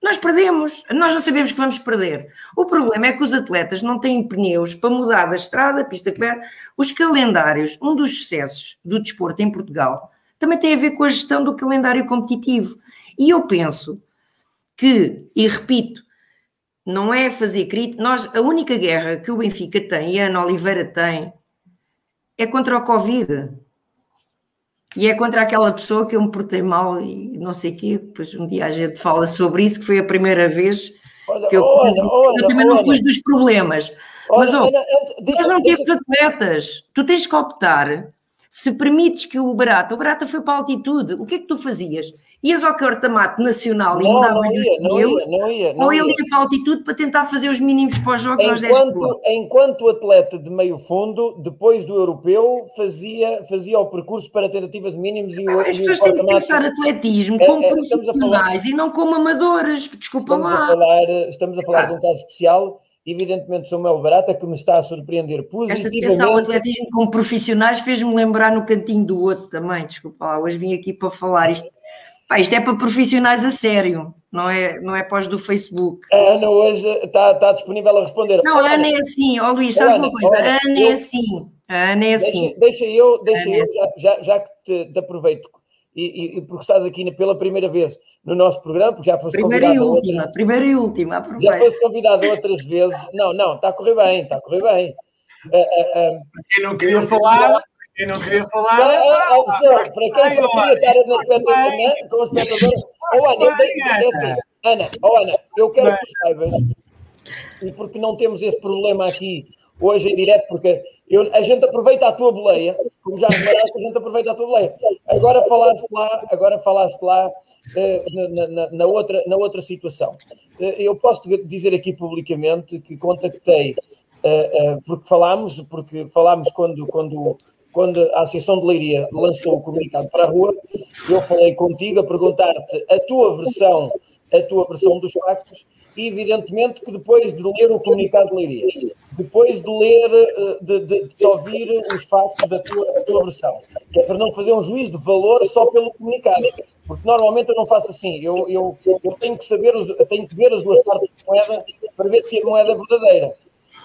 Speaker 4: Nós perdemos, nós não sabemos que vamos perder. O problema é que os atletas não têm pneus para mudar da estrada, pista que perde. Os calendários, um dos sucessos do desporto em Portugal, também tem a ver com a gestão do calendário competitivo. E eu penso que, e repito, não é fazer crítica, nós, a única guerra que o Benfica tem e a Ana Oliveira tem é contra o Covid. E é contra aquela pessoa que eu me portei mal e não sei o quê, depois um dia a gente fala sobre isso, que foi a primeira vez olha, que eu, olha, olha, eu também não fujo dos problemas. Mas, oh, nós não temos atletas, tu tens que optar se permites que o Barata, o Barata foi para a altitude, o que é que tu fazias? Ias ao corta-mato nacional e mudavas pneus, não ia, não ou ele ia para a altitude para tentar fazer os mínimos para os jogos
Speaker 1: enquanto, aos 10 km? Enquanto atleta de meio fundo, depois do europeu, fazia, fazia o percurso para tentativa de mínimos e o
Speaker 4: As pessoas têm que pensar atletismo é, como é, profissionais falar, e não como amadores, desculpa
Speaker 1: estamos
Speaker 4: lá.
Speaker 1: A falar, estamos a falar ah. de um caso especial evidentemente Samuel Barata, que me está a surpreender positivamente. Esta
Speaker 4: ao atletismo como profissionais fez-me lembrar no cantinho do outro também, desculpa lá, hoje vim aqui para falar isto. Pá, isto é para profissionais a sério, não é, não é pós do Facebook.
Speaker 1: A Ana hoje está, está disponível a responder.
Speaker 4: Não, a Ana é assim, ó oh, Luís, sabes Ana, uma coisa? a Ana é eu, é assim, a Ana é assim.
Speaker 1: Deixa, deixa eu, deixa eu é assim. já, já, que te, te aproveito, e, e, porque estás aqui pela primeira vez no nosso programa, porque já foste
Speaker 4: primeira convidado. E última, outras, primeira e última, aproveita.
Speaker 1: Já foste convidado outras vezes. Não, não, está a correr bem, está a correr bem. Uh,
Speaker 2: uh, uh, quem não queria falar, quem não queria falar. Não,
Speaker 1: ah, ah, para quem só queria estar na espectadora, como espectadora. Oh, Ana, é assim, Ana, oh, Ana, eu quero que tu saibas, e porque não temos esse problema aqui hoje em direto, porque eu, a gente aproveita a tua boleia, como já reparaste, a gente aproveita a tua boleia. Agora falaste lá, agora falaste lá uh, na, na, na, outra, na outra situação. Uh, eu posso dizer aqui publicamente que contactei, uh, porque falámos, porque falámos quando, quando, quando a Associação de Leiria lançou o comunicado para a rua, eu falei contigo a perguntar-te a tua versão, a tua versão dos factos, e evidentemente que depois de ler o comunicado de Leiria, depois de ler, eh, de, de, de ouvir os factos da tua, tua versão, que é para não fazer um juízo de valor só pelo comunicado. Porque normalmente eu não faço assim, eu, eu, eu tenho que saber, tenho que ver as duas partes da moeda para ver se a moeda é verdadeira.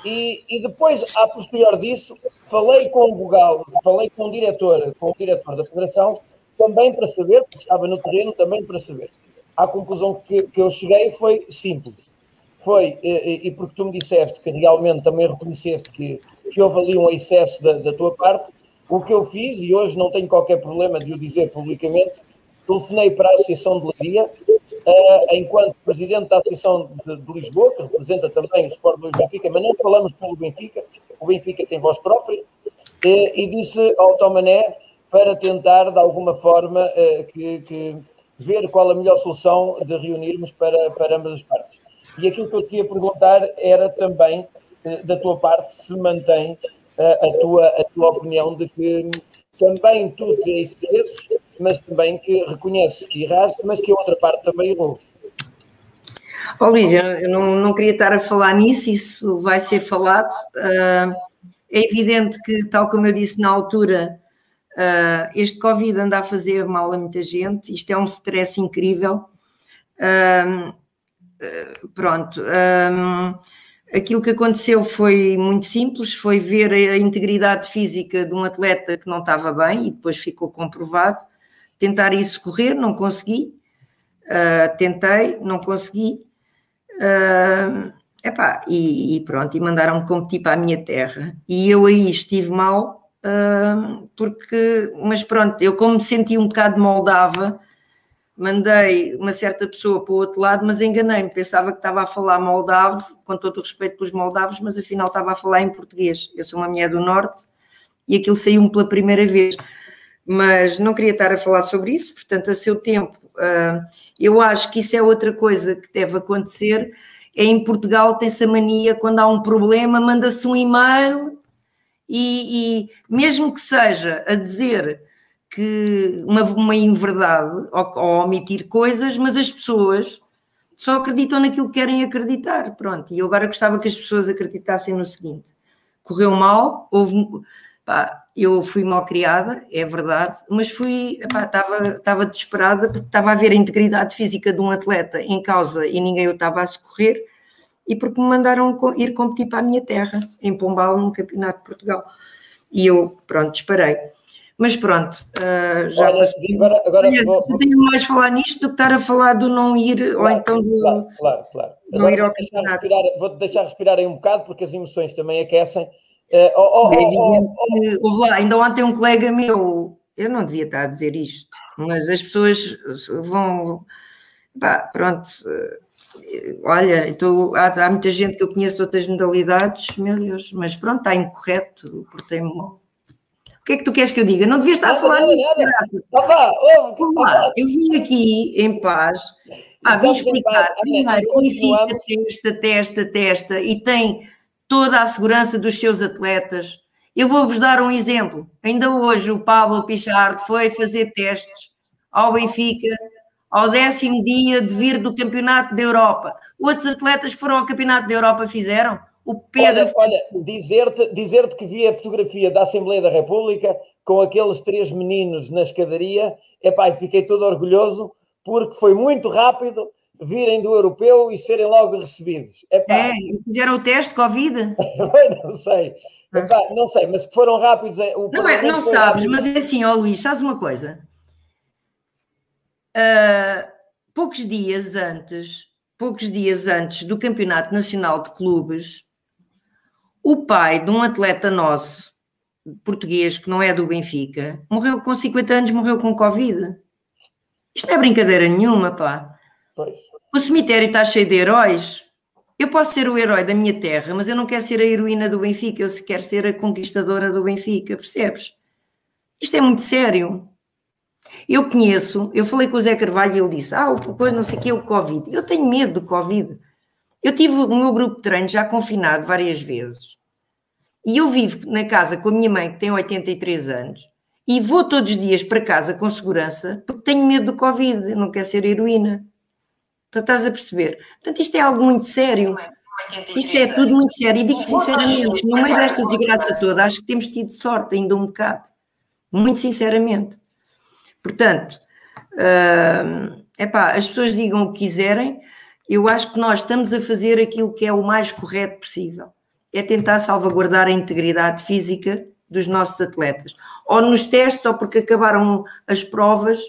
Speaker 1: E, e depois, a posterior disso, falei com o vogal, falei com o diretor, com o diretor da Federação, também para saber, porque estava no terreno, também para saber. A conclusão que, que eu cheguei foi simples foi, e, e, porque tu me disseste que realmente também reconheceste que, que houve ali um excesso da, da, tua parte, o que eu fiz, e hoje não tenho qualquer problema de o dizer publicamente, telefonei para a Associação de Leiria, enquanto presidente da Associação de, de, Lisboa, que representa também o Sport do Benfica, mas não falamos pelo Benfica, o Benfica tem voz própria, uh, e disse ao Tomané para tentar, de alguma forma, uh, que, que ver qual a melhor solução de reunirmos para, para ambas as partes. E aquilo que eu te ia perguntar era também, eh, da tua parte, se mantém eh, a tua, a tua opinião de que também tu te excedesses, mas também que reconheces que erraste, mas que a outra parte também errou.
Speaker 4: Oh, Luís, eu não, não queria estar a falar nisso, isso vai ser falado. Uh, é evidente que, tal como eu disse na altura, uh, este Covid anda a fazer mal a muita gente, isto é um stress incrível. Uh, pronto. Aquilo que aconteceu foi muito simples, foi ver a integridade física de um atleta que não estava bem e depois ficou comprovado. Tentar isso correr, não consegui. Uh, tentei, não consegui. Uh, epá, e, e pronto, e mandaram-me competir para a minha terra. E eu aí estive mal, uh, porque, mas pronto, eu como me senti um bocado moldava, mandei uma certa pessoa para o outro lado, mas enganei-me, pensava que estava a falar moldavo, com todo o respeito pelos moldavos, mas afinal estava a falar em português. Eu sou uma mulher do Norte e aquilo saiu-me pela primeira vez. Mas não queria estar a falar sobre isso, portanto, a seu tempo, uh, eu acho que isso é outra coisa que deve acontecer. É em Portugal tem-se a mania, quando há um problema, manda-se um e-mail e, e mesmo que seja a dizer que uma, uma inverdade ou, ou omitir coisas, mas as pessoas só acreditam naquilo que querem acreditar. Pronto, e eu agora gostava que as pessoas acreditassem no seguinte: correu mal, houve. Pá, eu fui mal criada, é verdade, mas fui, estava, desesperada porque estava a ver a integridade física de um atleta em causa e ninguém o estava a socorrer e porque me mandaram ir competir para a minha terra, em Pombal, num campeonato de Portugal. E eu, pronto, disparei. Mas pronto, uh, já
Speaker 1: Olha, agora, agora
Speaker 4: Olha, vou, vou... tenho mais falar nisto do que estar a falar do não ir, claro, ou então do
Speaker 1: claro, claro, claro.
Speaker 4: não
Speaker 1: agora
Speaker 4: ir ao
Speaker 1: vou deixar,
Speaker 4: campeonato.
Speaker 1: respirar, vou deixar respirar aí um bocado, porque as emoções também aquecem. Uh, oh, oh,
Speaker 4: É
Speaker 1: oh, oh,
Speaker 4: houve lá, ainda ontem um colega meu, eu não devia estar a dizer isto, mas as pessoas vão, pá, pronto, eh, olha, então, há, há muita gente que eu conheço de outras modalidades, meu Deus, mas pronto, está incorreto, portei-me mal. O que é que tu queres que eu diga? Não devia estar a falar nisso,
Speaker 1: oh, oh, oh,
Speaker 4: lá,
Speaker 1: vá.
Speaker 4: eu vim aqui em paz, ah, vim explicar, primeiro, Benfica
Speaker 1: continuamos.
Speaker 4: testa, testa, testa, e tem toda a segurança dos seus atletas. Eu vou-vos dar um exemplo. Ainda hoje o Pablo Pichard foi fazer testes ao Benfica ao décimo dia de vir do Campeonato da Europa. Outros atletas que foram ao Campeonato da Europa fizeram. O Pedro
Speaker 1: Olha, olha, dizer-te dizer que vi a fotografia da Assembleia da República com aqueles três meninos na escadaria, epá, fiquei todo orgulhoso porque foi muito rápido virem do europeu e serem logo recebidos. Epá,
Speaker 4: é, fizeram o teste de Covid.
Speaker 1: não sei, epá, não sei, mas que foram rápidos. é,
Speaker 4: Não, é, não sabes,
Speaker 1: rápido.
Speaker 4: mas é assim, ó Luís, sabes uma coisa? Ah, poucos dias antes, poucos dias antes do Campeonato Nacional de Clubes, o pai de um atleta nosso, português, que não é do Benfica, morreu com 50 anos, morreu com Covid. Isto não é brincadeira nenhuma, pá.
Speaker 1: Pois.
Speaker 4: O cemitério está cheio de heróis. Eu posso ser o herói da minha terra, mas eu não quero ser a heroína do Benfica, eu quero ser a conquistadora do Benfica, percebes? Isto é muito sério. Eu conheço, eu falei com o Zé Carvalho e ele disse: Ah, depois não sei o que é o Covid. Eu tenho medo do Covid. Eu tive o meu grupo de treino já confinado várias vezes. E eu vivo na casa com a minha mãe, que tem 83 anos, e vou todos os dias para casa com segurança, porque tenho medo do Covid, não quero ser heroína. Tu estás a perceber? Portanto, isto é algo muito sério. Isto é tudo muito sério. E digo sinceramente, no meio desta desgraça toda, acho que temos tido sorte ainda um bocado. Muito sinceramente. Portanto, hum, epá, as pessoas digam o que quiserem, eu acho que nós estamos a fazer aquilo que é o mais correto possível. É tentar salvaguardar a integridade física dos nossos atletas. Ou nos testes, ou porque acabaram as provas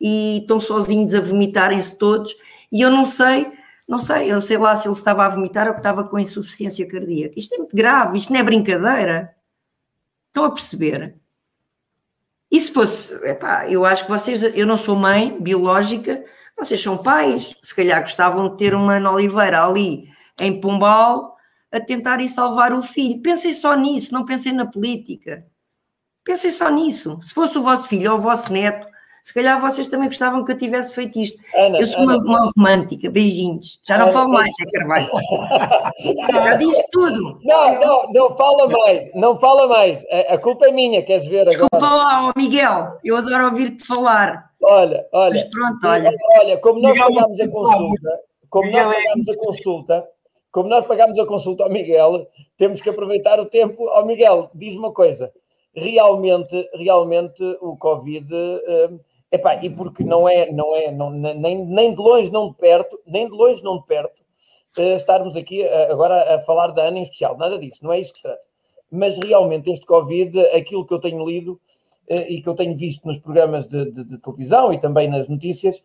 Speaker 4: e estão sozinhos a vomitarem-se todos. E eu não sei, não sei, eu sei lá se ele estava a vomitar ou que estava com insuficiência cardíaca. Isto é muito grave, isto não é brincadeira. Estão a perceber? E se fosse, epá, eu acho que vocês, eu não sou mãe biológica, vocês são pais, se calhar gostavam de ter uma Ana Oliveira ali em Pombal a tentar ir salvar o filho. Pensem só nisso, não pensem na política. Pensem só nisso. Se fosse o vosso filho ou o vosso neto, se calhar vocês também gostavam que eu tivesse feito isto.
Speaker 1: Ana,
Speaker 4: eu sou
Speaker 1: Ana,
Speaker 4: uma, uma romântica, beijinhos. Já não
Speaker 1: Ana,
Speaker 4: falo mais, é Carvalho. Já disse tudo.
Speaker 1: Não, não, não fala mais, não fala mais. A, a culpa é minha, queres ver
Speaker 4: Desculpa
Speaker 1: agora?
Speaker 4: lá, ó Miguel, eu adoro ouvir-te falar.
Speaker 1: Olha, olha.
Speaker 4: Mas pronto, olha.
Speaker 1: Olha, como nós
Speaker 2: Miguel,
Speaker 1: pagámos a consulta, como
Speaker 2: Miguel
Speaker 1: nós
Speaker 2: é
Speaker 1: pagámos a consulta, como nós pagámos a consulta ao Miguel, temos que aproveitar o tempo. Ao Miguel, diz uma coisa. Realmente, realmente o Covid, eh, epá, e porque não é, não é, não, nem, nem de longe, não de perto, nem de longe, não de perto, eh, estarmos aqui eh, agora a falar da Ana em especial, nada disso, não é isso que se trata. Mas realmente este Covid, aquilo que eu tenho lido eh, e que eu tenho visto nos programas de, de- de televisão e também nas notícias,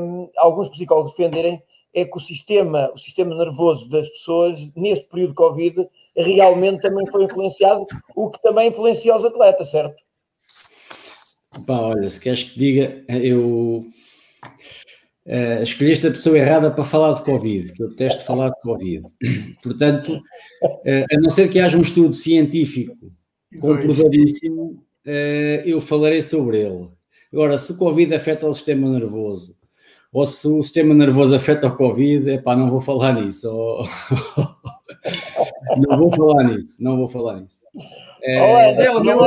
Speaker 1: um, alguns psicólogos defenderem é que o sistema, o sistema nervoso das pessoas, neste período de Covid, realmente também foi influenciado, o que também influencia os atletas, certo?
Speaker 5: Pá, olha, se queres que diga, eu eh, escolheste a pessoa errada para falar de Covid, que eu detesto falar de Covid. Portanto, eh, a não ser que haja um estudo científico comprovadíssimo, eh, eu falarei sobre ele. Agora, se o Covid afeta o sistema nervoso, ou se o sistema nervoso afeta o Covid, epá, não vou falar nisso. não vou falar nisso, não vou falar nisso.
Speaker 1: É, Ana, não,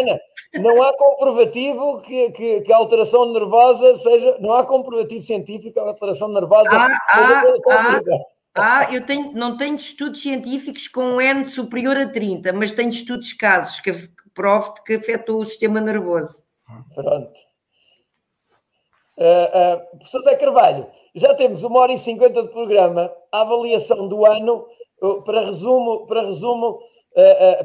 Speaker 1: Ana, não há comprovativo que, que, que, a alteração nervosa seja. Não há comprovativo científico que a alteração nervosa
Speaker 4: ah, seja ah, ah, ah, eu tenho, não tenho estudos científicos com um N superior a 30, mas tenho estudos casos que, que provam que afetou o sistema nervoso.
Speaker 1: Pronto. Uh, uh, professor Zé Carvalho, já temos uma hora e cinquenta de programa, a avaliação do ano, uh, para resumo, para resumo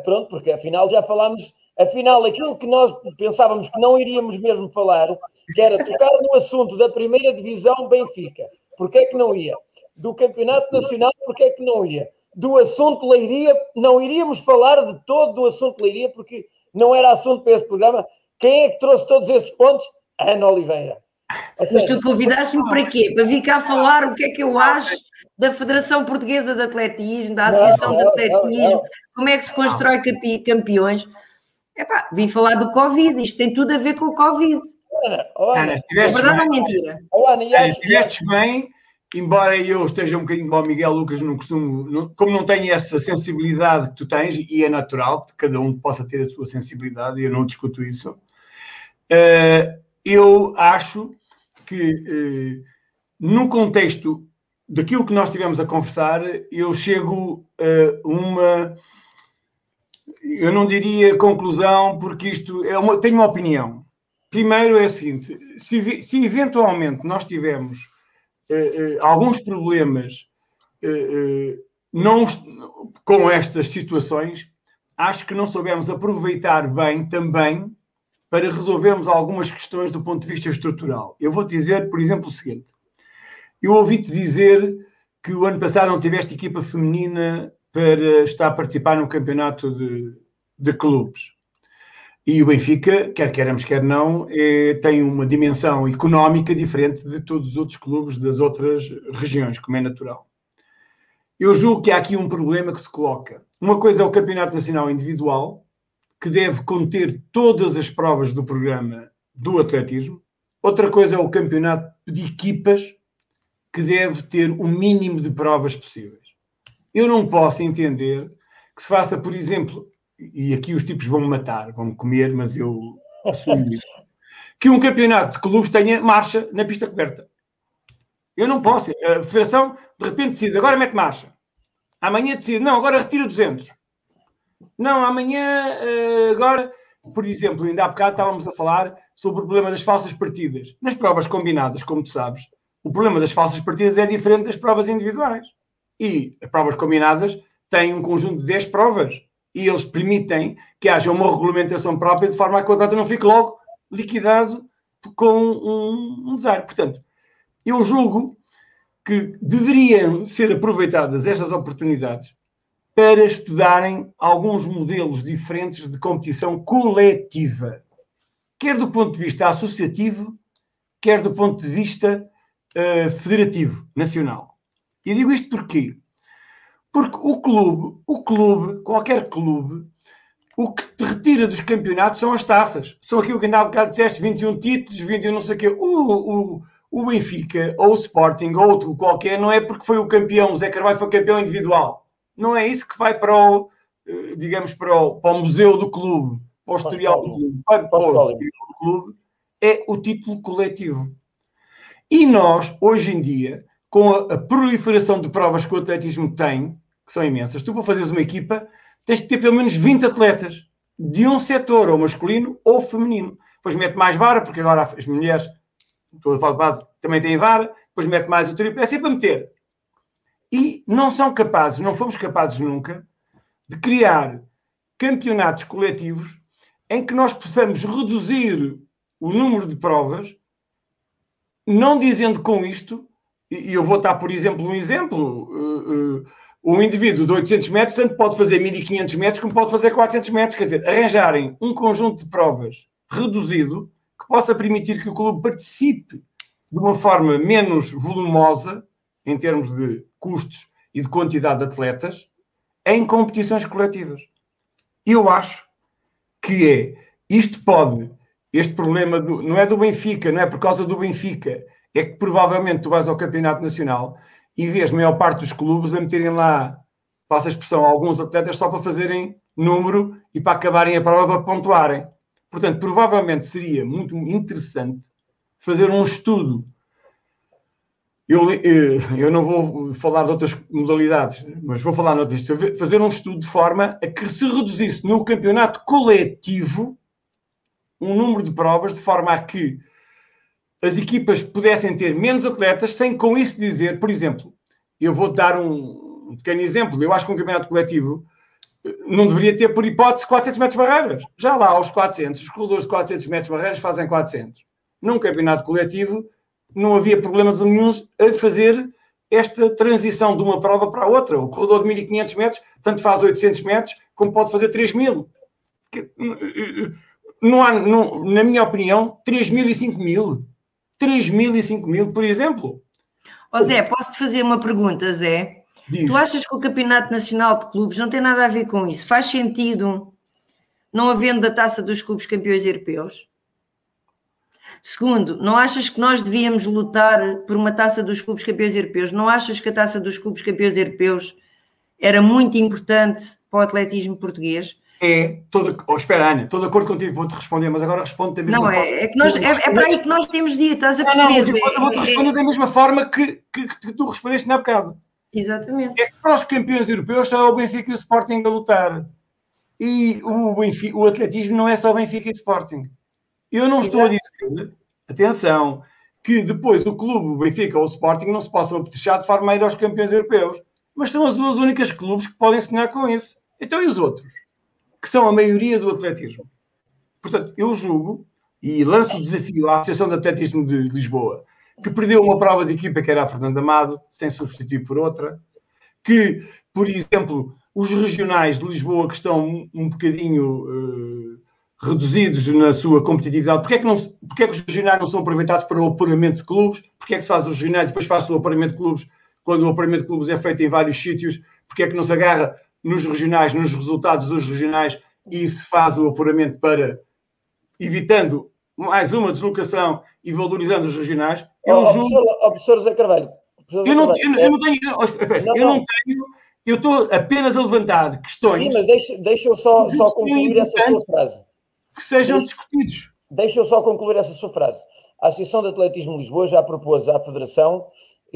Speaker 1: pronto, porque afinal já falámos, afinal aquilo que nós pensávamos que não iríamos mesmo falar, que era tocar no assunto da primeira divisão Benfica, porque é que não ia? Do campeonato nacional, porque é que não ia? Do assunto Leiria, não iríamos falar de todo do assunto Leiria, porque não era assunto para esse programa. Quem é que trouxe todos esses pontos? Ana Oliveira.
Speaker 4: Mas tu convidaste-me para quê? Para vir cá falar o que é que eu acho da Federação Portuguesa de Atletismo, da Associação de Atletismo, não, como é que se constrói campeões. Epá, vim falar do Covid, isto tem tudo a ver com o Covid.
Speaker 2: Ana, Ana, é verdade ou mentira? Ana, estiveste bem, embora eu esteja um bocadinho o Miguel Lucas, não costumo, não, como não tenho essa sensibilidade que tu tens, e é natural que cada um possa ter a sua sensibilidade, e eu não discuto isso, uh, eu acho que, uh, no contexto daquilo que nós tivemos a conversar, eu chego a uma. Eu não diria conclusão, porque isto é uma. Tenho uma opinião. Primeiro é o seguinte: se, se eventualmente nós tivermos uh, uh, alguns problemas não, com estas situações, acho que não soubemos aproveitar bem também para resolvermos algumas questões do ponto de vista estrutural. Eu vou dizer, por exemplo, o seguinte: eu ouvi-te dizer que o ano passado não tiveste equipa feminina para estar a participar no campeonato de, de clubes. E o Benfica, quer queiramos, quer não, é, tem uma dimensão económica diferente de todos os outros clubes das outras regiões, como é natural. Eu julgo que há aqui um problema que se coloca. Uma coisa é o Campeonato Nacional Individual, que deve conter todas as provas do programa do atletismo. Outra coisa é o campeonato de equipas, que deve ter o mínimo de provas possíveis. Eu não posso entender que se faça, por exemplo, e aqui os tipos vão me matar, vão me comer, mas eu assumo isso, que um campeonato de clubes tenha marcha na pista coberta. Eu não posso. A federação, de repente, decide, agora mete marcha. Amanhã decide, não, agora retira 200. Não, amanhã, eh, agora, por exemplo, ainda há bocado estávamos a falar sobre o problema das falsas partidas. Nas provas combinadas, como tu sabes, o problema das falsas partidas é diferente das provas individuais. E as provas combinadas têm um conjunto de 10 provas. E eles permitem que haja uma regulamentação própria de forma a que o atleta não fique logo liquidado com um, um. Portanto, eu julgo que deveriam ser aproveitadas estas oportunidades para estudarem alguns modelos diferentes de competição coletiva, quer do ponto de vista associativo, quer do ponto de vista uh, federativo, nacional. E digo isto porquê? Porque o clube, o clube, qualquer clube, o que te retira dos campeonatos são as taças. São aquilo que ainda há bocado disseste, 21 títulos, 21 não sei o quê. O, o, o Benfica, ou o Sporting, ou outro qualquer, não é porque foi o campeão, o Zé Carvalho foi campeão individual não é isso que vai para o, eh, digamos, para o, para o museu do clube, para o historial do clube, para, para o historial do clube, é o título coletivo. E nós, hoje em dia, com a, a, proliferação de provas que o atletismo tem, que são imensas, tu para fazeres uma equipa, tens de ter pelo menos 20 atletas de um setor, ou masculino ou feminino. Depois mete mais vara, porque agora as mulheres, estou a base, também têm vara, depois mete mais o triplo, é sempre a meter e não são capazes, não fomos capazes nunca, de criar campeonatos coletivos em que nós possamos reduzir o número de provas, não dizendo com isto, e eu vou dar, por exemplo, um exemplo, uh, uh, um indivíduo de 800 metros tanto pode fazer 1500 metros como pode fazer 400 metros, quer dizer, arranjarem um conjunto de provas reduzido que possa permitir que o clube participe de uma forma menos volumosa, em termos de custos e de quantidade de atletas em competições coletivas. Eu acho que é, isto pode, este problema do, não é do Benfica, não é por causa do Benfica, é que provavelmente tu vais ao Campeonato Nacional e vês a maior parte dos clubes a meterem lá, passa a expressão, alguns atletas só para fazerem número e para acabarem a prova para pontuarem. Portanto, provavelmente seria muito interessante fazer um estudo. Eu, eh, eu não vou falar de outras modalidades, mas vou falar disto. Fazer um estudo de forma a que se reduzisse no campeonato coletivo um número de provas, de forma a que as equipas pudessem ter menos atletas, sem com isso dizer, por exemplo, eu vou dar um, pequeno exemplo. Eu acho que um campeonato coletivo eh, não deveria ter, por hipótese, 400 metros barreiras. Já lá, aos 400, os corredores de 400 metros barreiras fazem 400. Num campeonato coletivo, não havia problemas nenhum a fazer esta transição de uma prova para a outra. O corredor de 1500 metros, tanto faz 800 metros, como pode fazer 3000. Não há, não, na minha opinião, 3000 e 5000. 3 mil e 5 mil, por exemplo.
Speaker 4: Ó Zé, posso-te fazer uma pergunta, Zé? Diz. Tu achas que o Campeonato Nacional de Clubes não tem nada a ver com isso? Faz sentido não havendo a taça dos clubes campeões europeus? Segundo, não achas que nós devíamos lutar por uma taça dos clubes campeões europeus? Não achas que a taça dos clubes campeões europeus era muito importante para o atletismo português?
Speaker 2: é toda. Oh, espera, Ana, estou de acordo contigo, vou-te responder, mas agora respondo da mesma
Speaker 4: não,
Speaker 2: forma.
Speaker 4: Não, é, é, que nós, é, é para aí que nós temos dito, estás a perceber?
Speaker 2: Não, não, vou-te responder é, da mesma forma que, que, que tu respondeste na bocado.
Speaker 4: Exatamente.
Speaker 2: É que para os campeões europeus só é o Benfica e o Sporting a lutar. E o, Benfica, o atletismo não é só Benfica e Sporting. Eu não estou a dizer, atenção, que depois o clube, o Benfica ou o Sporting não se possam apetechar de forma a ir aos campeões europeus. Mas são as duas únicas clubes que podem sonhar com isso. Então e os outros? que são a maioria do atletismo. Portanto, eu julgo e lanço o desafio à Associação de Atletismo de Lisboa, que perdeu uma prova de equipa que era a Fernanda Amado, sem substituir por outra, que, por exemplo, os regionais de Lisboa que estão um bocadinho uh, reduzidos na sua competitividade, porque é, que não, porque é que os regionais não são aproveitados para o apuramento de clubes? Porque é que se faz os regionais e depois faz o apuramento de clubes quando o apuramento de clubes é feito em vários sítios? Porque é que não se agarra nos regionais, nos resultados dos regionais, e se faz o apuramento para evitando mais uma deslocação e valorizando os regionais.
Speaker 1: Eu oh, julgo... professor, professor José Carvalho.
Speaker 2: Professor eu, não, Carvalho, eu, eu, não tenho. Não, eu não tenho. Eu estou apenas a levantar questões.
Speaker 1: Sim, mas deixa, deixa eu só, só concluir essa sua frase.
Speaker 2: Que sejam deixa, discutidos.
Speaker 1: Deixa eu só concluir essa sua frase. A Associação de Atletismo de Lisboa já propôs à Federação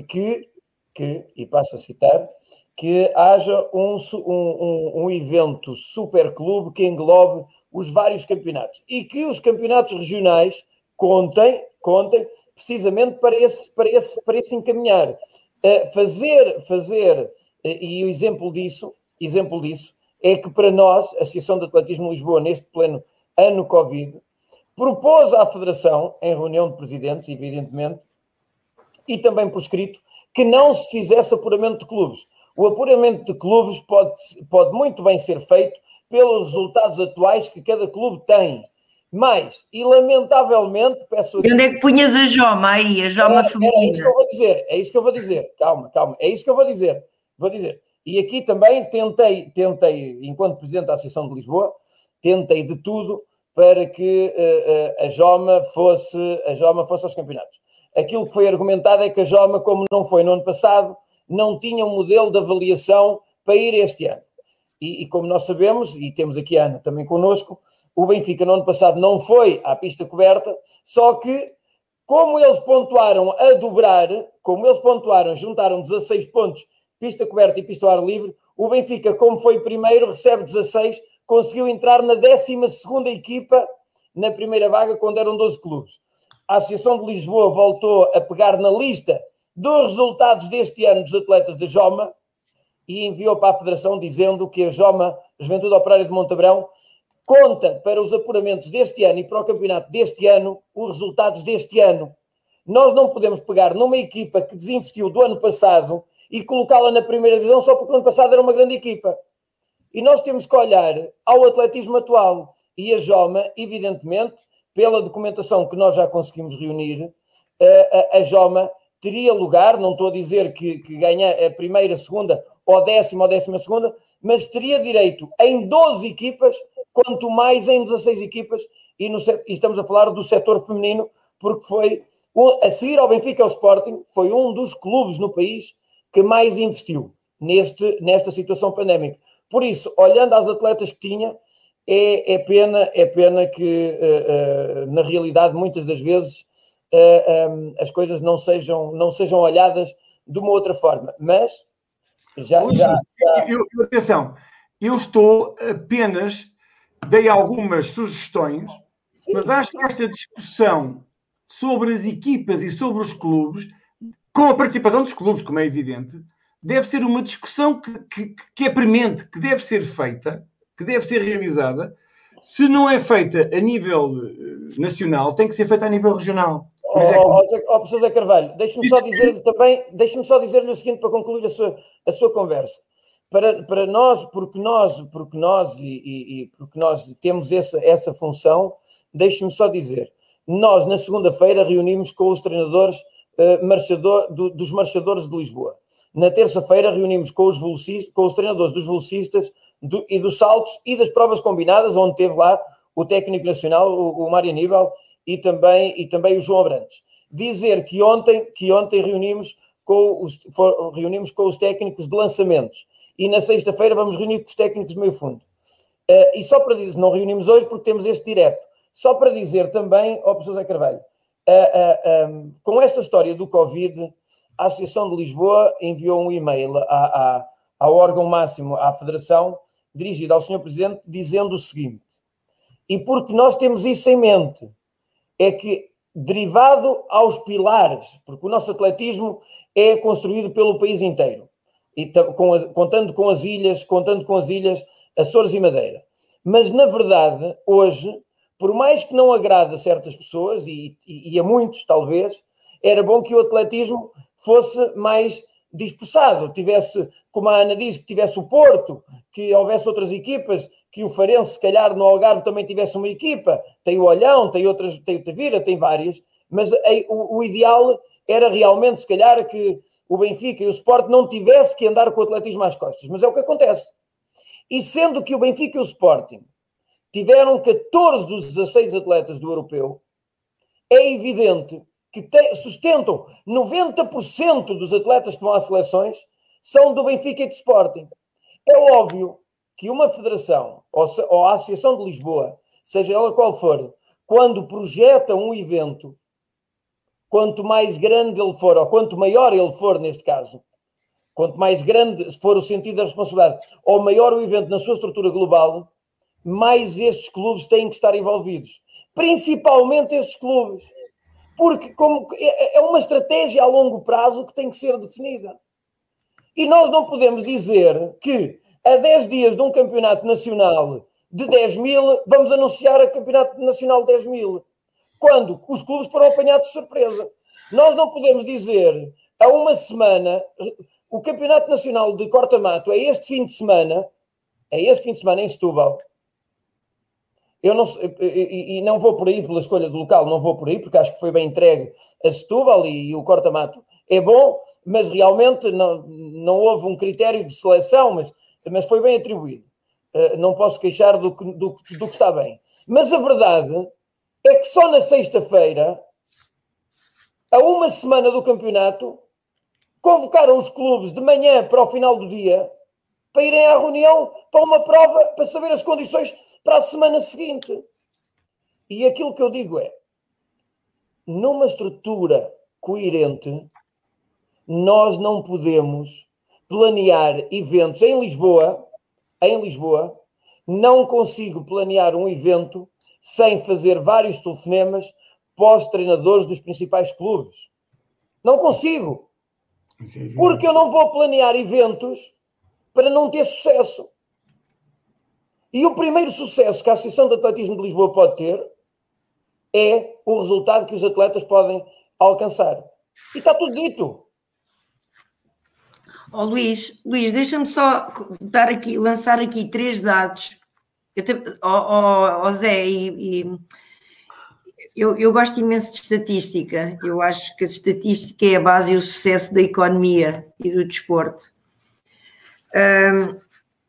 Speaker 1: que, que e passo a citar, que haja um, um, um evento superclube que englobe os vários campeonatos e que os campeonatos regionais contem, contem precisamente para esse, para esse, para esse encaminhar. Uh, fazer, fazer, uh, e o exemplo disso, exemplo disso é que para nós, a Associação de Atletismo Lisboa, neste pleno ano Covid, propôs à Federação, em reunião de presidentes, evidentemente, e também por escrito, que não se fizesse apuramento de clubes o apuramento de clubes pode, pode muito bem ser feito pelos resultados atuais que cada clube tem. Mas, e lamentavelmente, peço.
Speaker 4: E onde é que punhas a Joma aí, a Joma era, feminina?
Speaker 1: É isso que eu vou dizer, é isso que eu vou dizer. Calma, calma, é isso que eu vou dizer. Vou dizer. E aqui também tentei, tentei, enquanto Presidente da Associação de Lisboa, tentei de tudo para que uh, uh, a Joma fosse, a Joma fosse aos campeonatos. Aquilo que foi argumentado é que a Joma, como não foi no ano passado, não tinha um modelo de avaliação para ir este ano. E, e, como nós sabemos, e temos aqui a Ana também connosco, o Benfica no ano passado não foi à pista coberta, só que como eles pontuaram a dobrar, como eles pontuaram, juntaram 16 pontos, pista coberta e pista ao ar livre, o Benfica, como foi primeiro, recebe 16, conseguiu entrar na 12 equipa na primeira vaga, quando eram 12 clubes. A Associação de Lisboa voltou a pegar na lista dos resultados deste ano dos atletas da Joma e enviou para a Federação dizendo que a Joma, Juventude Operária de Montabrão, conta para os apuramentos deste ano e para o campeonato deste ano os resultados deste ano. Nós não podemos pegar numa equipa que desinvestiu do ano passado e colocá-la na primeira divisão só porque o ano passado era uma grande equipa. E nós temos que olhar ao atletismo atual. E a Joma, evidentemente, pela documentação que nós já conseguimos reunir, a, a, a Joma teria lugar, não estou a dizer que, que ganha a primeira, segunda ou décima ou décima segunda, mas teria direito em 12 equipas, quanto mais em 16 equipas, e, no, e estamos a falar do setor feminino, porque foi, a seguir ao Benfica ao Sporting, foi um dos clubes no país que mais investiu neste, nesta situação pandémica. Por isso, olhando às atletas que tinha, é, é pena, é pena que, uh, uh, na realidade, muitas das vezes uh, um, as coisas não sejam, não sejam olhadas de uma outra forma. Mas já. já,
Speaker 2: já... Eu, atenção, eu estou apenas, dei algumas sugestões, Sim. mas acho que esta discussão sobre as equipas e sobre os clubes, com a participação dos clubes, como é evidente, deve ser uma discussão que, que, que é premente, que deve ser feita, que deve ser realizada. Se não é feita a nível eh, nacional, tem que ser feita a nível regional.
Speaker 1: Por oh, oh, oh, professor Zé Carvalho, deixe-me só dizer-lhe também, deixe-me só dizer-lhe o seguinte para concluir a sua, a sua conversa. Para, para nós, porque nós, porque nós e, e, e porque nós temos essa, essa função, deixe-me só dizer, nós na segunda-feira reunimos com os treinadores uh, marchador, do, dos marchadores de Lisboa. Na terça-feira reunimos com os, com os treinadores dos velocistas do, e dos saltos e das provas combinadas, onde teve lá o técnico nacional, o, o Mário Aníbal, e também, e também o João Abrantes. Dizer que ontem, que ontem reunimos, com os, for, reunimos com os técnicos de lançamentos e na sexta-feira vamos reunir com os técnicos de meio fundo. Uh, e só para dizer, não reunimos hoje porque temos este direto, só para dizer também ao professor Zé Carvalho, uh, uh, um, com esta história do Covid, a Associação de Lisboa enviou um e-mail ao órgão máximo, à Federação, dirigido ao Sr. Presidente, dizendo o seguinte: e porque nós temos isso em mente, é que, derivado aos pilares, porque o nosso atletismo é construído pelo país inteiro, e com contando com as ilhas, contando com as ilhas Açores e Madeira. Mas, na verdade, hoje, por mais que não agrade a certas pessoas, e, e, e a muitos talvez, era bom que o atletismo fosse mais dispersado, tivesse, como a Ana diz, que tivesse o Porto, que houvesse outras equipas, que o Farense, se calhar, no Algarve também tivesse uma equipa, tem o Olhão, tem outras, tem o Tavira, tem várias, mas o, o, ideal era realmente, se calhar, que o Benfica e o Sport não tivesse que andar com o atletismo às costas, mas é o que acontece. E sendo que o Benfica e o Sporting tiveram 14 dos 16 atletas do europeu, é evidente que te, sustentam 90% dos atletas que vão às seleções são do Benfica e do Sporting. É óbvio que uma federação ou, ou a Associação de Lisboa, seja ela qual for, quando projeta um evento, quanto mais grande ele for, ou quanto maior ele for neste caso, quanto mais grande for o sentido da responsabilidade, ou maior o evento na sua estrutura global, mais estes clubes têm que estar envolvidos. Principalmente estes clubes. Porque como, é, é uma estratégia a longo prazo que tem que ser definida. E nós não podemos dizer que a 10 dias de um campeonato nacional de 10 mil, vamos anunciar a campeonato nacional de 10 mil. Quando os clubes foram apanhados de surpresa. Nós não podemos dizer a uma semana, o campeonato nacional de corta-mato é este fim de semana, é este fim de semana em Setúbal. Eu não, e, não vou por aí pela escolha do local, não vou por aí, porque acho que foi bem entregue a Setúbal e, e o corta-mato é bom, mas realmente não, não houve um critério de seleção, mas mas foi bem atribuído. Uh, não posso queixar do que, do, do que está bem. Mas a verdade é que só na sexta-feira, a uma semana do campeonato, convocaram os clubes de manhã para o final do dia para irem à reunião para uma prova para saber as condições para a semana seguinte. E aquilo que eu digo é: numa estrutura coerente, nós não podemos planear eventos em Lisboa, em Lisboa, não consigo planear um evento sem fazer vários telefonemas pós treinadores dos principais clubes. Não consigo. Porque eu não vou planear eventos para não ter sucesso. E o primeiro sucesso que a Associação de Atletismo de Lisboa pode ter é o resultado que os atletas podem alcançar. E está tudo dito.
Speaker 4: Oh, Luís, Luís, deixa-me só dar aqui, lançar aqui três dados. Eu te, oh, oh, oh Zé, e, e eu, eu, gosto imenso de estatística. Eu acho que a estatística é a base e o sucesso da economia e do desporto. Um,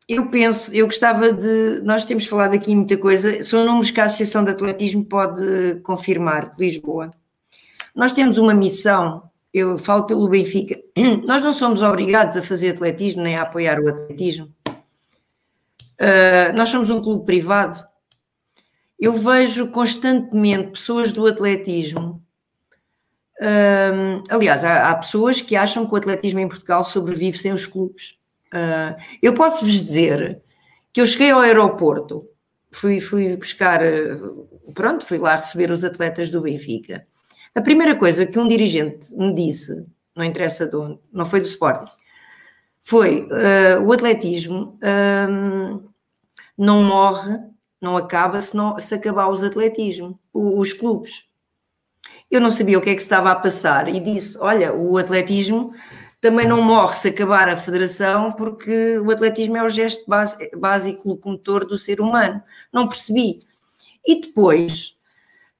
Speaker 4: eu penso, eu gostava de. Nós temos falado aqui muita coisa, são números que a Associação de Atletismo pode confirmar, de Lisboa. Nós temos uma missão eu falo pelo Benfica, nós não somos obrigados a fazer atletismo nem a apoiar o atletismo. Uh, nós somos um clube privado. Eu vejo constantemente pessoas do atletismo. Uh, aliás, há, há, pessoas que acham que o atletismo em Portugal sobrevive sem os clubes. Uh, eu posso vos dizer que eu cheguei ao aeroporto, fui, fui buscar, pronto, fui lá receber os atletas do Benfica. A primeira coisa que um dirigente me disse, não interessa de onde, não foi do Sporting, foi uh, o atletismo uh, não morre, não acaba se, não, se acabar os atletismo, os, os clubes. Eu não sabia o que é que estava a passar e disse: Olha, o atletismo também não morre se acabar a federação, porque o atletismo é o gesto básico locomotor do ser humano. Não percebi. E depois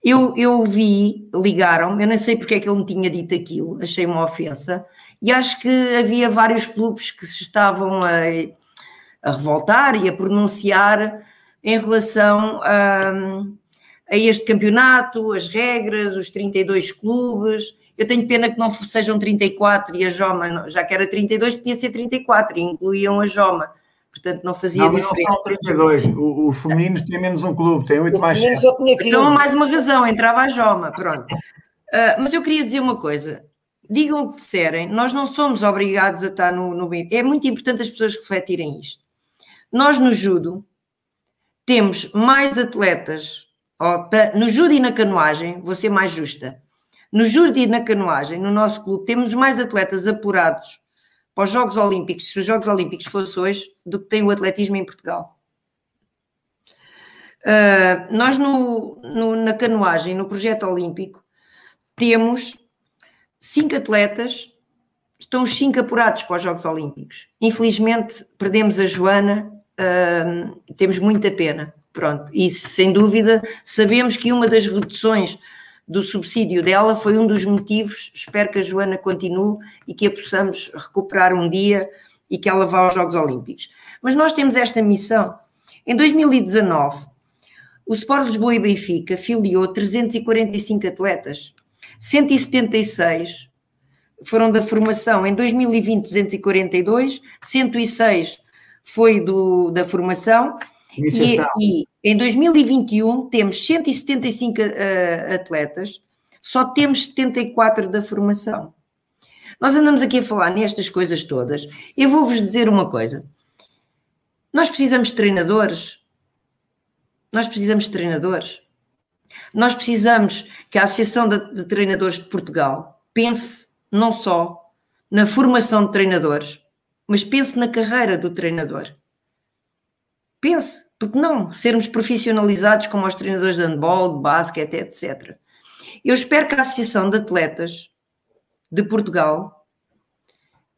Speaker 4: eu, eu vi, ligaram-me, eu não sei porque é que ele me tinha dito aquilo, achei uma ofensa, e acho que havia vários clubes que se estavam a, a revoltar e a pronunciar em relação a, a este campeonato, as regras, os 32 clubes. Eu tenho pena que não sejam 34 e a Joma, já que era 32, podia ser 34 e incluíam a Joma. Portanto, não fazia não, diferença. Não, são
Speaker 2: 32. Os femininos têm menos um clube, têm 8 mais 7.
Speaker 4: Então, mais uma razão, entrava a Joma, pronto. Uh, mas eu queria dizer uma coisa digam o que disserem, nós não somos obrigados a estar no, no É muito importante as pessoas refletirem isto. Nós no judo temos mais atletas, no judo e na canoagem, vou ser mais justa, no judo e na canoagem, no nosso clube, temos mais atletas apurados para os Jogos Olímpicos, se os Jogos Olímpicos fossem hoje, do que tem o atletismo em Portugal. Uh, nós no, no, na canoagem, no projeto olímpico, temos cinco atletas, estão os cinco apurados para os Jogos Olímpicos. Infelizmente, perdemos a Joana, uh, temos muita pena. Pronto, e sem dúvida sabemos que uma das reduções do subsídio dela foi um dos motivos. Espero que a Joana continue e que a possamos recuperar um dia e que ela vá aos Jogos Olímpicos. Mas nós temos esta missão. Em 2019, o Sport Lisboa e Benfica filiou 345 atletas 176 foram da formação em 2020, 242, 106 foi do, da formação. E, e, em 2021 temos 175 uh, atletas, só temos 74 da formação. Nós andamos aqui a falar nestas coisas todas. Eu vou-vos dizer uma coisa. Nós precisamos de treinadores. Nós precisamos de treinadores. Nós precisamos que a Associação de, Treinadores de Portugal pense não só na formação de treinadores, mas pense na carreira do treinador. Pense, porque não sermos profissionalizados como os treinadores de handball, de basquete, etc. Eu espero que a Associação de Atletas de Portugal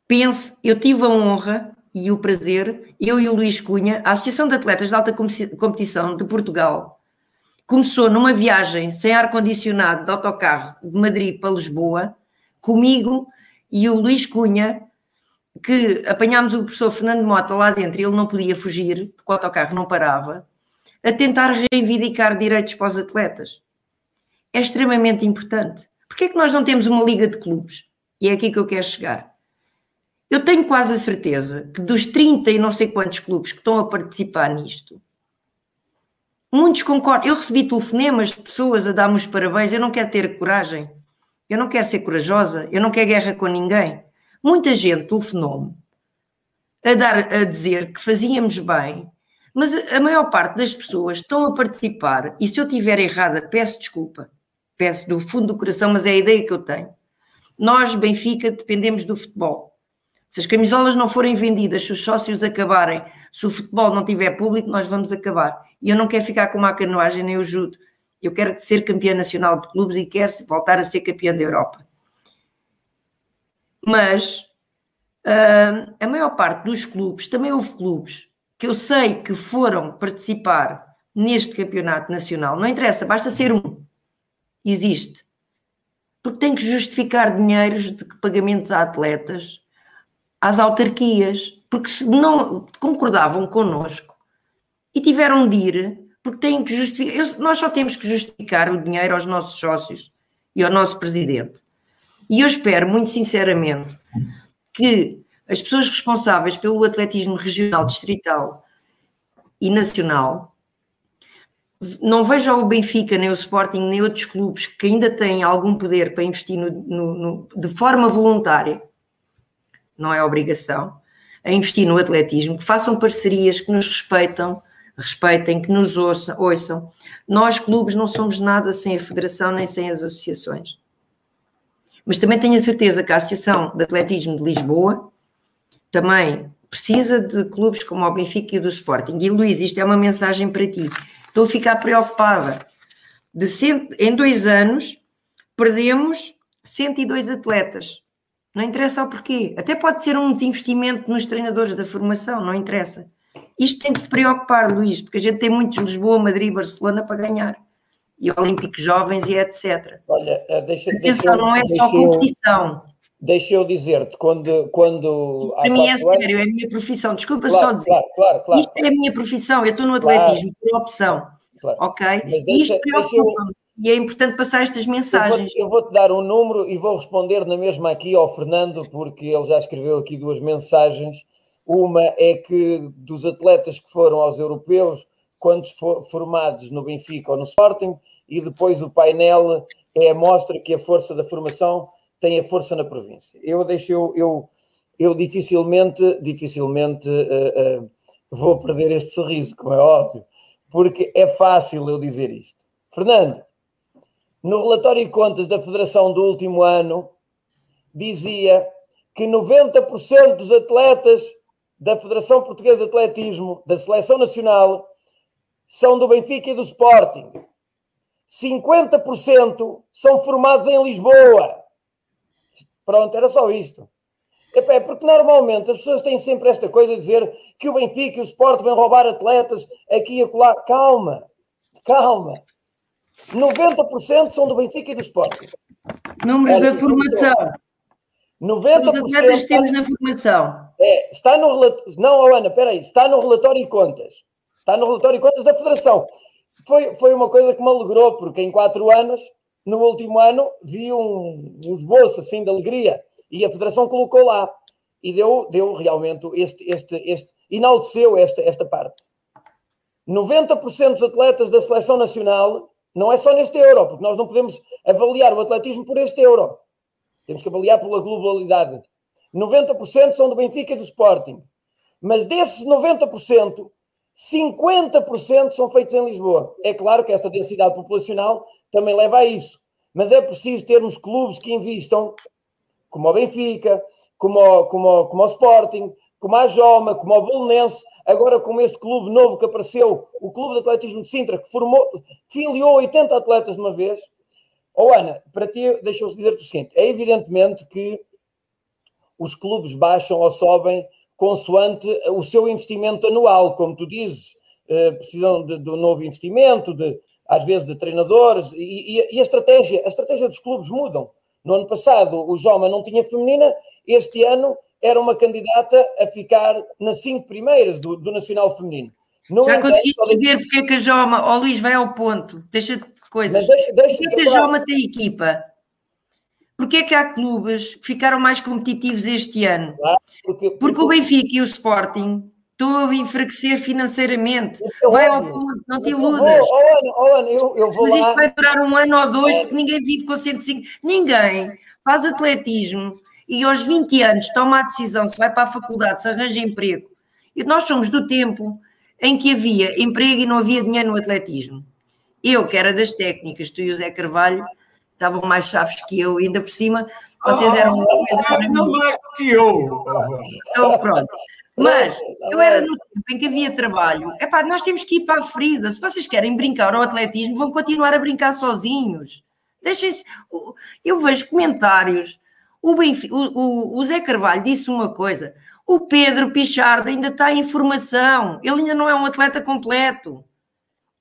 Speaker 4: pense, eu tive a honra e o prazer, eu e o Luís Cunha, a Associação de Atletas de Alta Competição de Portugal, começou numa viagem sem ar-condicionado de autocarro de Madrid para Lisboa, comigo e o Luís Cunha, que apanhámos o professor Fernando Mota lá dentro e ele não podia fugir, o autocarro não parava, a tentar reivindicar direitos para os atletas. É extremamente importante. Porquê é que nós não temos uma liga de clubes? E é aqui que eu quero chegar. Eu tenho quase a certeza que dos 30 e não sei quantos clubes que estão a participar nisto, Muitos concordam. Eu recebi telefonemas de pessoas a dar-me os parabéns. Eu não quero ter coragem. Eu não quero ser corajosa. Eu não quero guerra com ninguém. Muita gente telefonou-me a, dar, a dizer que fazíamos bem, mas a maior parte das pessoas estão a participar. E se eu estiver errada, peço desculpa. Peço do fundo do coração, mas é a ideia que eu tenho. Nós, Benfica, dependemos do futebol. Se as camisolas não forem vendidas, se os sócios acabarem, se o futebol não tiver público, nós vamos acabar. E eu não quero ficar com uma canoagem nem o judo. Eu quero ser campeã nacional de clubes e quero voltar a ser campeã da Europa. Mas uh, a maior parte dos clubes, também houve clubes que eu sei que foram participar neste campeonato nacional. Não interessa, basta ser um. Existe. Porque tem que justificar dinheiros de pagamentos a atletas, às autarquias, porque se não concordavam connosco e tiveram de ir, porque têm que justificar. Nós só temos que justificar o dinheiro aos nossos sócios e ao nosso presidente. E eu espero, muito sinceramente, que as pessoas responsáveis pelo atletismo regional distrital e nacional. Não vejo o Benfica, nem o Sporting, nem outros clubes que ainda têm algum poder para investir no, no, no, de forma voluntária, não é obrigação, a investir no atletismo, que façam parcerias que nos respeitam, respeitem, que nos ouçam. Nós, clubes, não somos nada sem a federação nem sem as associações. Mas também tenho a certeza que a Associação de Atletismo de Lisboa também precisa de clubes como o Benfica e do Sporting. E Luís, isto é uma mensagem para ti. Estou a ficar preocupada. De cento, em dois anos, perdemos 102 atletas. Não interessa o porquê. Até pode ser um desinvestimento nos treinadores da formação, não interessa. Isto tem que te preocupar, Luís, porque a gente tem muitos Lisboa, Madrid, Barcelona para ganhar. E Olímpicos Jovens e etc.
Speaker 1: Olha, eh, deixa,
Speaker 4: Atenção, deixa, não é só competição.
Speaker 1: Deixa eu dizer-te, quando. quando
Speaker 4: para mim é sério, é a minha profissão. Desculpa claro, só dizer. Claro, claro, claro, Isto é a minha profissão, eu estou no atletismo por opção. Ok? Mas deixa, Isto preocupa-me. E é importante passar estas mensagens.
Speaker 1: Eu vou-te vou dar um número e vou responder na mesma aqui ao Fernando, porque ele já escreveu aqui duas mensagens. Uma é que dos atletas que foram aos europeus, quantos foram formados no Benfica ou no Sporting, e depois o painel é a mostra que a força da formação tem a força na província. Eu deixo, eu, eu, eu dificilmente, dificilmente uh, uh, vou perder este sorriso, como é óbvio, porque é fácil eu dizer isto. Fernando, no relatório de contas da Federação do último ano, dizia que 90% dos atletas da Federação Portuguesa de Atletismo, da Seleção Nacional, são do Benfica e do Sporting. 50% são formados em Lisboa. Pronto, era só isto. É porque normalmente as pessoas têm sempre esta coisa de dizer que o Benfica e o Sporting vão roubar atletas aqui e acolá. Calma, calma. 90% são do Benfica e do Sporting.
Speaker 4: Números da formação. 90% Os atletas temos na formação.
Speaker 1: É, está no relatório. Não, Ana, espera aí. Está no relatório de contas. Está no relatório de contas da Federação. Foi, foi uma coisa que me alegrou, porque em quatro anos, no último ano, vi um, um esboço assim de alegria. E a Federação colocou lá. E deu, deu realmente este, este, este, enalteceu esta, esta parte. 90% dos atletas da seleção nacional não é só neste euro, porque nós não podemos avaliar o atletismo por este euro. Temos que avaliar pela globalidade. 90% são do Benfica e do Sporting. Mas desses 90%, 50% são feitos em Lisboa. É claro que esta densidade populacional também leva a isso. Mas é preciso termos clubes que invistam, como o Benfica, como o, como o, como o Sporting, como a Joma, como o Bolonense, agora com este clube novo que apareceu, o Clube de Atletismo de Sintra, que formou, filiou 80 atletas de uma vez. Oh, Ana, para ti, deixa-me dizer o seguinte: é evidentemente que os clubes baixam ou sobem consoante o seu investimento anual, como tu dizes, eh, precisam de, de um novo investimento, de, às vezes de treinadores, e, e, e, a estratégia, a estratégia dos clubes mudam. No ano passado o Joma não tinha feminina, este ano era uma candidata a ficar nas cinco primeiras do, do Nacional Feminino.
Speaker 4: Não Já conseguiste dizer porque é que a Joma, ó oh, Luís, vai ao ponto, deixa-te de coisas. Mas deixa, deixa, porque é que a Joma tem equipa? Porque é que há clubes que ficaram mais competitivos este ano? Claro, porque, porque, porque, o Benfica e o Sporting estão a enfraquecer financeiramente. vai ao ponto, não te iludas.
Speaker 1: Oh, oh, oh, eu, eu vou
Speaker 4: Mas isto
Speaker 1: lá.
Speaker 4: vai durar um ano ou dois, porque ninguém vive com 105. Ninguém faz atletismo e aos 20 anos toma a decisão se vai para a faculdade, se arranja emprego. E nós somos do tempo em que havia emprego e não havia dinheiro no atletismo. Eu, que era das técnicas, tu e o Zé Carvalho, estavam mais chaves que eu, ainda por cima, vocês eram.
Speaker 2: Oh, não mais do que eu.
Speaker 4: Então, pronto. Mas eu era no tempo em que havia trabalho. É pá, nós temos que ir para a ferida. Se vocês querem brincar ao atletismo, vão continuar a brincar sozinhos. Deixem-se. Eu vejo comentários o, Benfica, o, o, Zé Carvalho disse uma coisa: o Pedro Pichardo ainda está em formação, ele ainda não é um atleta completo.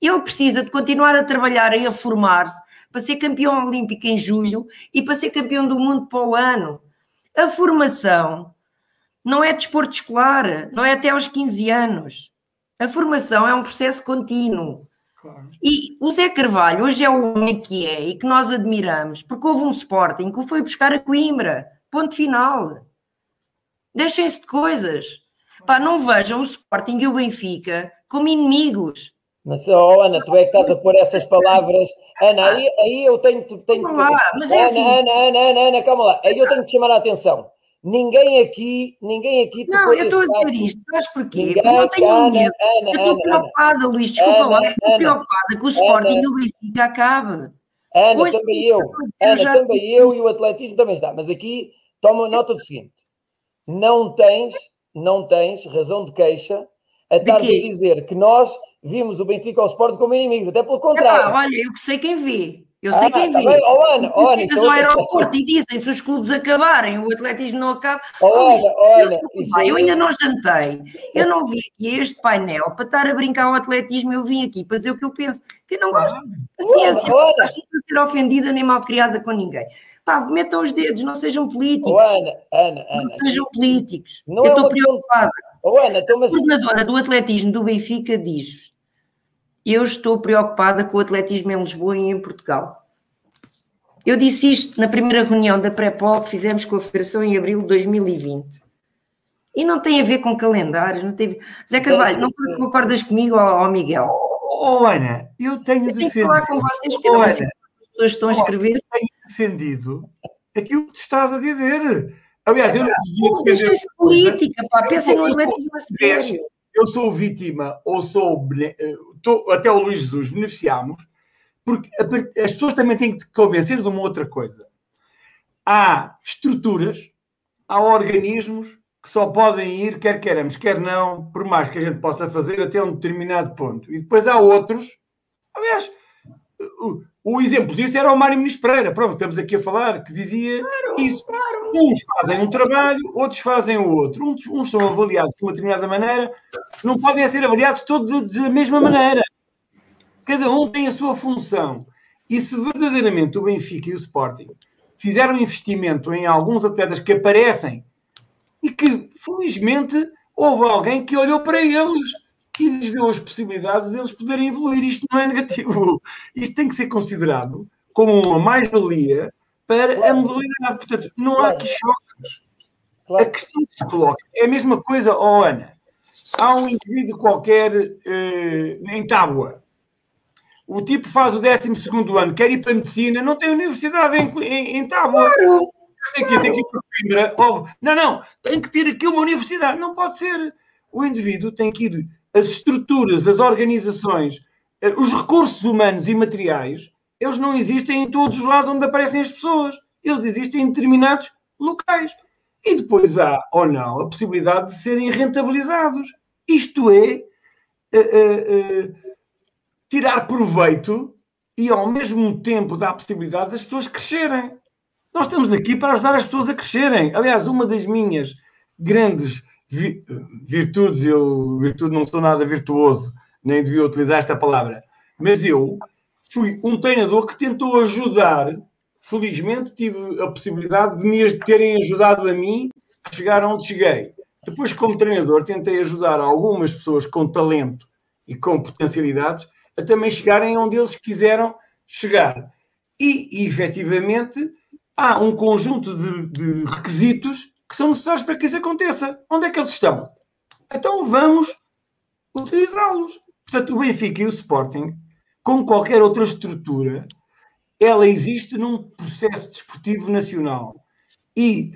Speaker 4: Ele precisa de continuar a trabalhar e a formar-se para ser campeão olímpico em julho e para ser campeão do mundo para o ano. A formação não é desporto escolar, não é até aos 15 anos. A formação é um processo contínuo. E o Zé Carvalho hoje é o homem que é e que nós admiramos, porque houve um Sporting que o foi buscar a Coimbra. Ponto final. Deixem-se de coisas. Pá, não vejam o Sporting e o Benfica como inimigos.
Speaker 1: Mas, oh, Ana, tu é que estás a pôr essas palavras. Ana, aí, aí eu tenho, tenho
Speaker 4: Calma lá, mas é
Speaker 1: Ana,
Speaker 4: assim.
Speaker 1: Ana, Ana, Ana, Ana, calma lá. Aí eu tenho que chamar a atenção. Ninguém aqui, ninguém aqui
Speaker 4: Não, eu estou a dizer isto, sabes porquê?
Speaker 1: Ninguém,
Speaker 4: Porque não tenho
Speaker 1: Ana,
Speaker 4: medo.
Speaker 1: Ana,
Speaker 4: Eu estou
Speaker 1: Ana, Ana.
Speaker 4: preocupada, Luís, desculpa
Speaker 1: Ana,
Speaker 4: lá, estou preocupada que o Sporting e o Benfica acabe.
Speaker 1: Ana,
Speaker 4: Pois,
Speaker 1: também eu.
Speaker 4: eu
Speaker 1: Ana,
Speaker 4: já-
Speaker 1: também eu e o atletismo também está. Mas aqui, toma nota do seguinte. Não tens, não tens razão de queixa a estar a
Speaker 4: quê?
Speaker 1: dizer que nós vimos o Benfica ao Sporting como inimigos. Até pelo contrário.
Speaker 4: olha, eu sei quem vê. Eu sei
Speaker 1: Ah,
Speaker 4: quem
Speaker 1: tá
Speaker 4: vê.
Speaker 1: bem. Oh, Ana, oh, Ana, é
Speaker 4: ao aeroporto e dizem se os clubes acabarem, o atletismo não acaba.
Speaker 1: Oh,
Speaker 4: Oh,
Speaker 1: Ana, oh,
Speaker 4: eu,
Speaker 1: aí-
Speaker 4: eu ainda não jantei. Eu não vim aqui a este painel para estar a brincar ao atletismo. Eu vim aqui para dizer o que eu penso. Que eu não gosto de ciência.
Speaker 1: Oh,
Speaker 4: não a ser ofendida nem mal criada com ninguém. Pá, metam os dedos, não sejam políticos.
Speaker 1: Oh, Ana, Ana,
Speaker 4: Não
Speaker 1: Ana.
Speaker 4: sejam políticos.
Speaker 1: Não
Speaker 4: eu
Speaker 1: é
Speaker 4: estou
Speaker 1: de-
Speaker 4: preocupada.
Speaker 1: Oh, Ana, então,
Speaker 4: A
Speaker 1: mas
Speaker 4: coordenadora do atletismo do Benfica diz: Eu estou preocupada com o atletismo em Lisboa e em Portugal. Eu disse isto na primeira reunião da Pré-Pol que fizemos com a Federação em abril de 2020. E não tem a ver com calendários, não tem... Zé Carvalho, não concordas comigo ou Miguel?
Speaker 2: Oh, Ana, eu tenho
Speaker 4: Eu tenho que
Speaker 2: defendido,
Speaker 4: falar com vocês, porque eu sei como as pessoas estão a escrever.
Speaker 2: defendido aquilo que tu estás a dizer. Aliás, eu não.
Speaker 4: Deixem-se política, pá, pensem no atletismo a sério.
Speaker 2: eu sou vítima ou sou tô- até o Luís Jesus beneficiamos, porque as pessoas também têm que te convencer de uma outra coisa. Há estruturas, há organismos que só podem ir, quer queiramos, quer não, por mais que a gente possa fazer até um determinado ponto. E depois há outros, aliás, o, exemplo disso era o Mário Muniz Pereira, pronto, estamos aqui a falar, que dizia isso. Uns fazem um trabalho, outros fazem o outro. Uns, uns são avaliados de uma determinada maneira, não podem ser avaliados todos da mesma maneira. Cada um tem a sua função. E se verdadeiramente o Benfica e o Sporting fizeram investimento em alguns atletas que aparecem e que, felizmente, houve alguém que olhou para eles e lhes deu as possibilidades de eles poderem evoluir. Isto não é negativo. Isto tem que ser considerado como uma mais-valia para a modalidade. Portanto, não há aqui choques. A
Speaker 1: claro,
Speaker 2: questão que se coloca é a mesma coisa, oh Ana. Há um indivíduo qualquer eh, em Tábua. O tipo faz o 12 ano, quer ir para a medicina, não tem universidade em, em, em Tábua.
Speaker 4: Claro.
Speaker 2: Tem que, tem que ir para Coimbra. Não, não, tem que ter aqui uma universidade. Não pode ser. O indivíduo tem que ir. As estruturas, as organizações, eh, os recursos humanos e materiais, eles não existem em todos os lados onde aparecem as pessoas. Eles existem em determinados locais. E depois há, ou não, a possibilidade de serem rentabilizados. Isto é, eh, eh, tirar proveito e, ao mesmo tempo, dar possibilidades às pessoas crescerem. Nós estamos aqui para ajudar as pessoas a crescerem. Aliás, uma das minhas grandes vi- virtudes, eu virtude não sou nada virtuoso, nem devia utilizar esta palavra, mas eu fui um treinador que tentou ajudar. Felizmente tive a possibilidade de me terem ajudado a mim a chegar onde cheguei. Depois, como treinador, tentei ajudar algumas pessoas com talento e com potencialidades a também chegarem onde eles quiseram chegar. E, efetivamente, há um conjunto de, de requisitos que são necessários para que isso aconteça. Onde é que eles estão? Então vamos utilizá-los. Portanto, o Benfica e o Sporting, como qualquer outra estrutura, ela existe num processo desportivo nacional. E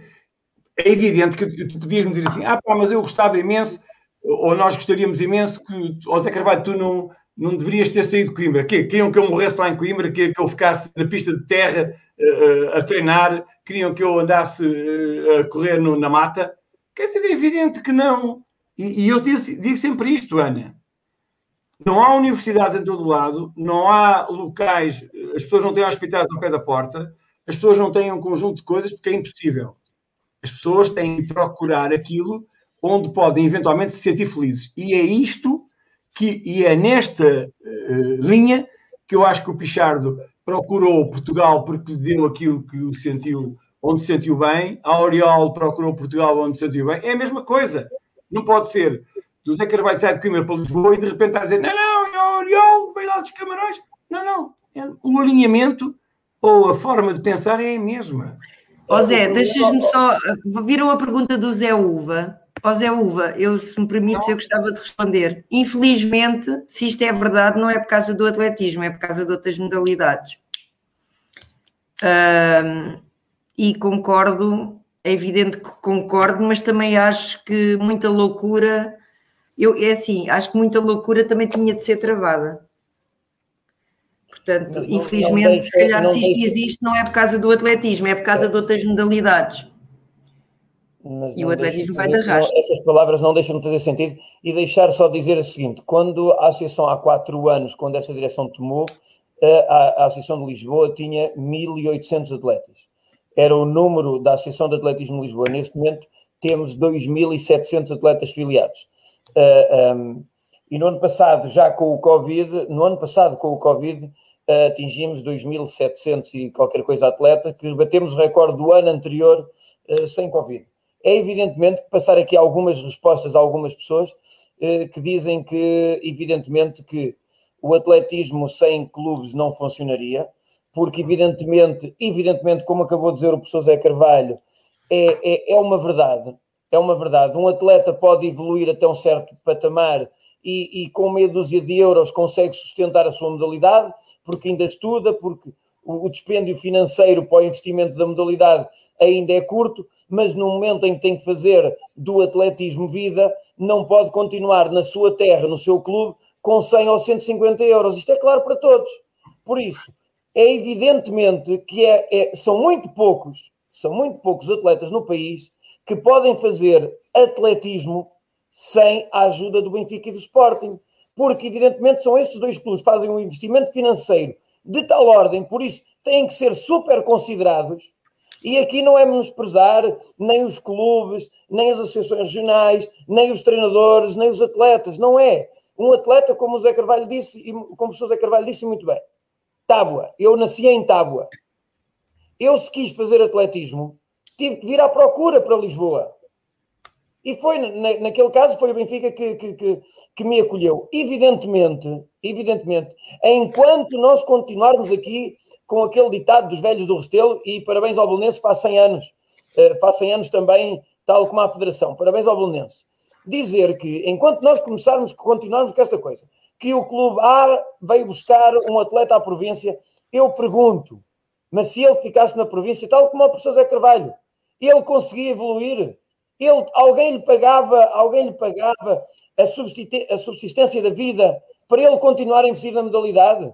Speaker 2: é evidente que tu podias me dizer assim: ah, pá, mas eu gostava imenso, ou nós gostaríamos imenso que, Zé Carvalho, tu não, não deverias ter saído de Coimbra. Que, queriam que eu morresse lá em Coimbra, que, que eu ficasse na pista de terra uh, a treinar, queriam que eu andasse uh, a correr no, na mata. Quer dizer, é evidente que não. E, e eu digo, digo sempre isto, Ana. Não há universidades em todo o lado, não há locais, as pessoas não têm hospitais ao pé da porta, as pessoas não têm um conjunto de coisas porque é impossível. As pessoas têm que procurar aquilo onde podem eventualmente se sentir felizes. E é isto que, e é nesta uh, linha que eu acho que o Pichardo procurou Portugal porque lhe deu aquilo que o sentiu, onde se sentiu bem, a Oriol procurou Portugal onde se sentiu bem. É a mesma coisa. Não pode ser do Zé Carvalho sai de Coimbra para Lisboa e de repente está a dizer não, não, é o Oriol, veio lá dos Camarões. Não, não. É, o alinhamento ou a forma de pensar é a mesma.
Speaker 4: Ó oh, Zé, deixas-me só. Viram a pergunta do Zé Uva? Ó Zé Uva, eu, se me permites, eu gostava de responder. Infelizmente, se isto é verdade, não é por causa do atletismo, é por causa de outras modalidades. E concordo, é evidente que concordo, mas também acho que muita loucura, eu, é assim, acho que muita loucura também tinha de ser travada. Portanto, não, infelizmente, não se calhar se isto existe, não é por causa do atletismo, é por causa de outras modalidades.
Speaker 1: Mas e o atletismo vai de arrasto. Essas palavras não deixam de fazer sentido. E deixar só dizer o seguinte: quando a Associação há quatro anos, quando esta direção tomou, a, a Associação de Lisboa tinha 1.800 atletas. Era o número da Associação de Atletismo de Lisboa. Neste momento temos 2.700 atletas filiados. Um, e no ano passado, já com o Covid, no ano passado com o Covid, uh, atingimos 2.700 e qualquer coisa atleta, que batemos o recorde do ano anterior uh, sem Covid. É evidentemente que passar aqui algumas respostas a algumas pessoas uh, que dizem que, evidentemente, que o atletismo sem clubes não funcionaria, porque evidentemente, evidentemente, como acabou de dizer o professor Zé Carvalho, é, é, é uma verdade, é uma verdade. Um atleta pode evoluir até um certo patamar e, e, com meia dúzia de euros consegue sustentar a sua modalidade, porque ainda estuda, porque o, dispêndio financeiro para o investimento da modalidade ainda é curto, mas no momento em que tem que fazer do atletismo vida, não pode continuar na sua terra, no seu clube, com 100 ou 150 euros. Isto é claro para todos. Por isso, é evidentemente que é, é, são muito poucos, são muito poucos atletas no país que podem fazer atletismo sem a ajuda do Benfica e do Sporting. Porque, evidentemente, são esses dois clubes que fazem um investimento financeiro de tal ordem, por isso têm que ser super considerados. E aqui não é menosprezar nem os clubes, nem as associações regionais, nem os treinadores, nem os atletas. Não é. Um atleta, como o Zé Carvalho disse, e como o Zé Carvalho disse muito bem, Tábua. Eu nasci em Tábua. Eu, se quis fazer atletismo, tive que vir à procura para Lisboa. E foi, naquele caso, foi o Benfica que, que, que, que, me acolheu. Evidentemente, evidentemente, enquanto nós continuarmos aqui com aquele ditado dos velhos do Restelo, e parabéns ao Bolonense, faz 100 anos, uh, faz 100 anos também, tal como a Federação, parabéns ao Bolonense. Dizer que, enquanto nós começarmos, continuarmos com esta coisa, que o clube A veio buscar um atleta à província, eu pergunto, mas se ele ficasse na província, tal como o professor Zé Carvalho, ele conseguia evoluir? Ele, alguém lhe pagava, alguém lhe pagava a subsistência da vida para ele continuar a investir na modalidade?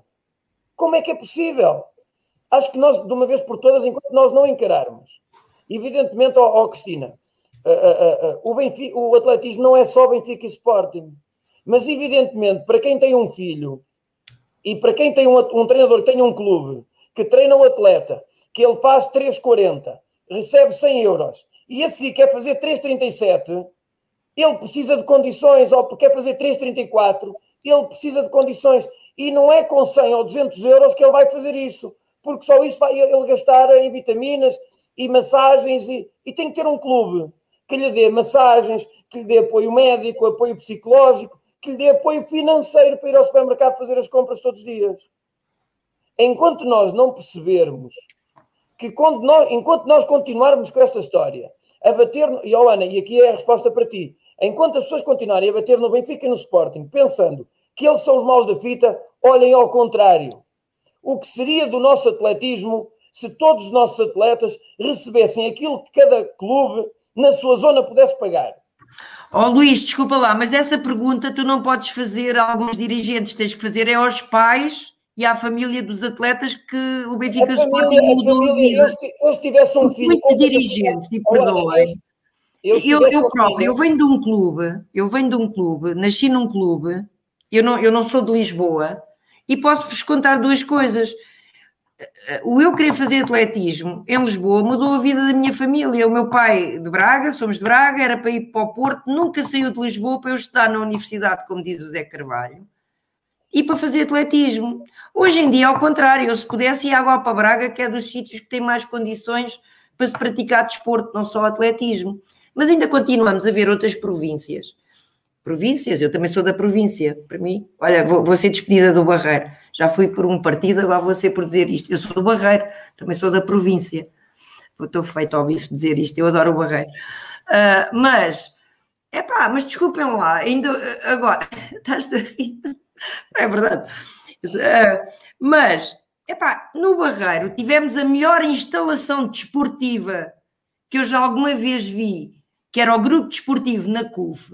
Speaker 1: Como é que é possível? Acho que nós, de uma vez por todas, enquanto nós não encararmos, evidentemente, ó, Cristina, uh, uh, uh, o, Benfica, o atletismo não é só Benfica e Sporting, mas evidentemente, para quem tem um filho e para quem tem um, um treinador que tem um clube que treina um atleta, que ele faz 3,40, recebe 100 euros e a seguir quer fazer 3,37, ele precisa de condições, ou quer fazer 3,34, ele precisa de condições. E não é com 100 ou 200 euros que ele vai fazer isso, porque só isso vai ele gastar em vitaminas e massagens. E, e tem que ter um clube que lhe dê massagens, que lhe dê apoio médico, apoio psicológico, que lhe dê apoio financeiro para ir ao supermercado fazer as compras todos os dias. Enquanto nós não percebermos que nós, enquanto nós continuarmos com esta história, a bater, e oh Ana, e aqui é a resposta para ti, enquanto as pessoas continuarem a bater no Benfica e no Sporting, pensando que eles são os maus da fita, olhem ao contrário. O que seria do nosso atletismo se todos os nossos atletas recebessem aquilo que cada clube na sua zona pudesse pagar?
Speaker 4: Oh Luís, desculpa lá, mas essa pergunta tu não podes fazer a alguns dirigentes, tens que fazer é aos pais e à família dos atletas que o Benfica Sporting mudou a vida.
Speaker 1: Eu, se tivesse um filho...
Speaker 4: Muitos dirigentes, e perdoem. Eu, eu, eu próprio, eu venho de um clube, eu venho de um clube, nasci num clube, eu não, eu não sou de Lisboa, e posso-vos contar duas coisas. O eu querer fazer atletismo em Lisboa mudou a vida da minha família. O meu pai de Braga, somos de Braga, era para ir para o Porto, nunca saiu de Lisboa para eu estudar na universidade, como diz o Zé Carvalho, e para fazer atletismo. Hoje em dia, ao contrário, eu se pudesse ir agora para Braga, que é dos sítios que têm mais condições para se praticar desporto, não só atletismo. Mas ainda continuamos a ver outras províncias. Províncias, eu também sou da província, para mim. Olha, vou, vou ser despedida do Barreiro. Já fui por um partido, agora vou ser por dizer isto. Eu sou do Barreiro, também sou da província. Estou feito ao bife dizer isto, eu adoro o Barreiro. Uh, mas É pá, mas desculpem lá, ainda agora, estás a rir? É verdade. Uh, mas, é pá, no Barreiro tivemos a melhor instalação desportiva que eu já alguma vez vi, que era o grupo desportivo na CUF.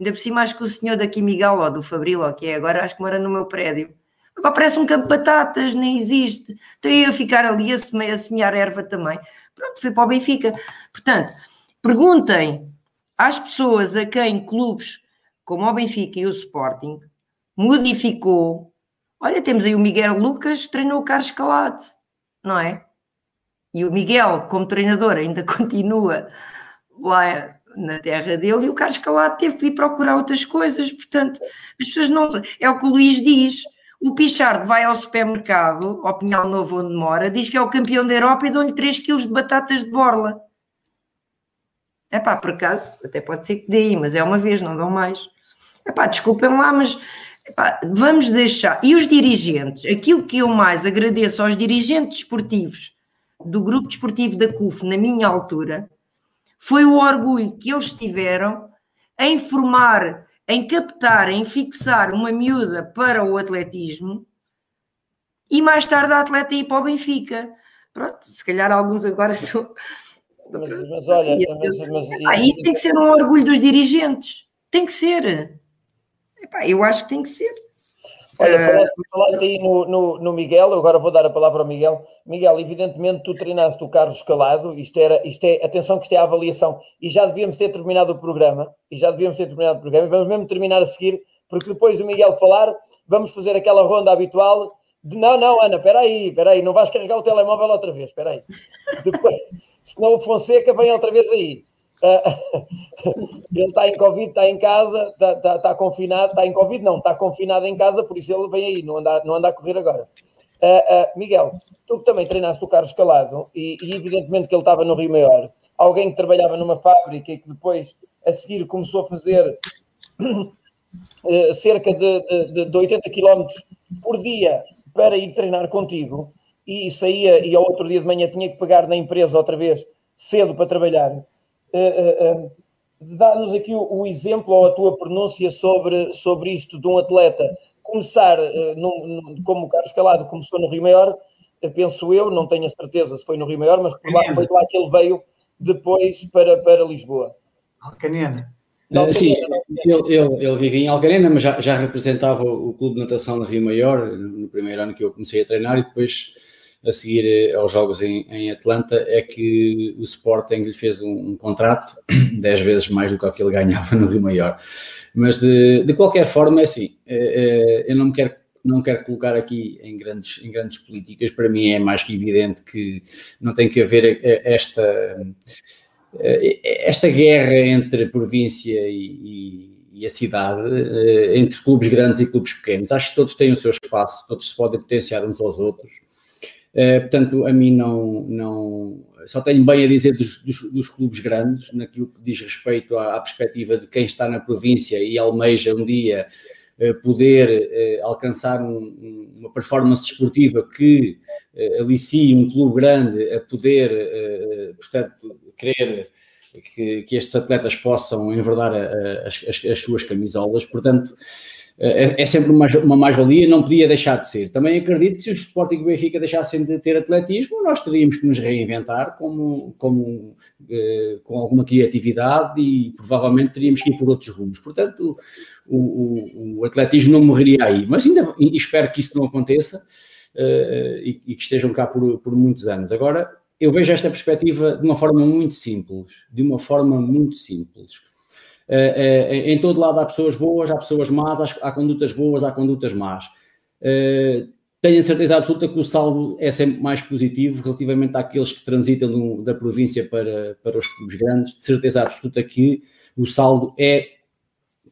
Speaker 4: Ainda por cima, acho que o senhor daqui, Miguel, ou do Fabril, ou que é agora, acho que mora no meu prédio. Agora parece um campo de batatas, nem existe. Então eu ia ficar ali a semear, a semear erva também. Pronto, foi para o Benfica. Portanto, perguntem às pessoas a quem clubes como o Benfica e o Sporting modificou. Olha, temos aí o Miguel Lucas, treinou o Carlos Calado, não é? E o Miguel, como treinador, ainda continua lá na terra dele e o Carlos Calado teve que ir procurar outras coisas. Portanto, as pessoas não. É o que o Luís diz. O Pichardo vai ao supermercado, ao Pinhal Novo onde mora, diz que é o campeão da Europa e dão-lhe 3 quilos de batatas de borla. É pá, por acaso, até pode ser que dê, mas é uma vez, não dão mais. É pá, desculpem lá, mas epá, vamos deixar. E os dirigentes? Aquilo que eu mais agradeço aos dirigentes esportivos do grupo desportivo da CUF, na minha altura, foi o orgulho que eles tiveram em formar, em captar, em fixar uma miúda para o atletismo e mais tarde a atleta ir para o Benfica. Pronto, se calhar alguns agora estão mas, mas olha, mas, mas, ah, isso tem que ser um orgulho dos dirigentes. Tem que ser. Epá, eu acho que tem que ser.
Speaker 1: Olha, ah, falaste, falaste aí no, no, no, Miguel, agora vou dar a palavra ao Miguel. Miguel, evidentemente tu treinaste o Carlos Calado, isto era, isto é, atenção que isto é a avaliação, e já devíamos ter terminado o programa, e já devíamos ter terminado o programa, e vamos mesmo terminar a seguir, porque depois do Miguel falar, vamos fazer aquela ronda habitual de, não, não, Ana, espera aí, espera aí, não vais carregar o telemóvel outra vez, espera aí. Depois, senão o Fonseca vem outra vez aí. Uh, ele está em Covid, está em casa, está, está, está, confinado, está em Covid, não, está confinado em casa, por isso ele vem aí, não anda, não anda a correr agora. Uh, uh, Miguel, tu também treinaste o Carlos Calado, e, e, evidentemente que ele estava no Rio Maior, alguém que trabalhava numa fábrica e que depois, a seguir, começou a fazer cerca de, de, de 80 km por dia para ir treinar contigo, e saía e ao outro dia de manhã tinha que pegar na empresa outra vez cedo para trabalhar. Uh, uh, uh, Dá-nos aqui o, o, exemplo ou a tua pronúncia sobre, sobre isto de um atleta começar, num, como o Carlos Calado começou no Rio Maior, penso eu, não tenho a certeza se foi no Rio Maior, mas por lá, foi lá que ele veio depois para, para Lisboa.
Speaker 2: Alcanena.
Speaker 5: Uh, sim, ele, ele, ele vivia em Alcarena, mas já, já representava o Clube de Natação no Rio Maior, no primeiro ano que eu comecei a treinar, e depois a seguir eh, aos jogos em, em, Atlanta, é que o Sporting lhe fez um, um contrato 10 vezes mais do que ele ganhava no Rio Maior. Mas de, de qualquer forma, é assim, é, é, eu não me quero não quero colocar aqui em grandes, em grandes políticas, para mim é mais que evidente que não tem que haver esta, esta guerra entre província e, e, a cidade, entre clubes grandes e clubes pequenos. Acho que todos têm o seu espaço, todos se podem potenciar uns aos outros. Uh, portanto, a mim não, não só tenho bem a dizer dos, dos, dos clubes grandes, naquilo que diz respeito à, à, perspectiva de quem está na província e almeja um dia uh, poder uh, alcançar um, uma performance desportiva que alicie um clube grande a poder, portanto, querer que, que, estes atletas possam enverdar as, as, as suas camisolas. Portanto, é, é sempre uma, mais-valia, não podia deixar de ser. Também acredito que se o Sporting e o Benfica deixassem de ter atletismo, nós teríamos que nos reinventar como, como, eh, com alguma criatividade e provavelmente teríamos que ir por outros rumos. Portanto, o, o, o atletismo não morreria aí, mas ainda espero que isso não aconteça eh, e, e, que estejam cá por, por muitos anos. Agora, eu vejo esta perspectiva de uma forma muito simples, de uma forma muito simples em todo lado há pessoas boas, há pessoas más, há, condutas boas, há condutas más. Uh, tenho a certeza absoluta que o saldo é sempre mais positivo relativamente àqueles que transitam da província para, para os clubes grandes. De certeza absoluta que o saldo é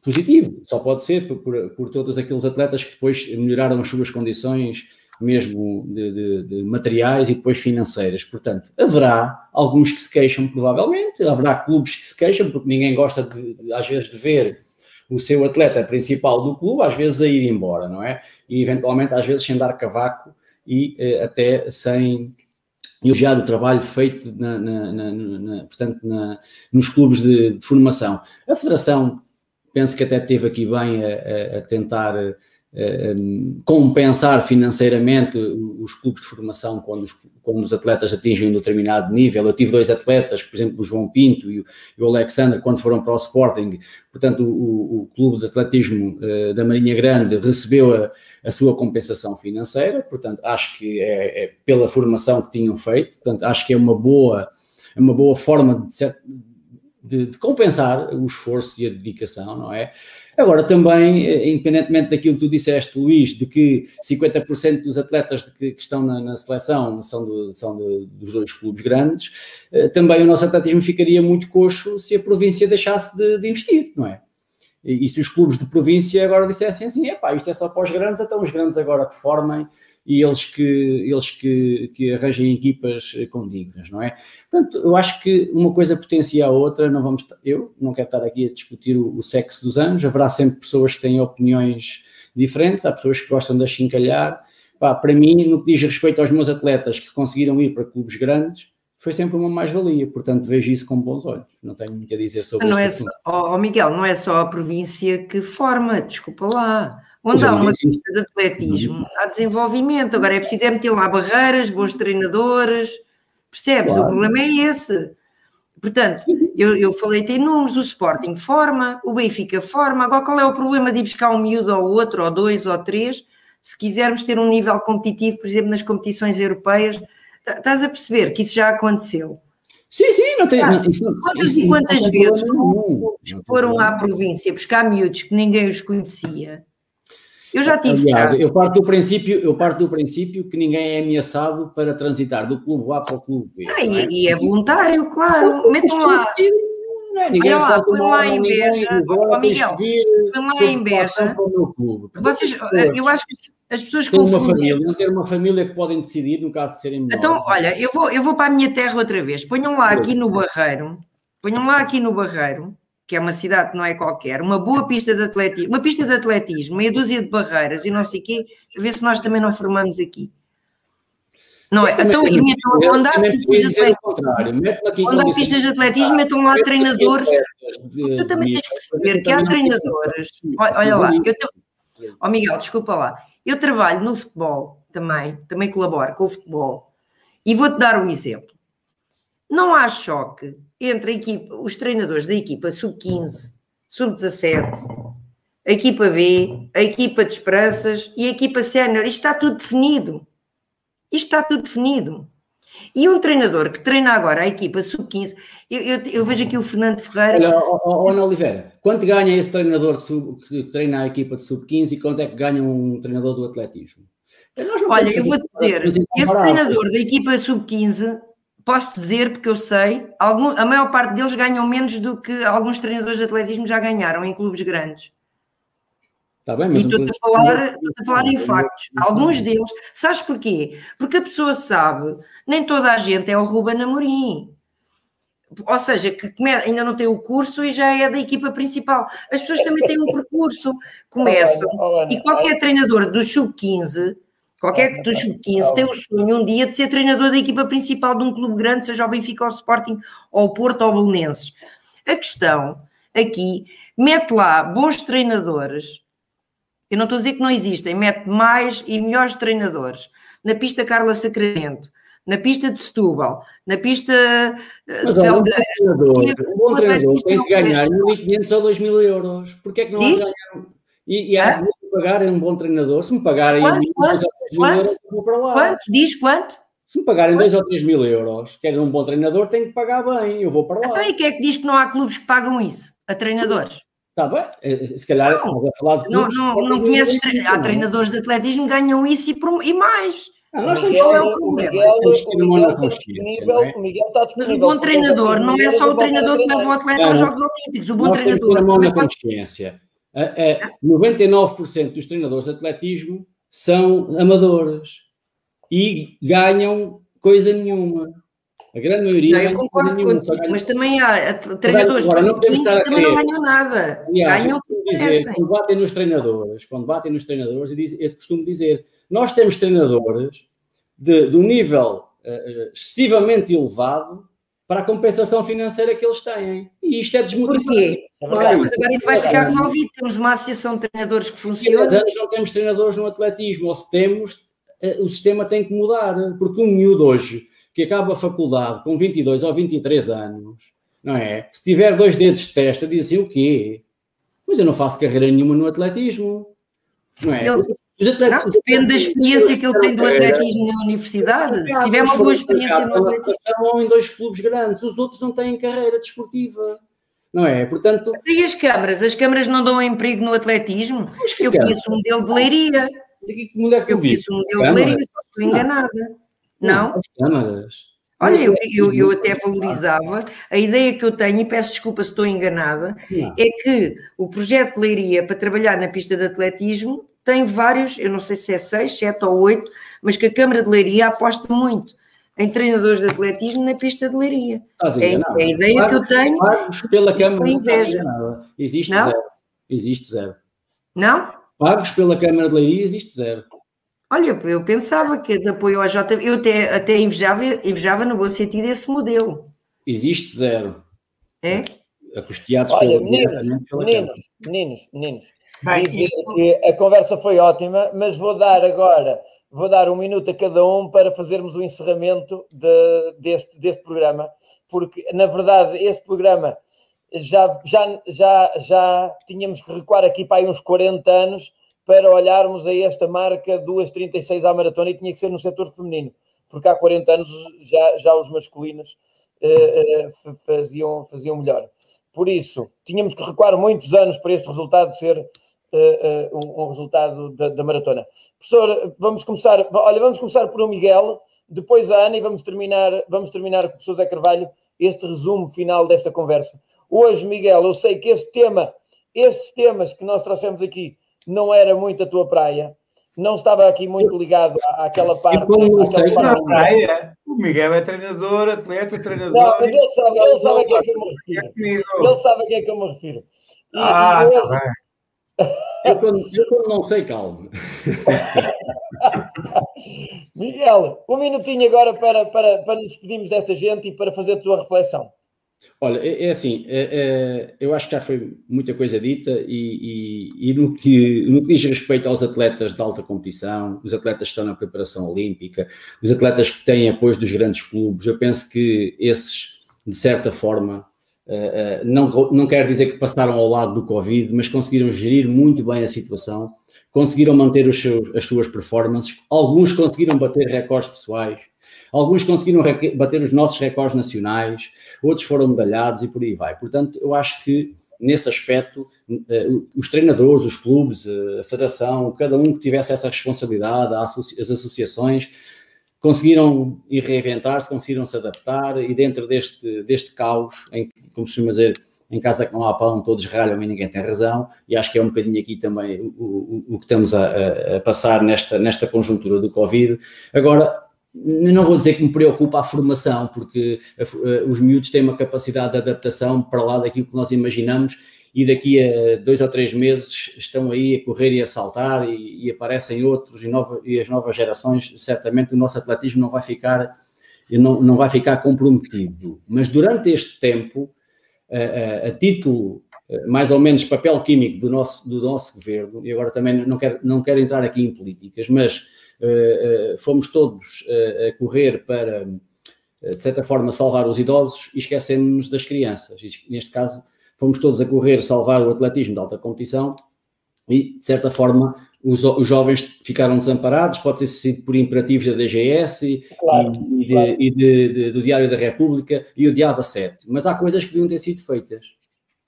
Speaker 5: positivo, só pode ser por, por, por todos aqueles atletas que depois melhoraram as suas condições mesmo de, de, de, materiais e depois financeiras. Portanto, haverá alguns que se queixam, provavelmente, haverá clubes que se queixam, porque ninguém gosta, de, às vezes, de ver o seu atleta principal do clube, às vezes a ir embora, não é? E eventualmente, às vezes, sem dar cavaco e eh, até sem, elogiar o trabalho feito na, na, na, portanto, nos clubes de, de, formação. A Federação, penso que até teve aqui bem a, a, a tentar compensar financeiramente os clubes de formação quando os, quando os atletas atingem um determinado nível. Eu tive dois atletas, por exemplo, o João Pinto e o, e o Alexander, quando foram para o Sporting, portanto, o, o clube de atletismo uh, da Marinha Grande recebeu a, a, sua compensação financeira, portanto, acho que é, é, pela formação que tinham feito, portanto, acho que é uma boa, é uma boa forma de, de, de compensar o esforço e a dedicação, não é? Agora, também, eh, independentemente daquilo que tu disseste, Luís, de que 50% dos atletas que, que, estão na, na seleção são, do, são de, dos dois clubes grandes, eh, também o nosso atletismo ficaria muito coxo se a província deixasse de, de investir, não é? E, e, se os clubes de província agora dissessem assim, epá, isto é só para os grandes, então os grandes agora que formem e eles que, eles que, que arranjem equipas eh, condignas, não é? Portanto, eu acho que uma coisa potencia a outra, não vamos, eu não quero estar aqui a discutir o, o sexo dos anos, haverá sempre pessoas que têm opiniões diferentes, há pessoas que gostam de achincalhar, Pá, para mim, no que diz respeito aos meus atletas que conseguiram ir para clubes grandes, foi sempre uma mais-valia, portanto vejo isso com bons olhos, não tenho muito a dizer sobre
Speaker 4: não é só, oh, Miguel, não é só a província que forma, desculpa lá, Onde há uma pista de atletismo, há desenvolvimento. Agora é preciso é meter lá barreiras, bons treinadores, percebes? Claro. O problema é esse. Portanto, eu, eu falei tem números, o Sporting forma, o Benfica forma. Agora, qual é o problema de ir buscar um miúdo ou outro, ou dois ou três, se quisermos ter um nível competitivo, por exemplo, nas competições europeias? Tá, estás a perceber que isso já aconteceu.
Speaker 5: Sim, sim, não tem. Ah,
Speaker 4: quantas e quantas vezes foram à província buscar miúdos que ninguém os conhecia eu já tive.
Speaker 5: Aliás, eu parto, do princípio, eu parto do princípio que ninguém é ameaçado para transitar do clube A para o clube B.
Speaker 4: Ah, e, é? e, é voluntário, claro. Metam lá. Não é? Ninguém Olha lá, põe lá em Beja, oh, Miguel, põe lá em Beja. Vocês, eu acho que as pessoas
Speaker 5: ter confundem. uma família, não ter uma família que podem decidir no caso de serem menores.
Speaker 4: Então, olha, eu vou, eu vou para a minha terra outra vez. Ponham lá aqui no Barreiro, ponham lá aqui no Barreiro, que é uma cidade que não é qualquer, uma boa pista de atletismo, uma pista de atletismo, meia dúzia de barreiras e não sei o quê, a ver se nós também não formamos aqui. Não é? Então, metam, onde há pistas de atletismo, onde há pistas de atletismo, metam lá treinadores. Tu também tens que perceber que há treinadores. Olha lá, eu oh Miguel, desculpa lá. Eu trabalho no futebol também, também colaboro com o futebol. E vou-te dar o um exemplo. Não há choque entre equipa, os treinadores da equipa sub-15, sub-17, a equipa B, a equipa de esperanças e a equipa sénior. Isto está tudo definido. Isto está tudo definido. E um treinador que treina agora a equipa sub-15, eu, eu, eu, vejo aqui o Fernando Ferreira.
Speaker 5: Olha, Ana Oliveira, quanto ganha esse treinador que, sub, que treina a equipa de sub-15 e quanto é que ganha um treinador do atletismo?
Speaker 4: Olha, eu vou-te dizer, esse treinador da equipa sub-15 posso dizer, porque eu sei, algum, a maior parte deles ganham menos do que alguns treinadores de atletismo já ganharam em clubes grandes.
Speaker 5: Tá bem,
Speaker 4: e estou-te a falar, estou a falar em factos. Alguns deles, sabes porquê? Porque a pessoa sabe, nem toda a gente é o Ruben Amorim. Ou seja, que ainda não tem o curso e já é da equipa principal. As pessoas também têm um percurso, começam. E qualquer treinador do sub-15 Qualquer dos sub-15 tem o sonho um dia de ser treinador da equipa principal de um clube grande, seja o Benfica ou o Sporting, ou o Porto ou o Belenenses. A questão aqui, mete lá bons treinadores, eu não estou a dizer que não existem, mete mais e melhores treinadores. Na pista Carla Sacramento, na pista de Setúbal, na pista
Speaker 5: eh, Mas, de Felgueiras. Um bom treinador, tem que ganhar 1.500 ou 2.000 euros. Porquê é que não há ganhar? E, e há? Pagarem um bom treinador, se me pagarem
Speaker 4: quanto, quanto, mil euros, vou para lá. Quanto? Diz quanto?
Speaker 5: Se me pagarem 2 ou 3 mil euros, querem um bom treinador, tenho que pagar bem, eu vou para lá.
Speaker 4: Então, e quem é que diz que não há clubes que pagam isso? A treinadores?
Speaker 5: Está bem, eh, se calhar
Speaker 4: não, a falar de clubes, não, não, não conheces, tre... há treinadores de atletismo que ganham isso e, por... e mais.
Speaker 5: Ah, nós temos que ter um Miguel, Miguel,
Speaker 4: Miguel, Miguel está Mas o bom treinador não é só o treinador que leva o atleta aos Jogos Olímpicos. O bom treinador.
Speaker 5: Temos que ter a mão na consciência. 99% dos treinadores de atletismo são amadores e ganham coisa nenhuma. A grande maioria.
Speaker 4: Não, eu concordo nenhuma, contigo, mas também há treinadores Agora, não podemos estar a também não ganham nada. Aliás, ganham
Speaker 5: dizer, quando batem nos treinadores, quando batem nos treinadores, eu, diz, eu costumo dizer, nós temos treinadores de, do nível uh, excessivamente elevado para a compensação financeira que eles têm. E isto é desmotivante.
Speaker 4: Porquê? Claro, mas agora isso vai ficar resolvido. Temos uma associação de treinadores que funciona.
Speaker 5: anos não temos treinadores no atletismo, ou se temos, o sistema tem que mudar. Porque um miúdo hoje, que acaba a faculdade com 22 ou 23 anos, não é? Se tiver dois dedos de testa, diz assim, o quê? Mas eu não faço carreira nenhuma no atletismo. Não é?
Speaker 4: Ele, não, depende da experiência que ele tem do atletismo na universidade. Se tiver uma boa experiência no atletismo.
Speaker 5: Em dois clubes grandes, os outros não têm carreira desportiva. Não é? Portanto.
Speaker 4: E as câmaras? As câmaras não dão emprego no atletismo? Eu conheço um modelo de leiria.
Speaker 5: eu
Speaker 4: conheço um modelo de leiria, só estou enganada. Não?
Speaker 5: As câmaras.
Speaker 4: Olha, eu, eu, eu, até valorizava a ideia que eu tenho, e peço desculpa se estou enganada, não. é que o projeto de Leiria para trabalhar na pista de atletismo tem vários, eu não sei se é seis, sete ou oito, mas que a Câmara de Leiria aposta muito em treinadores de atletismo na pista de Leiria. É, é, a ideia claro, que eu tenho.
Speaker 5: Pagos pela Câmara inveja. Existe não? zero. Existe zero.
Speaker 4: Não?
Speaker 5: Pagos pela Câmara de Leiria existe zero.
Speaker 4: Olha, eu pensava que de apoio ao JV, eu até, até invejava, invejava no bom sentido esse modelo.
Speaker 5: Existe zero.
Speaker 4: É?
Speaker 5: Acusteados
Speaker 1: Olha, meninos, meninos, meninos, meninos, dizer que a conversa foi ótima, mas vou dar agora, vou dar um minuto a cada um para fazermos o encerramento de, deste, deste programa, porque na verdade este programa já, já, já, já tínhamos que recuar aqui para aí uns 40 anos para olharmos a esta marca 2,36 à maratona e tinha que ser no setor feminino, porque há 40 anos já, já os masculinos uh, uh, faziam, faziam melhor. Por isso, tínhamos que recuar muitos anos para este resultado ser uh, um, um, resultado da, da, maratona. Professor, vamos começar, olha, vamos começar por o Miguel, depois a Ana e vamos terminar, vamos terminar com o professor Zé Carvalho este resumo final desta conversa. Hoje, Miguel, eu sei que este tema, estes temas que nós trouxemos aqui, não era muito a tua praia, não estava aqui muito ligado à, àquela parte.
Speaker 2: como não sei na praia, o Miguel é treinador, atleta, treinador.
Speaker 1: Não, mas ele sabe, ele sabe a que é que eu me refiro. Ele sabe a que é que eu me refiro.
Speaker 2: E, ah, e hoje...
Speaker 5: Eu quando, eu quando não sei, calmo.
Speaker 1: Miguel, um minutinho agora para, para, para nos despedirmos desta gente e para fazer a tua reflexão.
Speaker 5: Olha, é, é assim, é, é, eu acho que já foi muita coisa dita e, e, e, no, que, no que diz respeito aos atletas de alta competição, os atletas que estão na preparação olímpica, os atletas que têm apoio dos grandes clubes, eu penso que esses, de certa forma, uh, uh, não, não quer dizer que passaram ao lado do Covid, mas conseguiram gerir muito bem a situação, conseguiram manter os seus, as suas performances, alguns conseguiram bater recordes pessoais, Alguns conseguiram bater os nossos recordes nacionais, outros foram medalhados e por aí vai. Portanto, eu acho que nesse aspecto, eh, os treinadores, os clubes, eh, a federação, cada um que tivesse essa responsabilidade, as associações, conseguiram ir reinventar-se, conseguiram se adaptar e dentro deste, deste caos, em que, como se dizer, em casa que não há pão, todos ralham e ninguém tem razão, e acho que é um bocadinho aqui também o, o, o que estamos a, a, passar nesta, nesta conjuntura do Covid. Agora, não vou dizer que me preocupa a formação, porque os miúdos têm uma capacidade de adaptação para lá daquilo que nós imaginamos e daqui a dois ou três meses estão aí a correr e a saltar e, e aparecem outros e, nova, e, as novas gerações, certamente o nosso atletismo não vai ficar não, não vai ficar comprometido. Mas durante este tempo, a, a, a título mais ou menos papel químico do nosso, do nosso governo, e agora também não quero, não quero entrar aqui em políticas, mas uh, uh, fomos todos uh, a correr para, de certa forma, salvar os idosos e esquecemos das crianças. E, neste caso, fomos todos a correr salvar o atletismo de alta competição e, de certa forma, os, os jovens ficaram desamparados, pode ter sido por imperativos da DGS claro, e, e, de, claro. e de, de, do Diário da República e o Diabo 7. Mas há coisas que deviam ter sido feitas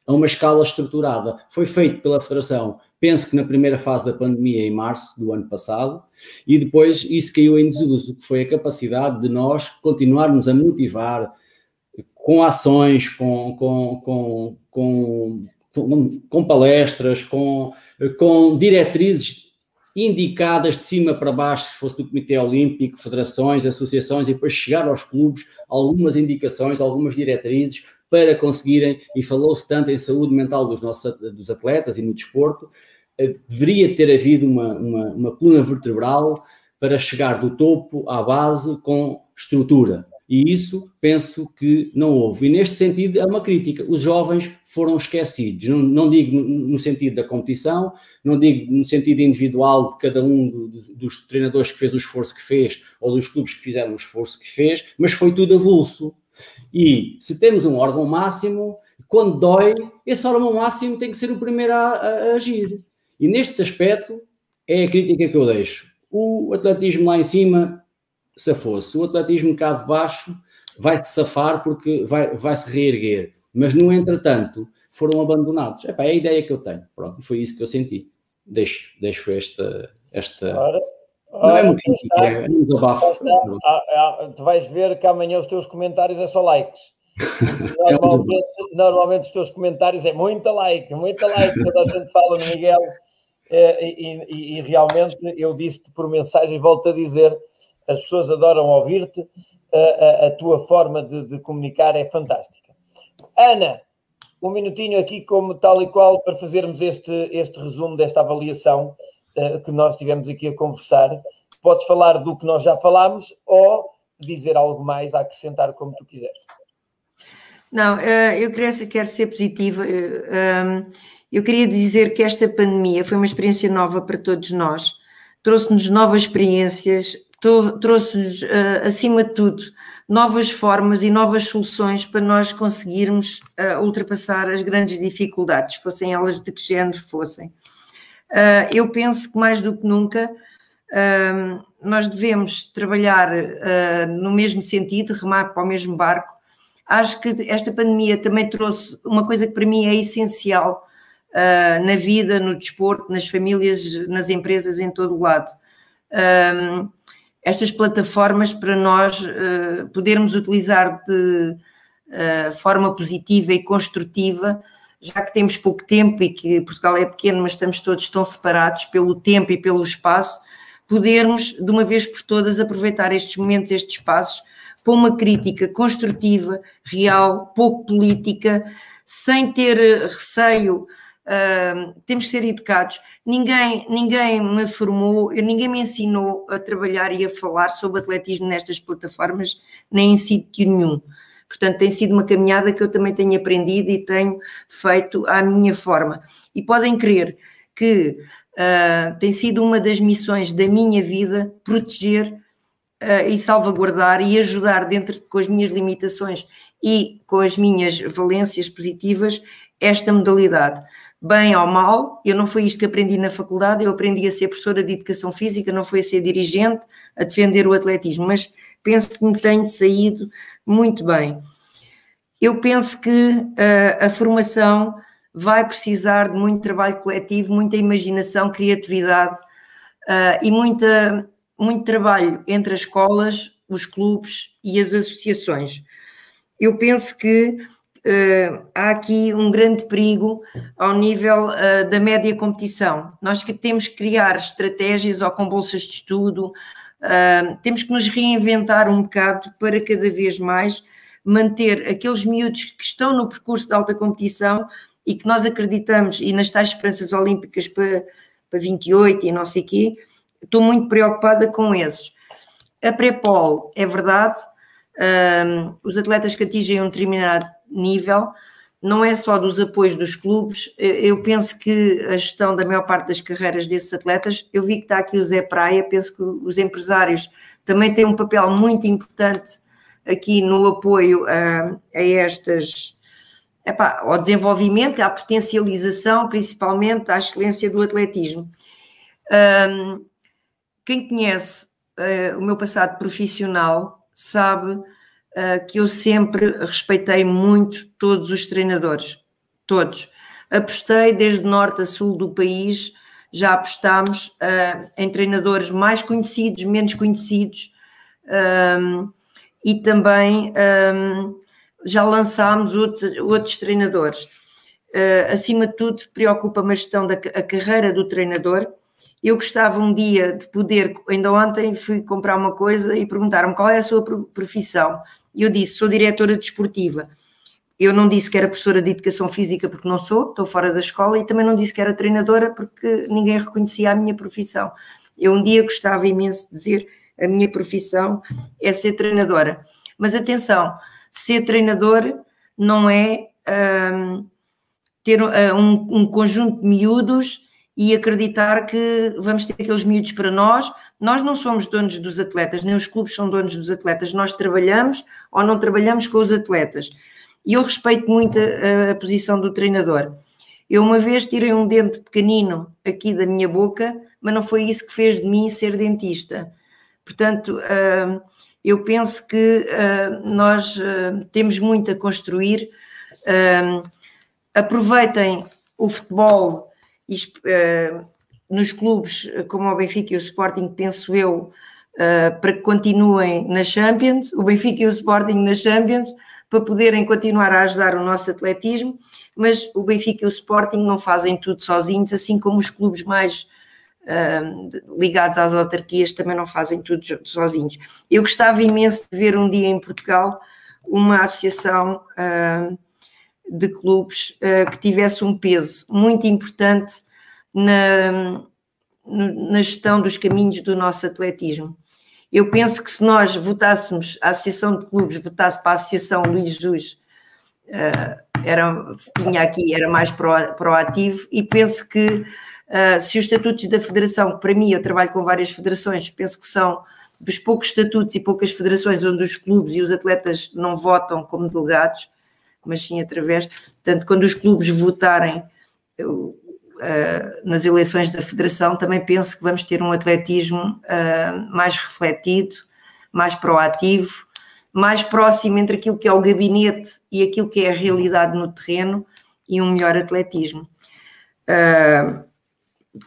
Speaker 5: a uma escala estruturada. Foi feito pela Federação, penso que na primeira fase da pandemia, em março do ano passado, e depois isso caiu em desuso, que foi a capacidade de nós continuarmos a motivar com ações, com, com, com, com, com palestras, com, com diretrizes indicadas de cima para baixo, se fosse do Comitê Olímpico, federações, associações, e depois chegar aos clubes, algumas indicações, algumas diretrizes, para conseguirem, e falou-se tanto em saúde mental dos nossos dos atletas e no desporto, eh, deveria ter havido uma, uma, uma coluna vertebral para chegar do topo à base com estrutura. E isso penso que não houve. E neste sentido é uma crítica. Os jovens foram esquecidos. Não, não digo no, sentido da competição, não digo no sentido individual de cada um do, do, dos treinadores que fez o esforço que fez ou dos clubes que fizeram o esforço que fez, mas foi tudo avulso. E se temos um órgão máximo, quando dói, esse órgão máximo tem que ser o primeiro a, a agir. E neste aspecto é a crítica que eu deixo. O atletismo lá em cima se fosse. O atletismo cá de baixo vai se safar porque vai, vai se reerguer. Mas no entretanto foram abandonados. Epá, é a ideia que eu tenho. Pronto, foi isso que eu senti. Deixo, deixo esta. esta... Ora, ora, não é muito crítica, é um desabafo.
Speaker 1: Ah, ah, tu vais ver que amanhã os teus comentários é só likes. Normalmente, normalmente os teus comentários é muita like, muita like, toda a gente fala no Miguel. É, e, e, e, realmente eu disse-te por mensagem, volto a dizer, as pessoas adoram ouvir-te, a, a, a, tua forma de, de, comunicar é fantástica. Ana, um minutinho aqui, como tal e qual, para fazermos este, este resumo desta avaliação uh, que nós tivemos aqui a conversar. Podes falar do que nós já falámos ou dizer algo mais a acrescentar, como tu quiseres.
Speaker 4: Não, uh, eu quero, quero ser positiva. Eh, um, eu queria dizer que esta pandemia foi uma experiência nova para todos nós, trouxe-nos novas experiências, trouxe-nos, uh, acima de tudo, novas formas e novas soluções para nós conseguirmos uh, ultrapassar as grandes dificuldades, fossem elas de que género fossem. Uh, eu penso que mais do que nunca nós devemos trabalhar no mesmo sentido, remar para o mesmo barco. Acho que esta pandemia também trouxe uma coisa que para mim é essencial na vida, no desporto, nas famílias, nas empresas, em todo o lado estas plataformas para nós uh, podermos utilizar de uh, forma positiva e construtiva, já que temos pouco tempo e que Portugal é pequeno, mas estamos todos tão separados pelo tempo e pelo espaço, podermos, de uma vez por todas, aproveitar estes momentos, estes espaços, para uma crítica construtiva, real, pouco política, sem ter receio Temos que ser educados. Ninguém, ninguém me formou, ninguém me ensinou a trabalhar e a falar sobre atletismo nestas plataformas, nem em sítio nenhum. Portanto, tem sido uma caminhada que eu também tenho aprendido e tenho feito à minha forma. E podem crer que uh, tem sido uma das missões da minha vida proteger uh, e salvaguardar e ajudar dentro com as minhas limitações e com as minhas valências positivas esta modalidade bem ou mal, eu não foi isto que aprendi na faculdade, eu aprendi a ser professora de educação física, não foi a ser dirigente, a defender o atletismo, mas penso que me tenho saído muito bem. Eu penso que uh, a formação vai precisar de muito trabalho coletivo, muita imaginação, criatividade uh, e muita, muito trabalho entre as escolas, os clubes e as associações. Eu penso que uh, há aqui um grande perigo ao nível uh, da média competição. Nós que temos que criar estratégias ou com bolsas de estudo, uh, temos que nos reinventar um bocado para cada vez mais manter aqueles miúdos que estão no percurso de alta competição e que nós acreditamos, e nas tais esperanças olímpicas para, para 28 e não sei quê, estou muito preocupada com esses. A pré-pol, é verdade, um, os atletas que atingem um determinado nível, não é só dos apoios dos clubes, eu penso que a gestão da maior parte das carreiras desses atletas, eu vi que está aqui o Zé Praia, penso que os empresários também têm um papel muito importante aqui no apoio a, a estas, epá, ao desenvolvimento, à potencialização, principalmente à excelência do atletismo. Um, quem conhece uh, o meu passado profissional sabe uh, que eu sempre respeitei muito todos os treinadores, todos. Apostei desde norte a sul do país, já apostámos uh, em treinadores mais conhecidos, menos conhecidos, um, e também um, já lançámos outros, outros treinadores. Uh, acima de tudo, preocupa-me a gestão da a carreira do treinador. Eu gostava um dia de poder, ainda ontem fui comprar uma coisa e perguntaram-me qual é a sua profissão. E eu disse: sou diretora desportiva. Eu não disse que era professora de educação física porque não sou, estou fora da escola, e também não disse que era treinadora porque ninguém reconhecia a minha profissão. Eu um dia gostava imenso de dizer a minha profissão é ser treinadora. Mas atenção, ser treinador não é um, ter um, um conjunto de miúdos e acreditar que vamos ter aqueles miúdos para nós. Nós não somos donos dos atletas, nem os clubes são donos dos atletas. Nós trabalhamos ou não trabalhamos com os atletas. E eu respeito muito a, a posição do treinador. Eu uma vez tirei um dente pequenino aqui da minha boca, mas não foi isso que fez de mim ser dentista. Portanto, uh, eu penso que uh, nós uh, temos muito a construir. aproveitem o futebol nos clubes como o Benfica e o Sporting, penso eu, para que continuem na Champions, o Benfica e o Sporting na Champions, para poderem continuar a ajudar o nosso atletismo, mas o Benfica e o Sporting não fazem tudo sozinhos, assim como os clubes mais uh, ligados às autarquias também não fazem tudo sozinhos. Eu gostava imenso de ver um dia em Portugal uma associação uh, de clubes uh, que tivesse um peso muito importante na, na gestão dos caminhos do nosso atletismo. Eu penso que se nós votássemos, a Associação de Clubes votasse para a Associação Luís Jesus, uh, era, tinha aqui, era mais pro, proativo, e penso que uh, se os estatutos da Federação, para mim, eu trabalho com várias federações, penso que são dos poucos estatutos e poucas federações onde os clubes e os atletas não votam como delegados, mas sim através. Portanto, quando os clubes votarem, uh, nas eleições da Federação, também penso que vamos ter um atletismo uh, mais refletido, mais proativo, mais próximo entre aquilo que é o gabinete e aquilo que é a realidade no terreno e um melhor atletismo. Uh,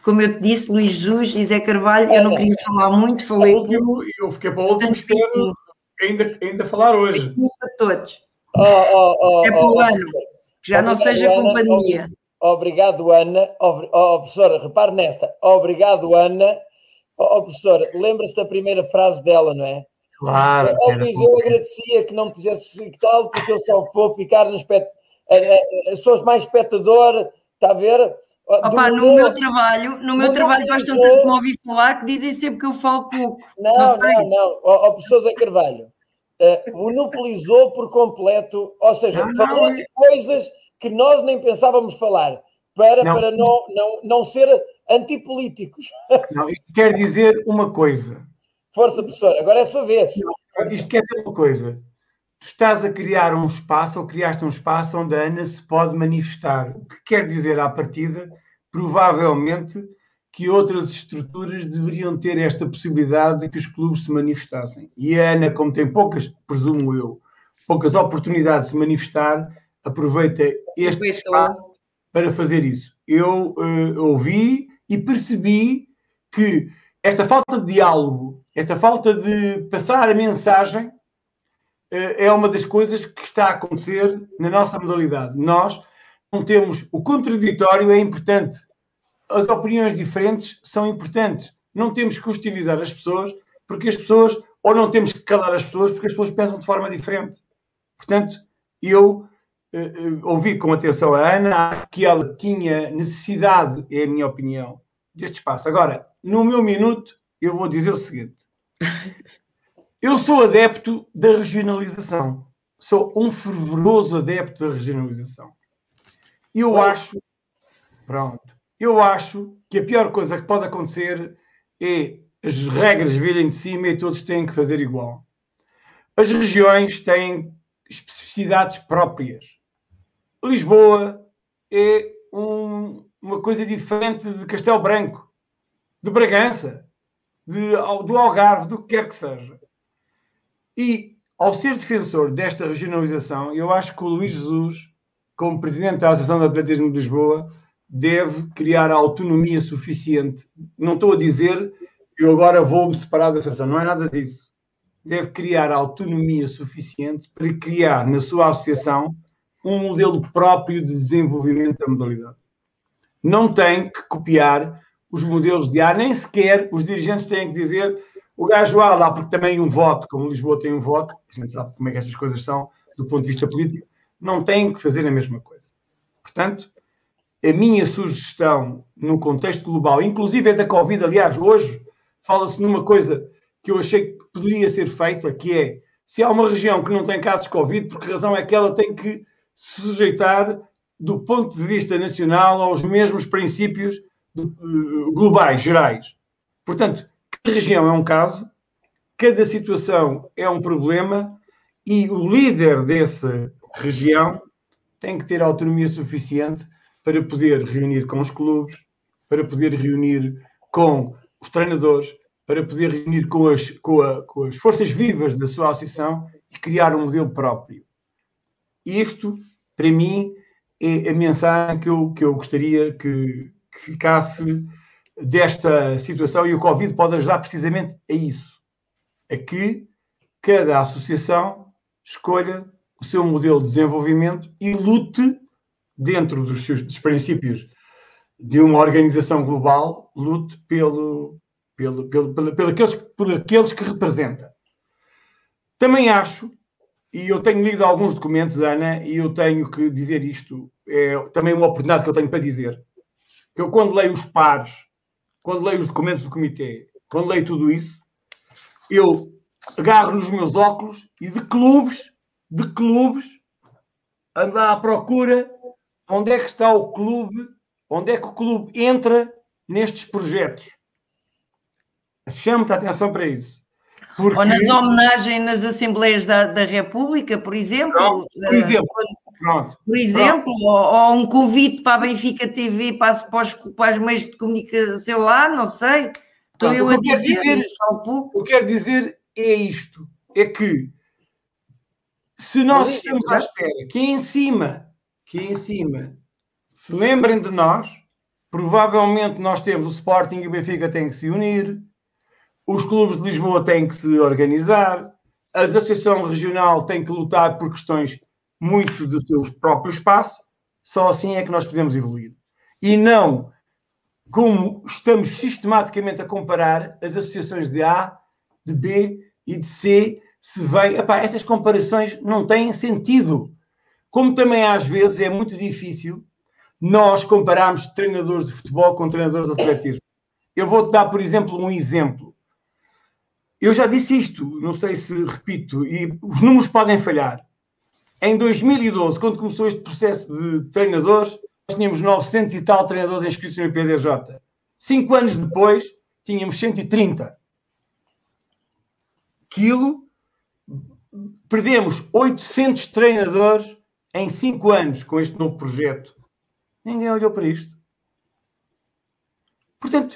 Speaker 4: como eu te disse, Luís Jesus e Zé Carvalho, eu não queria falar muito, falei.
Speaker 2: Último, eu fiquei para o último, espero ainda, ainda falar hoje.
Speaker 4: Para todos. Oh, oh, oh, é para o ano, que já não seja com pandemia.
Speaker 1: Obrigado, Ana. Oh, professora, repare nesta. Obrigado, Ana. Oh, professora, lembra-se da primeira frase dela, não é?
Speaker 2: Claro.
Speaker 1: Oh, Luís, eu agradecia que não me fizesse tal, porque eu só vou ficar no espectador. Sou mais espectador, está a ver?
Speaker 4: Opa, no meu trabalho, no meu trabalho gostam tanto de me ouvir falar que dizem sempre que eu falo pouco.
Speaker 1: Não, não, não. não. Oh, oh, professor Zé Carvalho, uh, monopolizou por completo, ou seja, não, falou de coisas que nós nem pensávamos falar, para não, para não, não, não ser antipolíticos.
Speaker 2: Não, isto quer dizer uma coisa.
Speaker 1: Força, professor, agora é a sua vez.
Speaker 2: Isto quer dizer uma coisa. Tu estás a criar um espaço, ou criaste um espaço onde a Ana se pode manifestar. O que quer dizer, à partida, provavelmente, que outras estruturas deveriam ter esta possibilidade de que os clubes se manifestassem. E a Ana, como tem poucas, presumo eu, poucas oportunidades de se manifestar, aproveita este espaço para fazer isso. Eu uh, ouvi e percebi que esta falta de diálogo, esta falta de passar a mensagem, uh, é uma das coisas que está a acontecer na nossa modalidade. Nós não temos. O contraditório é importante. As opiniões diferentes são importantes. Não temos que hostilizar as pessoas, porque as pessoas. Ou não temos que calar as pessoas, porque as pessoas pensam de forma diferente. Portanto, eu ouvi com atenção a Ana que ela tinha necessidade, é a minha opinião, deste espaço. Agora, no meu minuto, eu vou dizer o seguinte: eu sou adepto da regionalização, sou um fervoroso adepto da regionalização. Eu acho, pronto, eu acho que a pior coisa que pode acontecer é as regras virem de cima e todos têm que fazer igual. As regiões têm especificidades próprias. Lisboa é um, uma coisa diferente de Castelo Branco, de Bragança, de, do Algarve, do que quer que seja. E ao ser defensor desta regionalização, eu acho que o Luís Jesus, como presidente da Associação de Atletismo de Lisboa, deve criar a autonomia suficiente. Não estou a dizer eu agora vou me separar da federação, não é nada disso. Deve criar a autonomia suficiente para criar na sua associação um modelo próprio de desenvolvimento da modalidade. Não tem que copiar os modelos de ar, nem sequer os dirigentes têm que dizer o gajo A lá, porque também um voto, como Lisboa tem um voto, a gente sabe como é que essas coisas são do ponto de vista político, não têm que fazer a mesma coisa. Portanto, a minha sugestão no contexto global, inclusive é da Covid, aliás, hoje fala-se numa coisa que eu achei que poderia ser feita, que é se há uma região que não tem casos de Covid, por que razão é que ela tem que se sujeitar, do ponto de vista nacional, aos mesmos princípios uh, globais, gerais? Portanto, cada região é um caso, cada situação é um problema e o líder dessa região tem que ter autonomia suficiente para poder reunir com os clubes, para poder reunir com os treinadores, para poder reunir com as, com, a, com as forças vivas da sua associação e criar um modelo próprio. Isto, para mim, é a mensagem que eu, que eu gostaria que, que ficasse desta situação e o Covid pode ajudar precisamente a isso. A que cada associação escolha o seu modelo de desenvolvimento e lute dentro dos, seus, dos princípios de uma organização global, lute pelo, pelo, pelo, pelo, pelo aqueles, por aqueles que representa. Também acho, e eu tenho lido alguns documentos, Ana, e eu tenho que dizer isto, é também uma oportunidade que eu tenho para dizer, que eu quando leio os pares, quando leio os documentos do comitê, quando leio tudo isso, eu agarro nos meus óculos e de clubes, de clubes, ando à procura onde é que está o clube, onde é que o clube entra nestes projetos. Chamo-te a atenção para isso.
Speaker 4: Porque... Ou nas homenagens nas Assembleias da, da República, por exemplo.
Speaker 2: Por exemplo. Pronto,
Speaker 4: por exemplo, pronto. Ou, ou, um convite para a Benfica TV, para, para, os, para os meios de comunicação lá, não sei. Estou eu a dizer,
Speaker 2: dizer pouco. O que eu quero dizer é isto: é que se nós estamos à espera que em cima, que em cima se lembrem de nós, provavelmente nós temos o Sporting e o Benfica têm que se unir, os clubes de Lisboa têm que se organizar, a associação regional tem que lutar por questões muito do seu próprio espaço, só assim é que nós podemos evoluir. E não como estamos sistematicamente a comparar as associações de A, de B e de C, se vem. Epá, essas comparações não têm sentido. Como também às vezes é muito difícil nós compararmos treinadores de futebol com treinadores de atletismo. Eu vou-te dar, por exemplo, um exemplo. Eu já disse isto, não sei se repito, e os números podem falhar. Em 2012, quando começou este processo de treinadores, nós tínhamos 900 e tal treinadores inscritos no IPDJ. Cinco anos depois, tínhamos 130. Aquilo, perdemos 800 treinadores em cinco anos com este novo projeto. Ninguém olhou para isto. Portanto,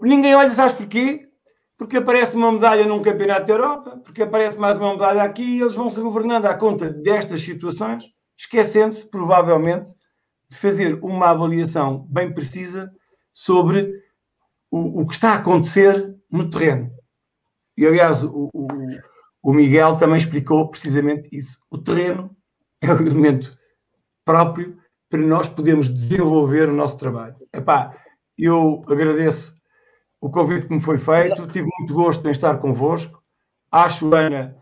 Speaker 2: ninguém olha, sabes porquê? Porque aparece uma medalha num campeonato da Europa, porque aparece mais uma medalha aqui e eles vão se governando à conta destas situações, esquecendo-se, provavelmente, de fazer uma avaliação bem precisa sobre o, o que está a acontecer no terreno. E, aliás, o, o, o Miguel também explicou precisamente isso. O terreno é o elemento próprio para nós podermos desenvolver o nosso trabalho. Epá, eu agradeço o convite que me foi feito. Tive muito gosto em estar convosco. Acho, Ana,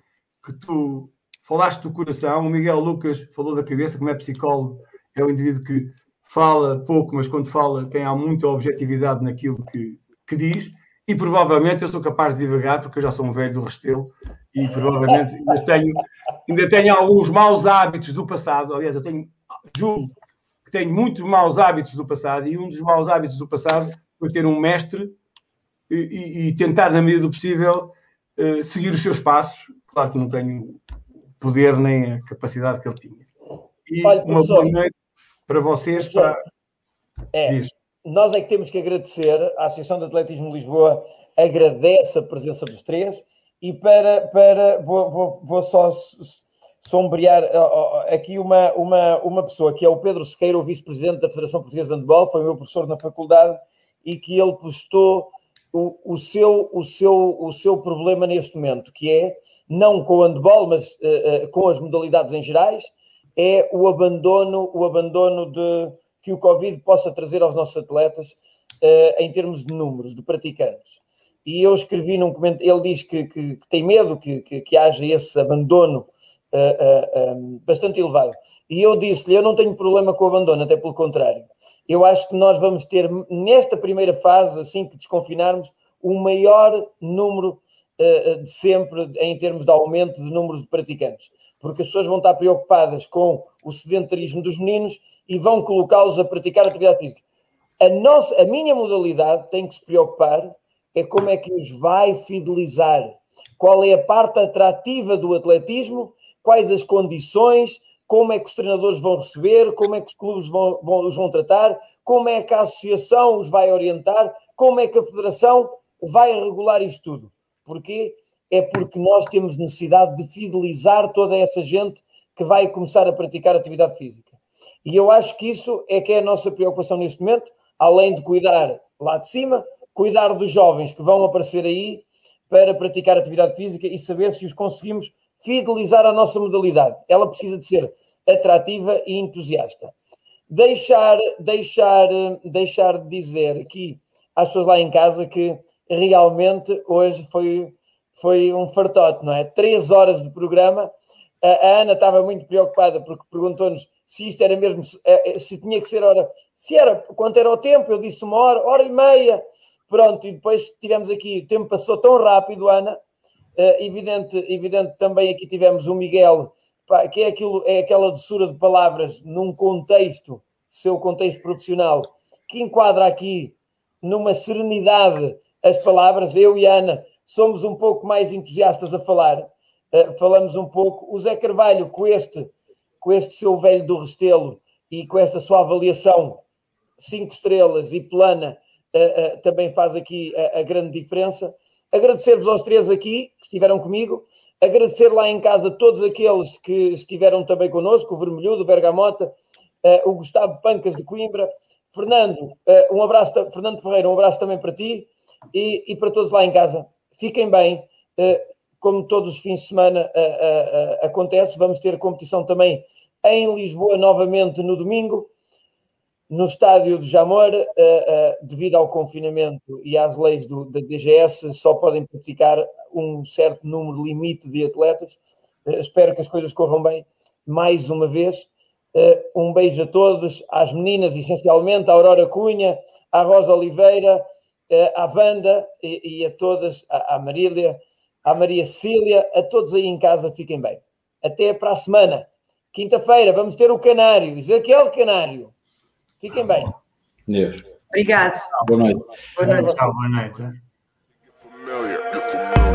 Speaker 2: que tu falaste do coração. O Miguel Lucas falou da cabeça, como é psicólogo, é um indivíduo que fala pouco, mas quando fala tem há muita objetividade naquilo que, que diz. E provavelmente eu sou capaz de divagar, porque eu já sou um velho do Restelo e provavelmente ainda tenho, ainda tenho alguns maus hábitos do passado. Aliás, eu tenho, julgo que tenho muitos maus hábitos do passado e um dos maus hábitos do passado foi ter um mestre e, e, tentar, na medida do possível, uh, seguir os seus passos. Claro que não tenho poder nem a capacidade que ele tinha. E Olha, uma boa noite para vocês. Para...
Speaker 1: É, nós é que temos que agradecer, a Associação de Atletismo de Lisboa agradece a presença dos três e para, para vou, vou, vou só sombrear aqui uma, uma, uma pessoa que é o Pedro Sequeira, o vice-presidente da Federação Portuguesa de Handball, foi meu professor na faculdade e que ele postou o, o, seu, o, seu, o seu problema neste momento, que é, não com o handball, mas uh, uh, com as modalidades em gerais, é o abandono, o abandono de, que o Covid possa trazer aos nossos atletas uh, em termos de números, de praticantes. E eu escrevi num comentário, ele diz que, que, que tem medo que, que, que, haja esse abandono um, bastante elevado. E eu disse-lhe, eu não tenho problema com o abandono, até pelo contrário eu acho que nós vamos ter, nesta primeira fase, assim que desconfinarmos, o maior número uh, de sempre em termos de aumento de números de praticantes, porque as pessoas vão estar preocupadas com o sedentarismo dos meninos e vão colocá-los a praticar atividade física. A, nossa, a minha modalidade tem que se preocupar é como é que os vai fidelizar, qual é a parte atrativa do atletismo, quais as condições, como é que os treinadores vão receber, como é que os clubes vão, vão, os vão tratar, como é que a associação os vai orientar, como é que a federação vai regular isto tudo. Porquê? É porque nós temos necessidade de fidelizar toda essa gente que vai começar a praticar atividade física. E eu acho que isso é que é a nossa preocupação neste momento, além de cuidar lá de cima, cuidar dos jovens que vão aparecer aí para praticar atividade física e saber se os conseguimos fidelizar a nossa modalidade. Ela precisa de ser atrativa e entusiasta. Deixar, deixar, deixar de dizer aqui às pessoas lá em casa que realmente hoje foi, foi um fartote, não é? Três horas de programa. A Ana estava muito preocupada porque perguntou-nos se isto era mesmo, eh, eh, se tinha que ser hora, se era, quanto era o tempo, eu disse uma hora, hora e meia, pronto, e depois tivemos aqui, o tempo passou tão rápido, Ana, evidente, evidente também aqui tivemos o Miguel, que é, aquilo, é aquela doçura de palavras num contexto, seu contexto profissional, que enquadra aqui numa serenidade as palavras, eu e Ana somos um pouco mais entusiastas a falar, uh, falamos um pouco, o Zé Carvalho com este com este seu velho do Restelo e com esta sua avaliação cinco estrelas e plana, uh, também faz aqui a, a grande diferença. Agradecer-vos aos três aqui que estiveram comigo, agradecer lá em casa todos aqueles que estiveram também connosco, o Vermelhudo, o Bergamota, uh, o Gustavo Pancas de Coimbra, Fernando, um abraço, Fernando Ferreira, um abraço também para ti e, e para todos lá em casa. Fiquem bem como todos os fins de semana uh, uh, acontece, vamos ter competição também em Lisboa novamente no domingo, no estádio de Jamor, devido ao confinamento e às leis do, da DGS, só podem praticar um certo número limite de atletas. espero que as coisas corram bem mais uma vez. um beijo a todos, às meninas, essencialmente, à Aurora Cunha, à Rosa Oliveira, à Wanda e, e a todas, à, à Marília à Maria Cecília, a todos aí em casa, fiquem bem. Até para a semana. Quinta-feira vamos ter o Canário, Ezequiel Canário. Fiquem bem.
Speaker 5: Deus.
Speaker 4: Obrigado.
Speaker 5: Boa noite.
Speaker 2: Boa noite. Boa noite. familiar. You're